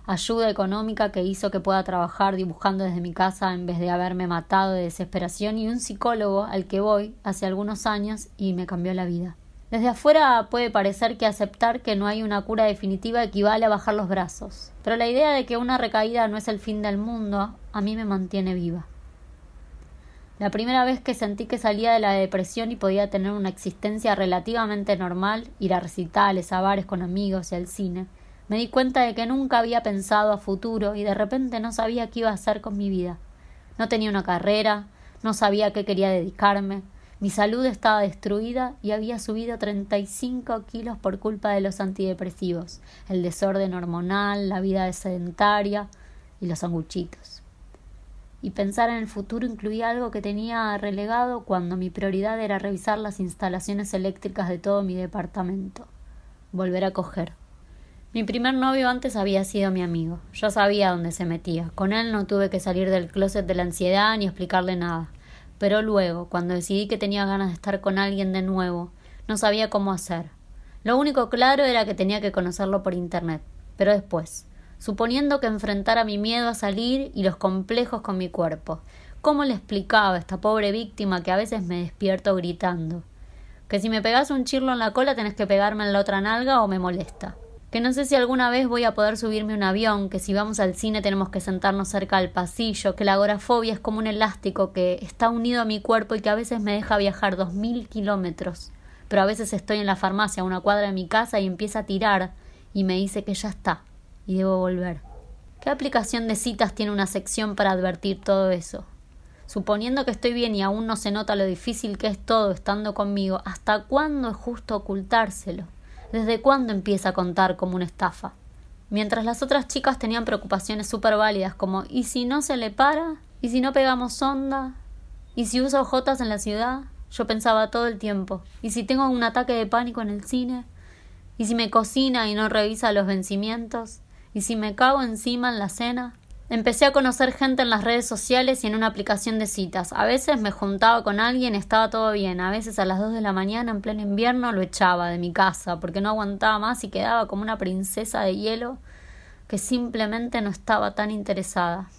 Speaker 5: ayuda económica que hizo que pueda trabajar dibujando desde mi casa en vez de haberme matado de desesperación y un psicólogo al que voy hace algunos años y me cambió la vida. Desde afuera puede parecer que aceptar que no hay una cura definitiva equivale a bajar los brazos, pero la idea de que una recaída no es el fin del mundo a mí me mantiene viva. La primera vez que sentí que salía de la depresión y podía tener una existencia relativamente normal, ir a recitales, a bares con amigos y al cine, me di cuenta de que nunca había pensado a futuro y de repente no sabía qué iba a hacer con mi vida. No tenía una carrera, no sabía a qué quería dedicarme, mi salud estaba destruida y había subido 35 kilos por culpa de los antidepresivos, el desorden hormonal, la vida sedentaria y los sanguchitos. Y pensar en el futuro incluía algo que tenía relegado cuando mi prioridad era revisar las instalaciones eléctricas de todo mi departamento. Volver a coger. Mi primer novio antes había sido mi amigo. Yo sabía dónde se metía. Con él no tuve que salir del closet de la ansiedad ni explicarle nada. Pero luego, cuando decidí que tenía ganas de estar con alguien de nuevo, no sabía cómo hacer. Lo único claro era que tenía que conocerlo por internet. Pero después, suponiendo que enfrentara mi miedo a salir y los complejos con mi cuerpo, ¿cómo le explicaba a esta pobre víctima que a veces me despierto gritando? Que si me pegas un chirlo en la cola tenés que pegarme en la otra nalga o me molesta que no sé si alguna vez voy a poder subirme un avión, que si vamos al cine tenemos que sentarnos cerca del pasillo, que la agorafobia es como un elástico que está unido a mi cuerpo y que a veces me deja viajar dos mil kilómetros, pero a veces estoy en la farmacia a una cuadra de mi casa y empieza a tirar y me dice que ya está y debo volver. ¿Qué aplicación de citas tiene una sección para advertir todo eso? Suponiendo que estoy bien y aún no se nota lo difícil que es todo estando conmigo, ¿hasta cuándo es justo ocultárselo? ¿Desde cuándo empieza a contar como una estafa? Mientras las otras chicas tenían preocupaciones súper válidas como ¿y si no se le para? ¿Y si no pegamos onda? ¿Y si uso jotas en la ciudad? Yo pensaba todo el tiempo. ¿Y si tengo un ataque de pánico en el cine? ¿Y si me cocina y no revisa los vencimientos? ¿Y si me cago encima en la cena? Empecé a conocer gente en las redes sociales y en una aplicación de citas. A veces me juntaba con alguien, estaba todo bien. A veces a las dos de la mañana, en pleno invierno, lo echaba de mi casa porque no aguantaba más y quedaba como una princesa de hielo que simplemente no estaba tan interesada.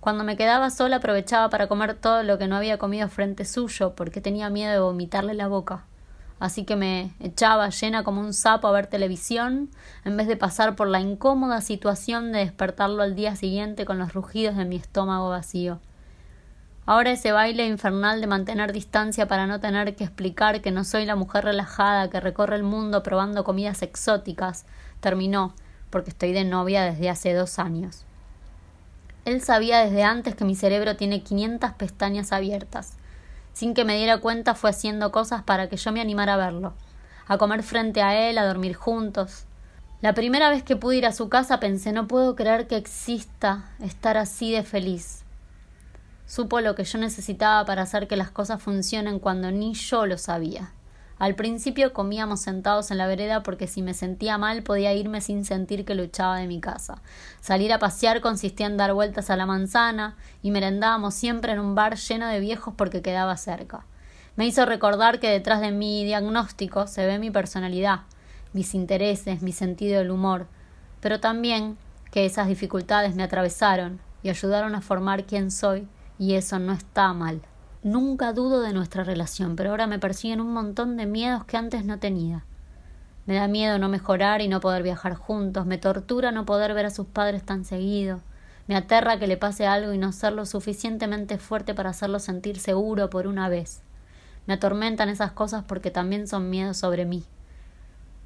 Speaker 5: Cuando me quedaba sola aprovechaba para comer todo lo que no había comido frente suyo porque tenía miedo de vomitarle la boca así que me echaba llena como un sapo a ver televisión, en vez de pasar por la incómoda situación de despertarlo al día siguiente con los rugidos de mi estómago vacío. Ahora ese baile infernal de mantener distancia para no tener que explicar que no soy la mujer relajada que recorre el mundo probando comidas exóticas terminó, porque estoy de novia desde hace dos años. Él sabía desde antes que mi cerebro tiene quinientas pestañas abiertas sin que me diera cuenta fue haciendo cosas para que yo me animara a verlo, a comer frente a él, a dormir juntos. La primera vez que pude ir a su casa pensé no puedo creer que exista estar así de feliz. Supo lo que yo necesitaba para hacer que las cosas funcionen cuando ni yo lo sabía. Al principio comíamos sentados en la vereda porque si me sentía mal podía irme sin sentir que luchaba de mi casa. Salir a pasear consistía en dar vueltas a la manzana y merendábamos siempre en un bar lleno de viejos porque quedaba cerca. Me hizo recordar que detrás de mi diagnóstico se ve mi personalidad, mis intereses, mi sentido del humor, pero también que esas dificultades me atravesaron y ayudaron a formar quién soy, y eso no está mal. Nunca dudo de nuestra relación, pero ahora me persiguen un montón de miedos que antes no tenía. Me da miedo no mejorar y no poder viajar juntos, me tortura no poder ver a sus padres tan seguido, me aterra que le pase algo y no ser lo suficientemente fuerte para hacerlo sentir seguro por una vez. Me atormentan esas cosas porque también son miedos sobre mí.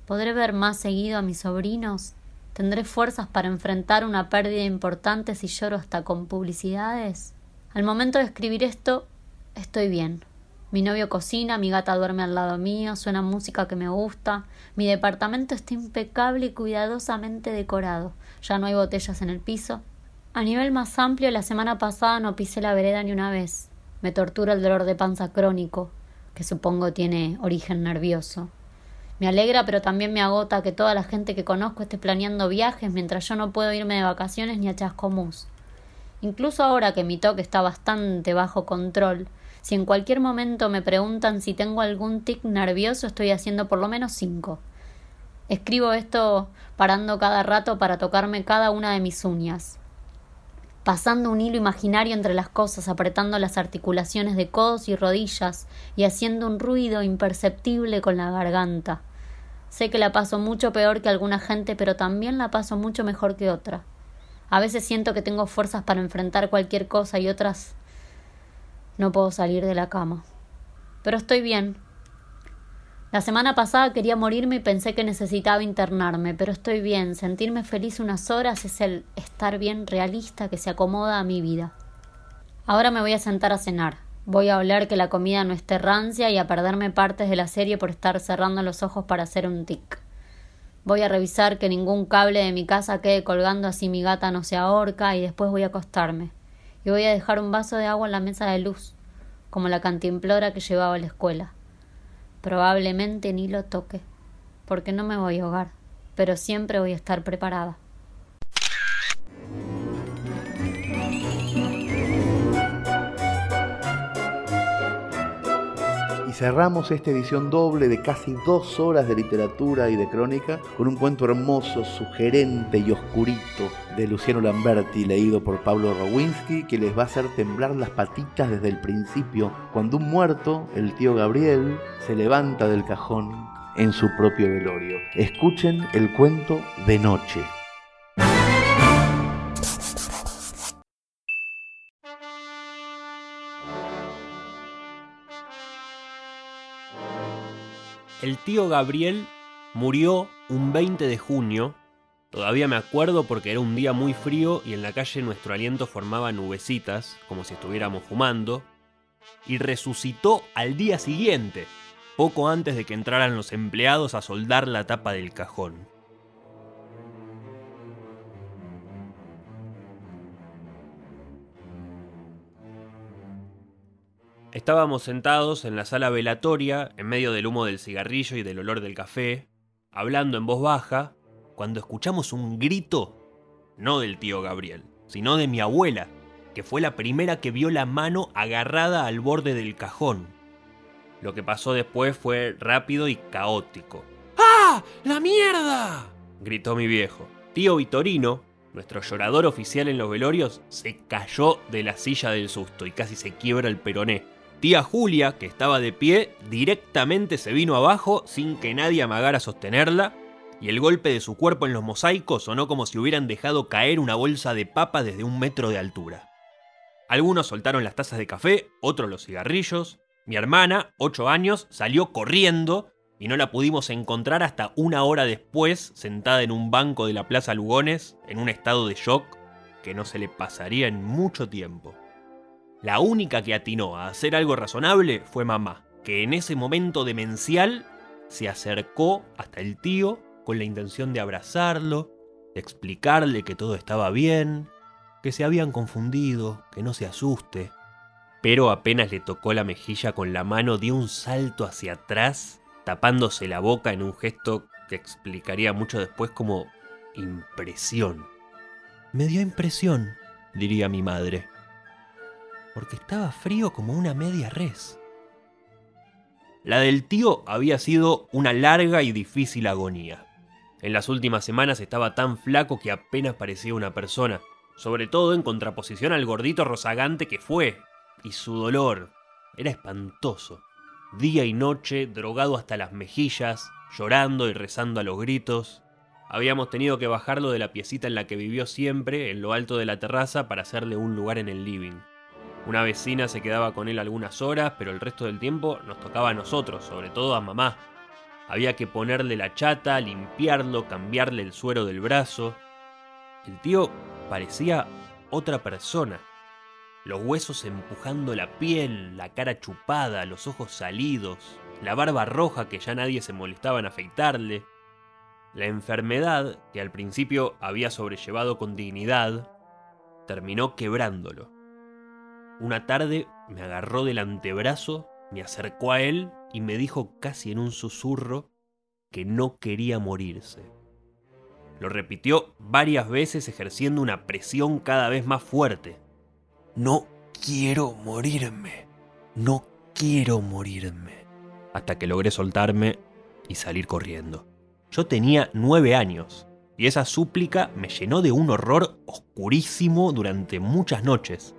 Speaker 5: ¿Podré ver más seguido a mis sobrinos? ¿Tendré fuerzas para enfrentar una pérdida importante si lloro hasta con publicidades? Al momento de escribir esto, Estoy bien. Mi novio cocina, mi gata duerme al lado mío, suena música que me gusta, mi departamento está impecable y cuidadosamente decorado, ya no hay botellas en el piso. A nivel más amplio, la semana pasada no pisé la vereda ni una vez. Me tortura el dolor de panza crónico, que supongo tiene origen nervioso. Me alegra, pero también me agota que toda la gente que conozco esté planeando viajes mientras yo no puedo irme de vacaciones ni a Chascomús. Incluso ahora que mi toque está bastante bajo control, si en cualquier momento me preguntan si tengo algún tic nervioso, estoy haciendo por lo menos cinco. Escribo esto parando cada rato para tocarme cada una de mis uñas, pasando un hilo imaginario entre las cosas, apretando las articulaciones de codos y rodillas y haciendo un ruido imperceptible con la garganta. Sé que la paso mucho peor que alguna gente, pero también la paso mucho mejor que otra. A veces siento que tengo fuerzas para enfrentar cualquier cosa y otras no puedo salir de la cama. Pero estoy bien. La semana pasada quería morirme y pensé que necesitaba internarme, pero estoy bien. Sentirme feliz unas horas es el estar bien realista que se acomoda a mi vida. Ahora me voy a sentar a cenar. Voy a oler que la comida no esté rancia y a perderme partes de la serie por estar cerrando los ojos para hacer un tic. Voy a revisar que ningún cable de mi casa quede colgando así mi gata no se ahorca y después voy a acostarme y voy a dejar un vaso de agua en la mesa de luz, como la cantimplora que llevaba a la escuela. Probablemente ni lo toque, porque no me voy a ahogar, pero siempre voy a estar preparada.
Speaker 1: Cerramos esta edición doble de casi dos horas de literatura y de crónica con un cuento hermoso, sugerente y oscurito de Luciano Lamberti, leído por Pablo Rowinski, que les va a hacer temblar las patitas desde el principio, cuando un muerto, el tío Gabriel, se levanta del cajón en su propio velorio. Escuchen el cuento de noche.
Speaker 3: El tío Gabriel murió un 20 de junio Todavía me acuerdo porque era un día muy frío y en la calle nuestro aliento formaba nubecitas, como si estuviéramos fumando, y resucitó al día siguiente, poco antes de que entraran los empleados a soldar la tapa del cajón. Estábamos sentados en la sala velatoria, en medio del humo del cigarrillo y del olor del café, hablando en voz baja, cuando escuchamos un grito, no del tío Gabriel, sino de mi abuela, que fue la primera que vio la mano agarrada al borde del cajón. Lo que pasó después fue rápido y caótico. ¡Ah! ¡La mierda! gritó mi viejo. Tío Vitorino, nuestro llorador oficial en los velorios, se cayó de la silla del susto y casi se quiebra el peroné. Tía Julia, que estaba de pie, directamente se vino abajo sin que nadie amagara sostenerla, y el golpe de su cuerpo en los mosaicos sonó como si hubieran dejado caer una bolsa de papa desde un metro de altura. Algunos soltaron las tazas de café, otros los cigarrillos. Mi hermana, ocho años, salió corriendo y no la pudimos encontrar hasta una hora después, sentada en un banco de la Plaza Lugones, en un estado de shock que no se le pasaría en mucho tiempo. La única que atinó a hacer algo razonable fue mamá, que en ese momento demencial se acercó hasta el tío con la intención de abrazarlo, de explicarle que todo estaba bien, que se habían confundido, que no se asuste. Pero apenas le tocó la mejilla con la mano, dio un salto hacia atrás, tapándose la boca en un gesto que explicaría mucho después como impresión. Me dio impresión, diría mi madre porque estaba frío como una media res. La del tío había sido una larga y difícil agonía. En las últimas semanas estaba tan flaco que apenas parecía una persona, sobre todo en contraposición al gordito rozagante que fue, y su dolor era espantoso. Día y noche, drogado hasta las mejillas, llorando y rezando a los gritos. Habíamos tenido que bajarlo de la piecita en la que vivió siempre, en lo alto de la terraza, para hacerle un lugar en el living. Una vecina se quedaba con él algunas horas, pero el resto del tiempo nos tocaba a nosotros, sobre todo a mamá. Había que ponerle la chata, limpiarlo, cambiarle el suero del brazo. El tío parecía otra persona. Los huesos empujando la piel, la cara chupada, los ojos salidos, la barba roja que ya nadie se molestaba en afeitarle. La enfermedad, que al principio había sobrellevado con dignidad, terminó quebrándolo. Una tarde me agarró del antebrazo, me acercó a él y me dijo casi en un susurro que no quería morirse. Lo repitió varias veces ejerciendo una presión cada vez más fuerte. No quiero morirme. No quiero morirme. Hasta que logré soltarme y salir corriendo. Yo tenía nueve años y esa súplica me llenó de un horror oscurísimo durante muchas noches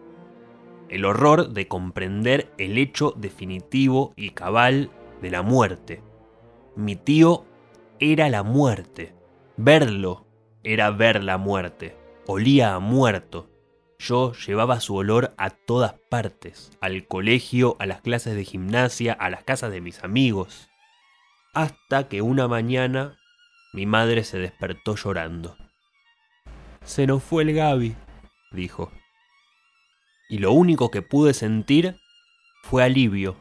Speaker 3: el horror de comprender el hecho definitivo y cabal de la muerte. Mi tío era la muerte. Verlo era ver la muerte. Olía a muerto. Yo llevaba su olor a todas partes, al colegio, a las clases de gimnasia, a las casas de mis amigos. Hasta que una mañana mi madre se despertó llorando. Se nos fue el Gaby, dijo y lo único que pude sentir fue alivio.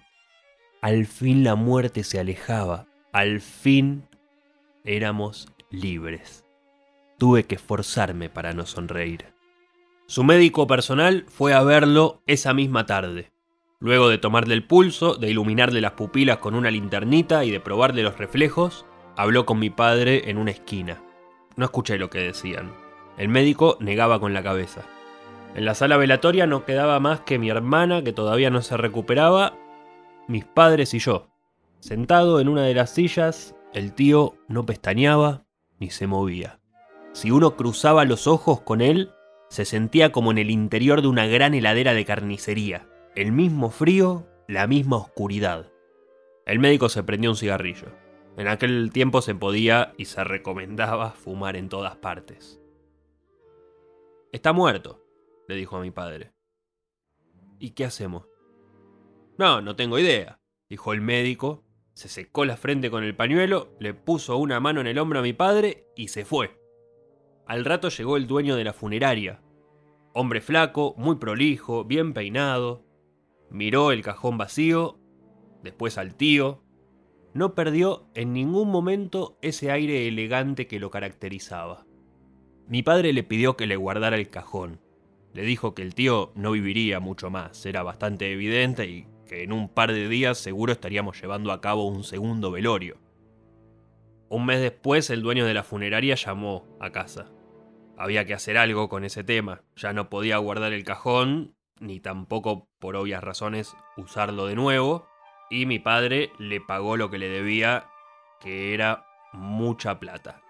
Speaker 3: Al fin la muerte se alejaba, al fin éramos libres. Tuve que esforzarme para no sonreír. Su médico personal fue a verlo esa misma tarde. Luego de tomarle el pulso, de iluminarle las pupilas con una linternita y de probarle los reflejos, habló con mi padre en una esquina. No escuché lo que decían. El médico negaba con la cabeza. En la sala velatoria no quedaba más que mi hermana, que todavía no se recuperaba, mis padres y yo. Sentado en una de las sillas, el tío no pestañeaba ni se movía. Si uno cruzaba los ojos con él, se sentía como en el interior de una gran heladera de carnicería. El mismo frío, la misma oscuridad. El médico se prendió un cigarrillo. En aquel tiempo se podía y se recomendaba fumar en todas partes. Está muerto, le dijo a mi padre. ¿Y qué hacemos? No, no tengo idea, dijo el médico. Se secó la frente con el pañuelo, le puso una mano en el hombro a mi padre y se fue. Al rato llegó el dueño de la funeraria. Hombre flaco, muy prolijo, bien peinado. Miró el cajón vacío, después al tío. No perdió en ningún momento ese aire elegante que lo caracterizaba. Mi padre le pidió que le guardara el cajón. Le dijo que el tío no viviría mucho más, era bastante evidente y que en un par de días seguro estaríamos llevando a cabo un segundo velorio. Un mes después el dueño de la funeraria llamó a casa. Había que hacer algo con ese tema, ya no podía guardar el cajón, ni tampoco, por obvias razones, usarlo de nuevo, y mi padre le pagó lo que le debía, que era mucha plata.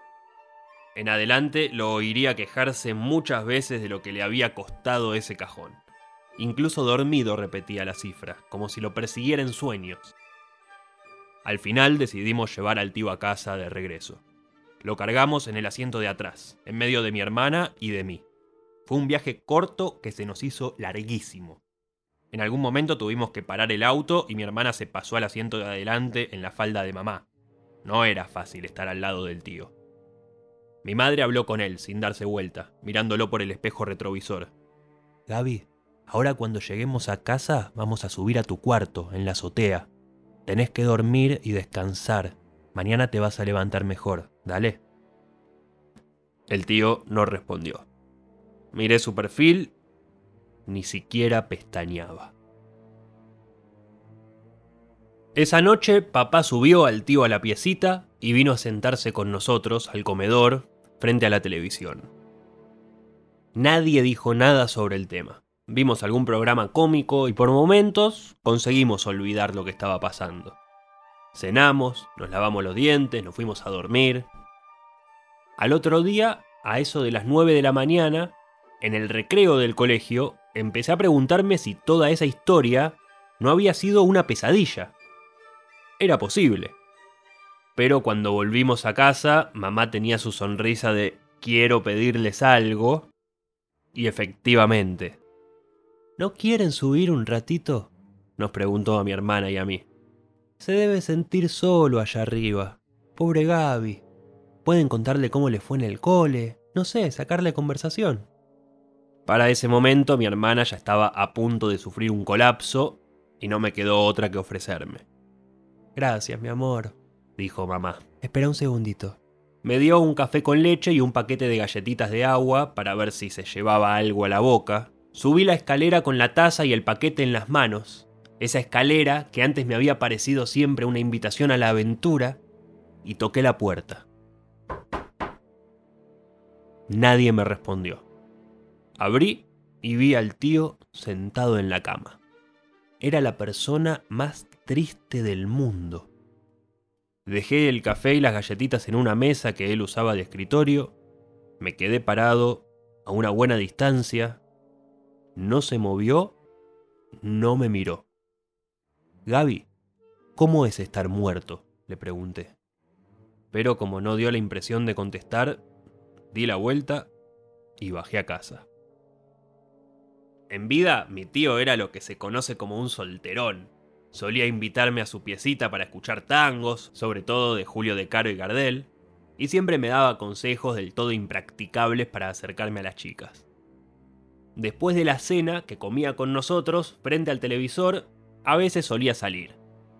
Speaker 3: En adelante lo oiría quejarse muchas veces de lo que le había costado ese cajón. Incluso dormido repetía la cifra, como si lo persiguiera en sueños. Al final decidimos llevar al tío a casa de regreso. Lo cargamos en el asiento de atrás, en medio de mi hermana y de mí. Fue un viaje corto que se nos hizo larguísimo. En algún momento tuvimos que parar el auto y mi hermana se pasó al asiento de adelante en la falda de mamá. No era fácil estar al lado del tío. Mi madre habló con él sin darse vuelta, mirándolo por el espejo retrovisor. Gaby, Ahora cuando lleguemos a casa vamos a subir a tu cuarto, en la azotea. Tenés que dormir y descansar. Mañana te vas a levantar mejor, dale. El tío no respondió. Miré su perfil, ni siquiera pestañeaba. Esa noche papá subió al tío a la piecita y vino a sentarse con nosotros al comedor frente a la televisión. Nadie dijo nada sobre el tema. Vimos algún programa cómico y por momentos conseguimos olvidar lo que estaba pasando. Cenamos, nos lavamos los dientes, nos fuimos a dormir. Al otro día, a eso de las 9 de la mañana, en el recreo del colegio, empecé a preguntarme si toda esa historia no había sido una pesadilla. Era posible. Pero cuando volvimos a casa, mamá tenía su sonrisa de quiero pedirles algo. Y efectivamente, ¿No quieren subir un ratito? nos preguntó a mi hermana y a mí. Se debe sentir solo allá arriba. Pobre Gaby. Pueden contarle cómo le fue en el cole, no sé, sacarle conversación. Para ese momento mi hermana ya estaba a punto de sufrir un colapso y no me quedó otra que ofrecerme. Gracias, mi amor, dijo mamá. Espera un segundito. Me dio un café con leche y un paquete de galletitas de agua para ver si se llevaba algo a la boca, Subí la escalera con la taza y el paquete en las manos, esa escalera que antes me había parecido siempre una invitación a la aventura, y toqué la puerta. Nadie me respondió. Abrí y vi al tío sentado en la cama. Era la persona más triste del mundo. Dejé el café y las galletitas en una mesa que él usaba de escritorio, me quedé parado a una buena distancia no se movió, no me miró. Gaby, ¿cómo es estar muerto? le pregunté. Pero como no dio la impresión de contestar, di la vuelta y bajé a casa. En vida, mi tío era lo que se conoce como un solterón. Solía invitarme a su piecita para escuchar tangos, sobre todo de Julio de Caro y Gardel, y siempre me daba consejos del todo impracticables para acercarme a las chicas. Después de la cena que comía con nosotros, frente al televisor, a veces solía salir.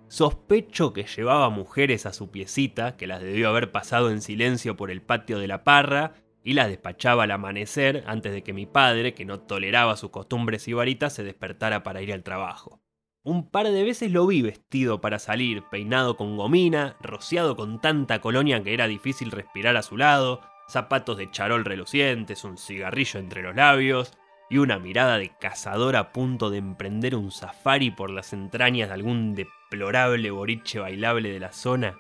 Speaker 3: Sospecho que llevaba mujeres a su piecita, que las debió haber pasado en silencio por el patio de la parra, y las despachaba al amanecer antes de que mi padre, que no toleraba sus costumbres y varitas, se despertara para ir al trabajo. Un par de veces lo vi vestido para salir, peinado con gomina, rociado con tanta colonia que era difícil respirar a su lado, zapatos de charol relucientes, un cigarrillo entre los labios, y una mirada de cazador a punto de emprender un safari por las entrañas de algún deplorable boliche bailable de la zona.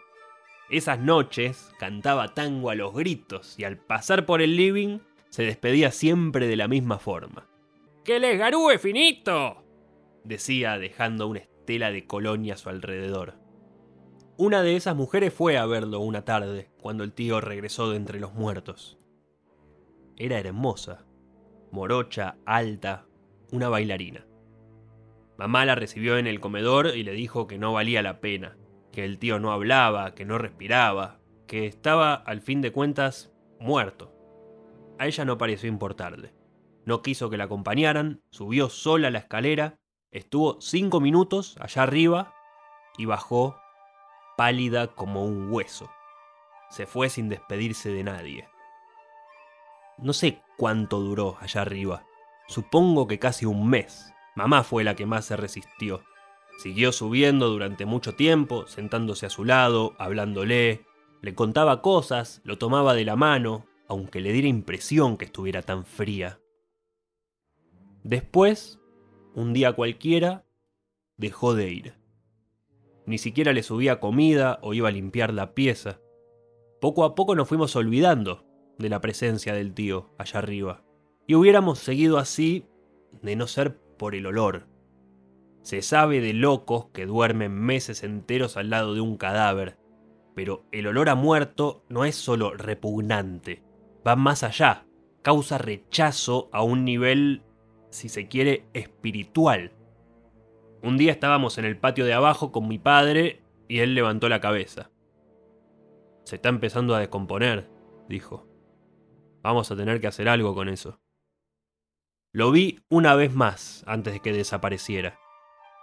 Speaker 3: Esas noches cantaba tango a los gritos y al pasar por el living se despedía siempre de la misma forma. ¡Que les garúe finito! Decía dejando una estela de colonia a su alrededor. Una de esas mujeres fue a verlo una tarde, cuando el tío regresó de entre los muertos. Era hermosa, morocha, alta, una bailarina. Mamá la recibió en el comedor y le dijo que no valía la pena, que el tío no hablaba, que no respiraba, que estaba, al fin de cuentas, muerto. a ella no pareció importarle. No quiso que la acompañaran, subió sola la escalera, estuvo cinco minutos allá arriba y bajó pálida como un hueso. Se fue sin despedirse de nadie. No sé cuánto duró allá arriba. Supongo que casi un mes. Mamá fue la que más se resistió. Siguió subiendo durante mucho tiempo, sentándose a su lado, hablándole, le contaba cosas, lo tomaba de la mano, aunque le diera impresión que estuviera tan fría. Después, un día cualquiera, dejó de ir. Ni siquiera le subía comida o iba a limpiar la pieza. Poco a poco nos fuimos olvidando de la presencia del tío allá arriba. Y hubiéramos seguido así de no ser por el olor. Se sabe de locos que duermen meses enteros al lado de un cadáver, pero el olor a muerto no es solo repugnante, va más allá, causa rechazo a un nivel, si se quiere, espiritual. Un día estábamos en el patio de abajo con mi padre y él levantó la cabeza. Se está empezando a descomponer, dijo. Vamos a tener que hacer algo con eso. Lo vi una vez más antes de que desapareciera.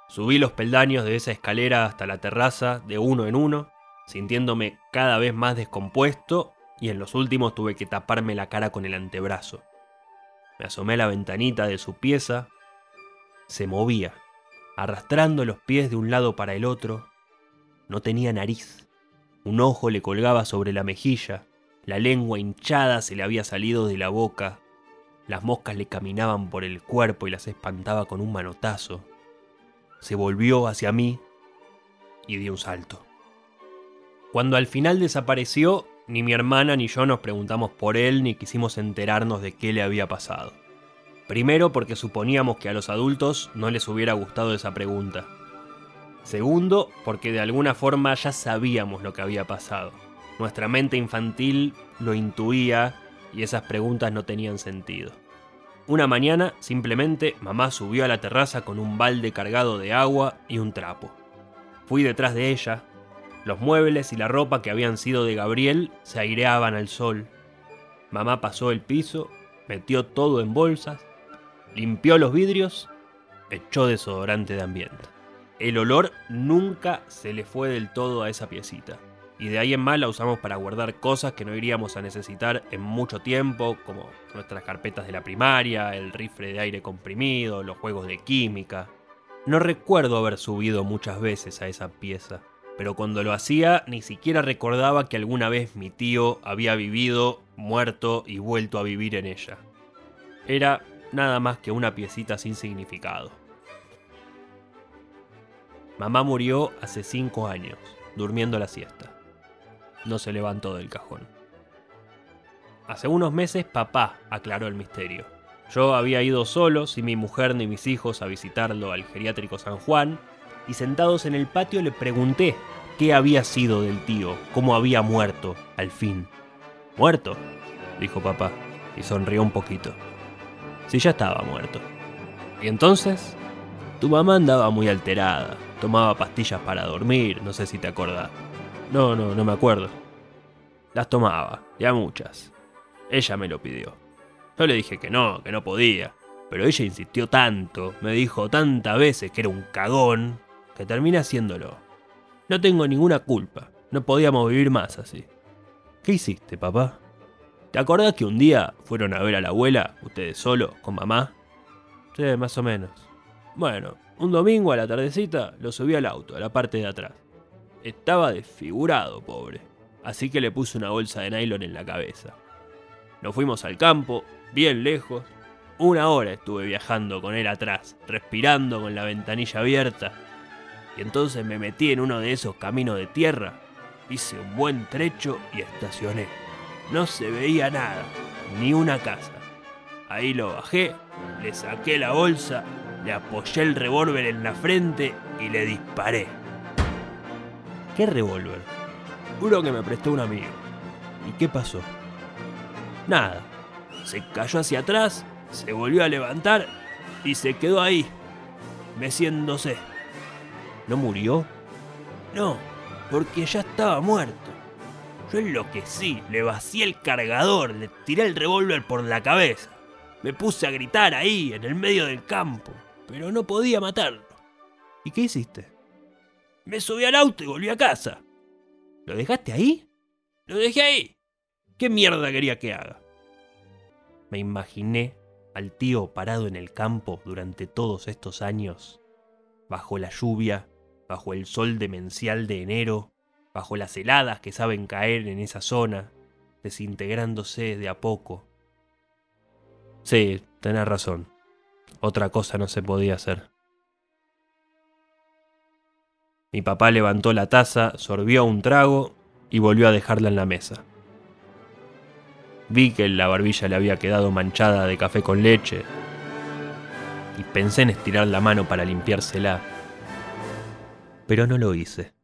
Speaker 3: Subí los peldaños de esa escalera hasta la terraza de uno en uno, sintiéndome cada vez más descompuesto y en los últimos tuve que taparme la cara con el antebrazo. Me asomé a la ventanita de su pieza. Se movía, arrastrando los pies de un lado para el otro. No tenía nariz. Un ojo le colgaba sobre la mejilla, la lengua hinchada se le había salido de la boca, las moscas le caminaban por el cuerpo y las espantaba con un manotazo. Se volvió hacia mí y dio un salto. Cuando al final desapareció, ni mi hermana ni yo nos preguntamos por él ni quisimos enterarnos de qué le había pasado. Primero porque suponíamos que a los adultos no les hubiera gustado esa pregunta. Segundo porque de alguna forma ya sabíamos lo que había pasado. Nuestra mente infantil lo intuía y esas preguntas no tenían sentido. Una mañana, simplemente, mamá subió a la terraza con un balde cargado de agua y un trapo. Fui detrás de ella. Los muebles y la ropa que habían sido de Gabriel se aireaban al sol. Mamá pasó el piso, metió todo en bolsas, limpió los vidrios, echó desodorante de ambiente. El olor nunca se le fue del todo a esa piecita y de ahí en más la usamos para guardar cosas que no iríamos a necesitar en mucho tiempo, como nuestras carpetas de la primaria, el rifle de aire comprimido, los juegos de química. No recuerdo haber subido muchas veces a esa pieza, pero cuando lo hacía ni siquiera recordaba que alguna vez mi tío había vivido, muerto y vuelto a vivir en ella. Era nada más que una piecita sin significado. Mamá murió hace cinco años, durmiendo la siesta no se levantó del cajón. Hace unos meses papá aclaró el misterio. Yo había ido solo, sin mi mujer ni mis hijos, a visitarlo al geriátrico San Juan, y sentados en el patio le pregunté qué había sido del tío, cómo había muerto, al fin. ¿Muerto? dijo papá, y sonrió un poquito. Si ya estaba muerto. ¿Y entonces? Tu mamá andaba muy alterada, tomaba pastillas para dormir, no sé si te acordás. No, no, no me acuerdo. Las tomaba, ya muchas. Ella me lo pidió. Yo le dije que no, que no podía. Pero ella insistió tanto, me dijo tantas veces que era un cagón, que terminé haciéndolo. No tengo ninguna culpa, no podíamos vivir más así. ¿Qué hiciste, papá? ¿Te acordás que un día fueron a ver a la abuela, ustedes solo, con mamá? Sí, más o menos. Bueno, un domingo a la tardecita lo subí al auto, a la parte de atrás. Estaba desfigurado, pobre. Así que le puse una bolsa de nylon en la cabeza. Nos fuimos al campo, bien lejos. Una hora estuve viajando con él atrás, respirando con la ventanilla abierta. Y entonces me metí en uno de esos caminos de tierra, hice un buen trecho y estacioné. No se veía nada, ni una casa. Ahí lo bajé, le saqué la bolsa, le apoyé el revólver en la frente y le disparé. ¿Qué revólver? Juro que me prestó un amigo. ¿Y qué pasó? Nada. Se cayó hacia atrás, se volvió a levantar y se quedó ahí, meciéndose. ¿No murió? No, porque ya estaba muerto. Yo enloquecí, le vacié el cargador, le tiré el revólver por la cabeza. Me puse a gritar ahí, en el medio del campo, pero no podía matarlo. ¿Y qué hiciste? Me subí al auto y volví a casa. ¿Lo dejaste ahí? Lo dejé ahí. ¿Qué mierda quería que haga? Me imaginé al tío parado en el campo durante todos estos años, bajo la lluvia, bajo el sol demencial de enero, bajo las heladas que saben caer en esa zona, desintegrándose de a poco. Sí, tenés razón. Otra cosa no se podía hacer. Mi papá levantó la taza, sorbió un trago y volvió a dejarla en la mesa. Vi que la barbilla le había quedado manchada de café con leche y pensé en estirar la mano para limpiársela, pero no lo hice.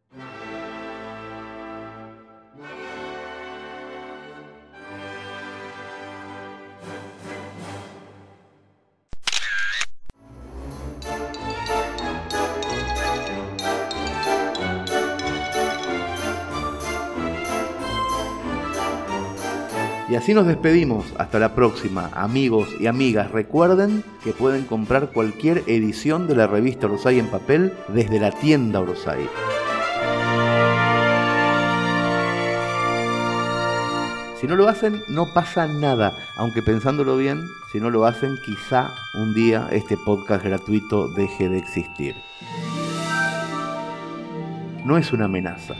Speaker 1: Así nos despedimos. Hasta la próxima. Amigos y amigas, recuerden que pueden comprar cualquier edición de la revista Orsay en papel desde la tienda Orsay. Si no lo hacen, no pasa nada. Aunque pensándolo bien, si no lo hacen, quizá un día este podcast gratuito deje de existir. No es una amenaza.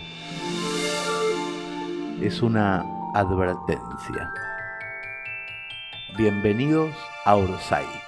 Speaker 1: Es una advertencia. Bienvenidos a Orsay.